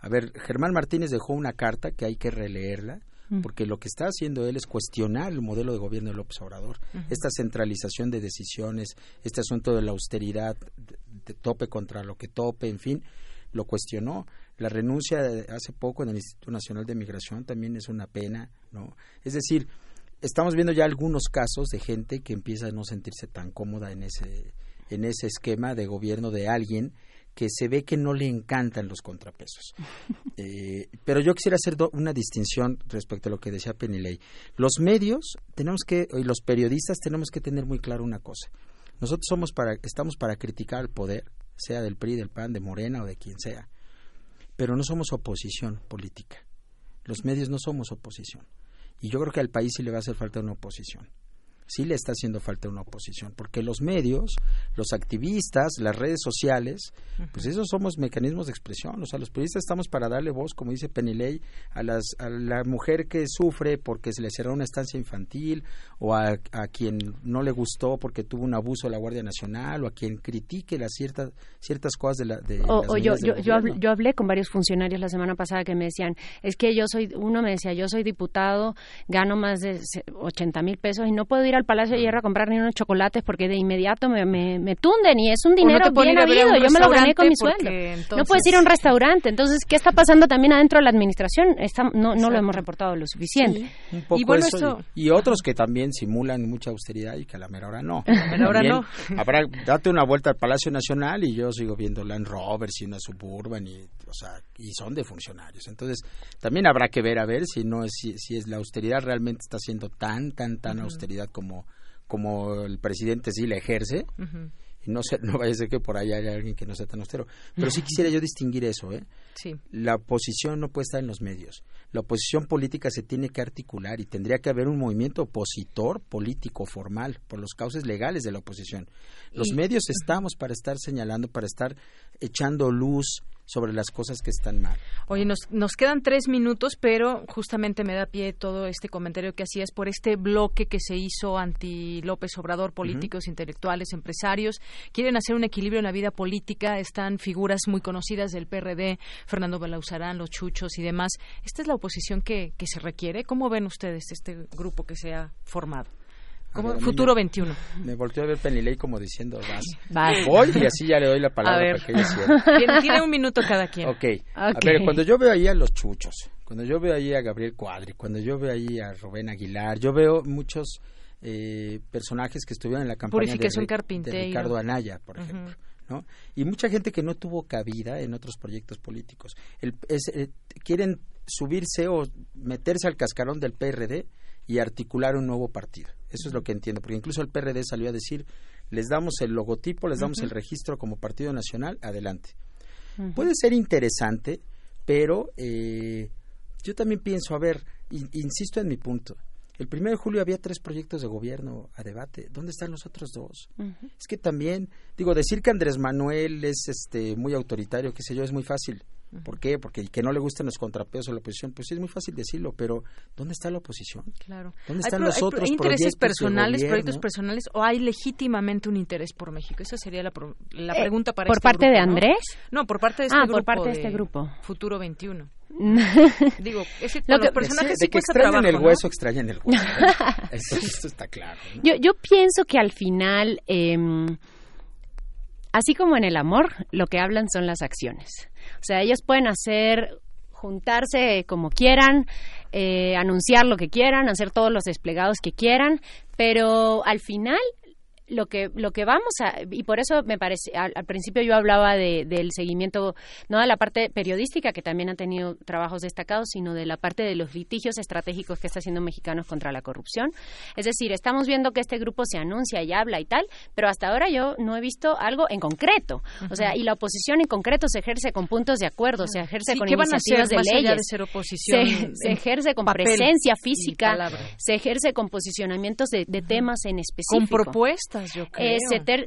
A ver, Germán Martínez dejó una carta que hay que releerla, mm. porque lo que está haciendo él es cuestionar el modelo de gobierno de López Obrador. Esta centralización de decisiones, este asunto de la austeridad, de, tope contra lo que tope, en fin, lo cuestionó. La renuncia de hace poco en el Instituto Nacional de Migración también es una pena, ¿no? Es decir, estamos viendo ya algunos casos de gente que empieza a no sentirse tan cómoda en ese en ese esquema de gobierno de alguien que se ve que no le encantan los contrapesos. Eh, pero yo quisiera hacer una distinción respecto a lo que decía Penilei. Los medios tenemos que, y los periodistas tenemos que tener muy claro una cosa. Nosotros somos para, estamos para criticar al poder, sea del PRI, del PAN, de Morena o de quien sea, pero no somos oposición política. Los medios no somos oposición. Y yo creo que al país sí le va a hacer falta una oposición sí le está haciendo falta una oposición, porque los medios, los activistas, las redes sociales, pues esos somos mecanismos de expresión, o sea, los periodistas estamos para darle voz, como dice Penilei, a, las, a la mujer que sufre porque se le cerró una estancia infantil, o a, quien no le gustó porque tuvo un abuso de la Guardia Nacional, o a quien critique las ciertas, ciertas cosas de la... De o, yo, yo, yo, hablé, yo hablé con varios funcionarios la semana pasada que me decían, es que yo soy, uno me decía, yo soy diputado, gano más de 80 mil pesos y no puedo ir al Palacio de Hierro a comprar ni unos chocolates porque de inmediato me, me, tunden y es un dinero bien habido. Yo me lo gané con mi sueldo. No puedes ir a un restaurante. Entonces, ¿qué está pasando también adentro de la administración? no, no lo hemos reportado lo suficiente. y, bueno, y, otros que también simulan mucha austeridad y que a la mera hora no. A no. Habrá, date una vuelta al Palacio Nacional y yo sigo viendo Land Rovers y una Suburban y, o sea, y son de funcionarios. Entonces, también habrá que ver a ver si no es si, si es la austeridad realmente está siendo tan tan tan austeridad como como el presidente sí la ejerce, y no, sé, no vaya a ser que por ahí haya alguien que no sea tan austero. Pero sí quisiera yo distinguir eso. ¿eh? Sí. La oposición no puede estar en los medios. La oposición política se tiene que articular y tendría que haber un movimiento opositor político formal por los cauces legales de la oposición. Los medios estamos para estar señalando, para estar echando luz sobre las cosas que están mal. Oye, nos, nos quedan tres minutos, pero justamente me da pie todo este comentario que hacías por este bloque que se hizo anti López Obrador, políticos, intelectuales, empresarios. Quieren hacer un equilibrio en la vida política. Están figuras muy conocidas del PRD, Fernando Belauzarán, los Chuchos y demás. ¿Esta es la oposición que, que se requiere? ¿Cómo ven ustedes este grupo que se ha formado? Como futuro 21. Me volteó a ver Penilei como diciendo, vas. Voy y así ya le doy la palabra para que ella Tiene, un minuto cada quien. Okay. ok. A ver, cuando yo veo ahí a los chuchos, cuando yo veo ahí a Gabriel Cuadri, cuando yo veo ahí a Rubén Aguilar, yo veo muchos eh, personajes que estuvieron en la campaña de, de, Ricardo Anaya, por ejemplo. ¿no? Y mucha gente que no tuvo cabida en otros proyectos políticos. El, eh, quieren subirse o meterse al cascarón del PRD y articular un nuevo partido. Eso es lo que entiendo, porque incluso el PRD salió a decir, les damos el logotipo, les damos el registro como partido nacional, adelante. Puede ser interesante, pero eh, yo también pienso, a ver, insisto en mi punto, el primero de julio había tres proyectos de gobierno a debate. ¿Dónde están los otros dos? Es que también, digo, decir que Andrés Manuel es este muy autoritario, qué sé yo, es muy fácil. ¿Por qué? Porque el que no le gusten los contrapesos a la oposición, pues sí es muy fácil decirlo, pero ¿dónde está la oposición? Claro. ¿Dónde están los otros ¿Hay intereses personales, proyectos personales o hay legítimamente un interés por México? Esa sería la, la eh, pregunta para ¿Por este parte de Andrés? ¿no? por parte de este ah, grupo. por parte de este grupo. Futuro 21. Digo, ese, Lo que, personajes de, que extrañan el hueso, extrañan el hueso. eso, está claro. Yo, yo pienso que al final... Eh, Así como en el amor, lo que hablan son las acciones. O sea, ellos pueden hacer juntarse como quieran, eh, anunciar lo que quieran, hacer todos los desplegados que quieran, pero al final lo que lo que vamos a y por eso me parece al, principio yo hablaba de, del seguimiento no de la parte periodística que también ha tenido trabajos destacados sino de la parte de los litigios estratégicos que está haciendo mexicanos contra la corrupción. Es decir estamos viendo que este grupo se anuncia y habla y tal pero hasta ahora yo no he visto algo en concreto. O sea y la oposición en concreto se ejerce con puntos de acuerdo se ejerce con iniciativas de leyes. se, ejerce con presencia física se ejerce con posicionamientos de, temas en específico. con propuestas eh,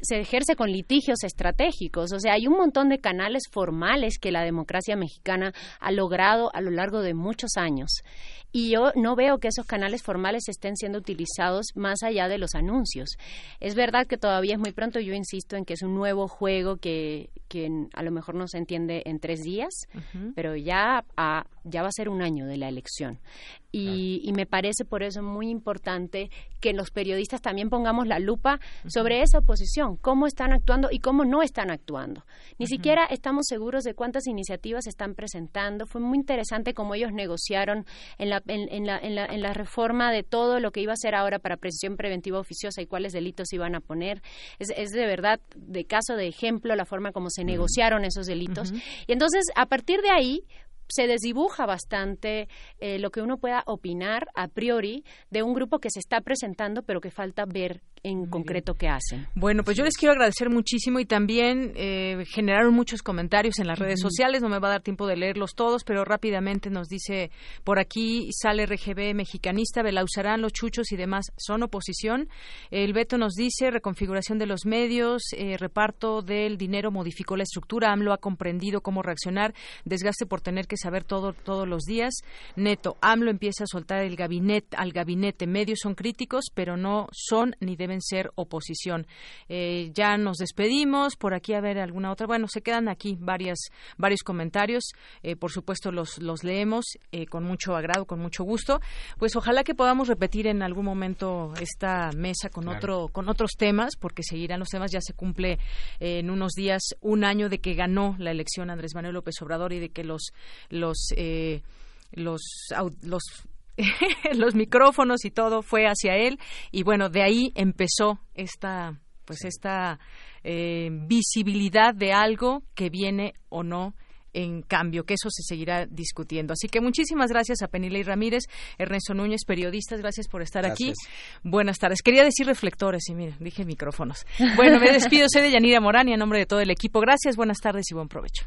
se, ejerce con litigios estratégicos. O sea, hay un montón de canales formales que la democracia mexicana ha logrado a lo largo de muchos años. Y yo no veo que esos canales formales estén siendo utilizados más allá de los anuncios. Es verdad que todavía es muy pronto, yo insisto en que es un nuevo juego que, que a lo mejor no se entiende en tres días, pero ya, ya va a ser un año de la elección. Y, y, me parece por eso muy importante que los periodistas también pongamos la lupa sobre esa oposición, cómo están actuando y cómo no están actuando. Ni siquiera estamos seguros de cuántas iniciativas están presentando. Fue muy interesante cómo ellos negociaron en la, en, la, en, la, en la reforma de todo lo que iba a ser ahora para presión preventiva oficiosa y cuáles delitos iban a poner. Es, es de verdad de caso de ejemplo la forma como se negociaron esos delitos. Y entonces, a partir de ahí, se desdibuja bastante eh, lo que uno pueda opinar a priori de un grupo que se está presentando, pero que falta ver en concreto qué hacen. Bueno, pues yo les quiero agradecer muchísimo y también eh, generaron muchos comentarios en las redes sociales. No me va a dar tiempo de leerlos todos, pero rápidamente nos dice por aquí sale RGB mexicanista, Belauzarán, los chuchos y demás son oposición. El Beto nos dice reconfiguración de los medios, eh, reparto del dinero modificó la estructura. AMLO ha comprendido cómo reaccionar, desgaste por tener que saber todo todos los días. Neto, AMLO empieza a soltar el gabinete al gabinete. Medios son críticos, pero no son ni deben ser oposición. Eh, ya nos despedimos. Por aquí a ver alguna otra. Bueno, se quedan aquí varias varios comentarios. Eh, por supuesto los los leemos eh, con mucho agrado, con mucho gusto. Pues ojalá que podamos repetir en algún momento esta mesa con otro con otros temas, porque seguirán los temas. Ya se cumple en unos días un año de que ganó la elección Andrés Manuel López Obrador y de que los los los, los los micrófonos y todo fue hacia él y bueno de ahí empezó esta pues esta eh, visibilidad de algo que viene o no en cambio, que eso se seguirá discutiendo. Así que muchísimas gracias a Penilei Ramírez, Ernesto Núñez, periodistas, gracias por estar aquí. Buenas tardes. Quería decir reflectores y mira, dije micrófonos. Bueno, me despido, soy de Yanira Morán y a nombre de todo el equipo. Gracias, buenas tardes y buen provecho.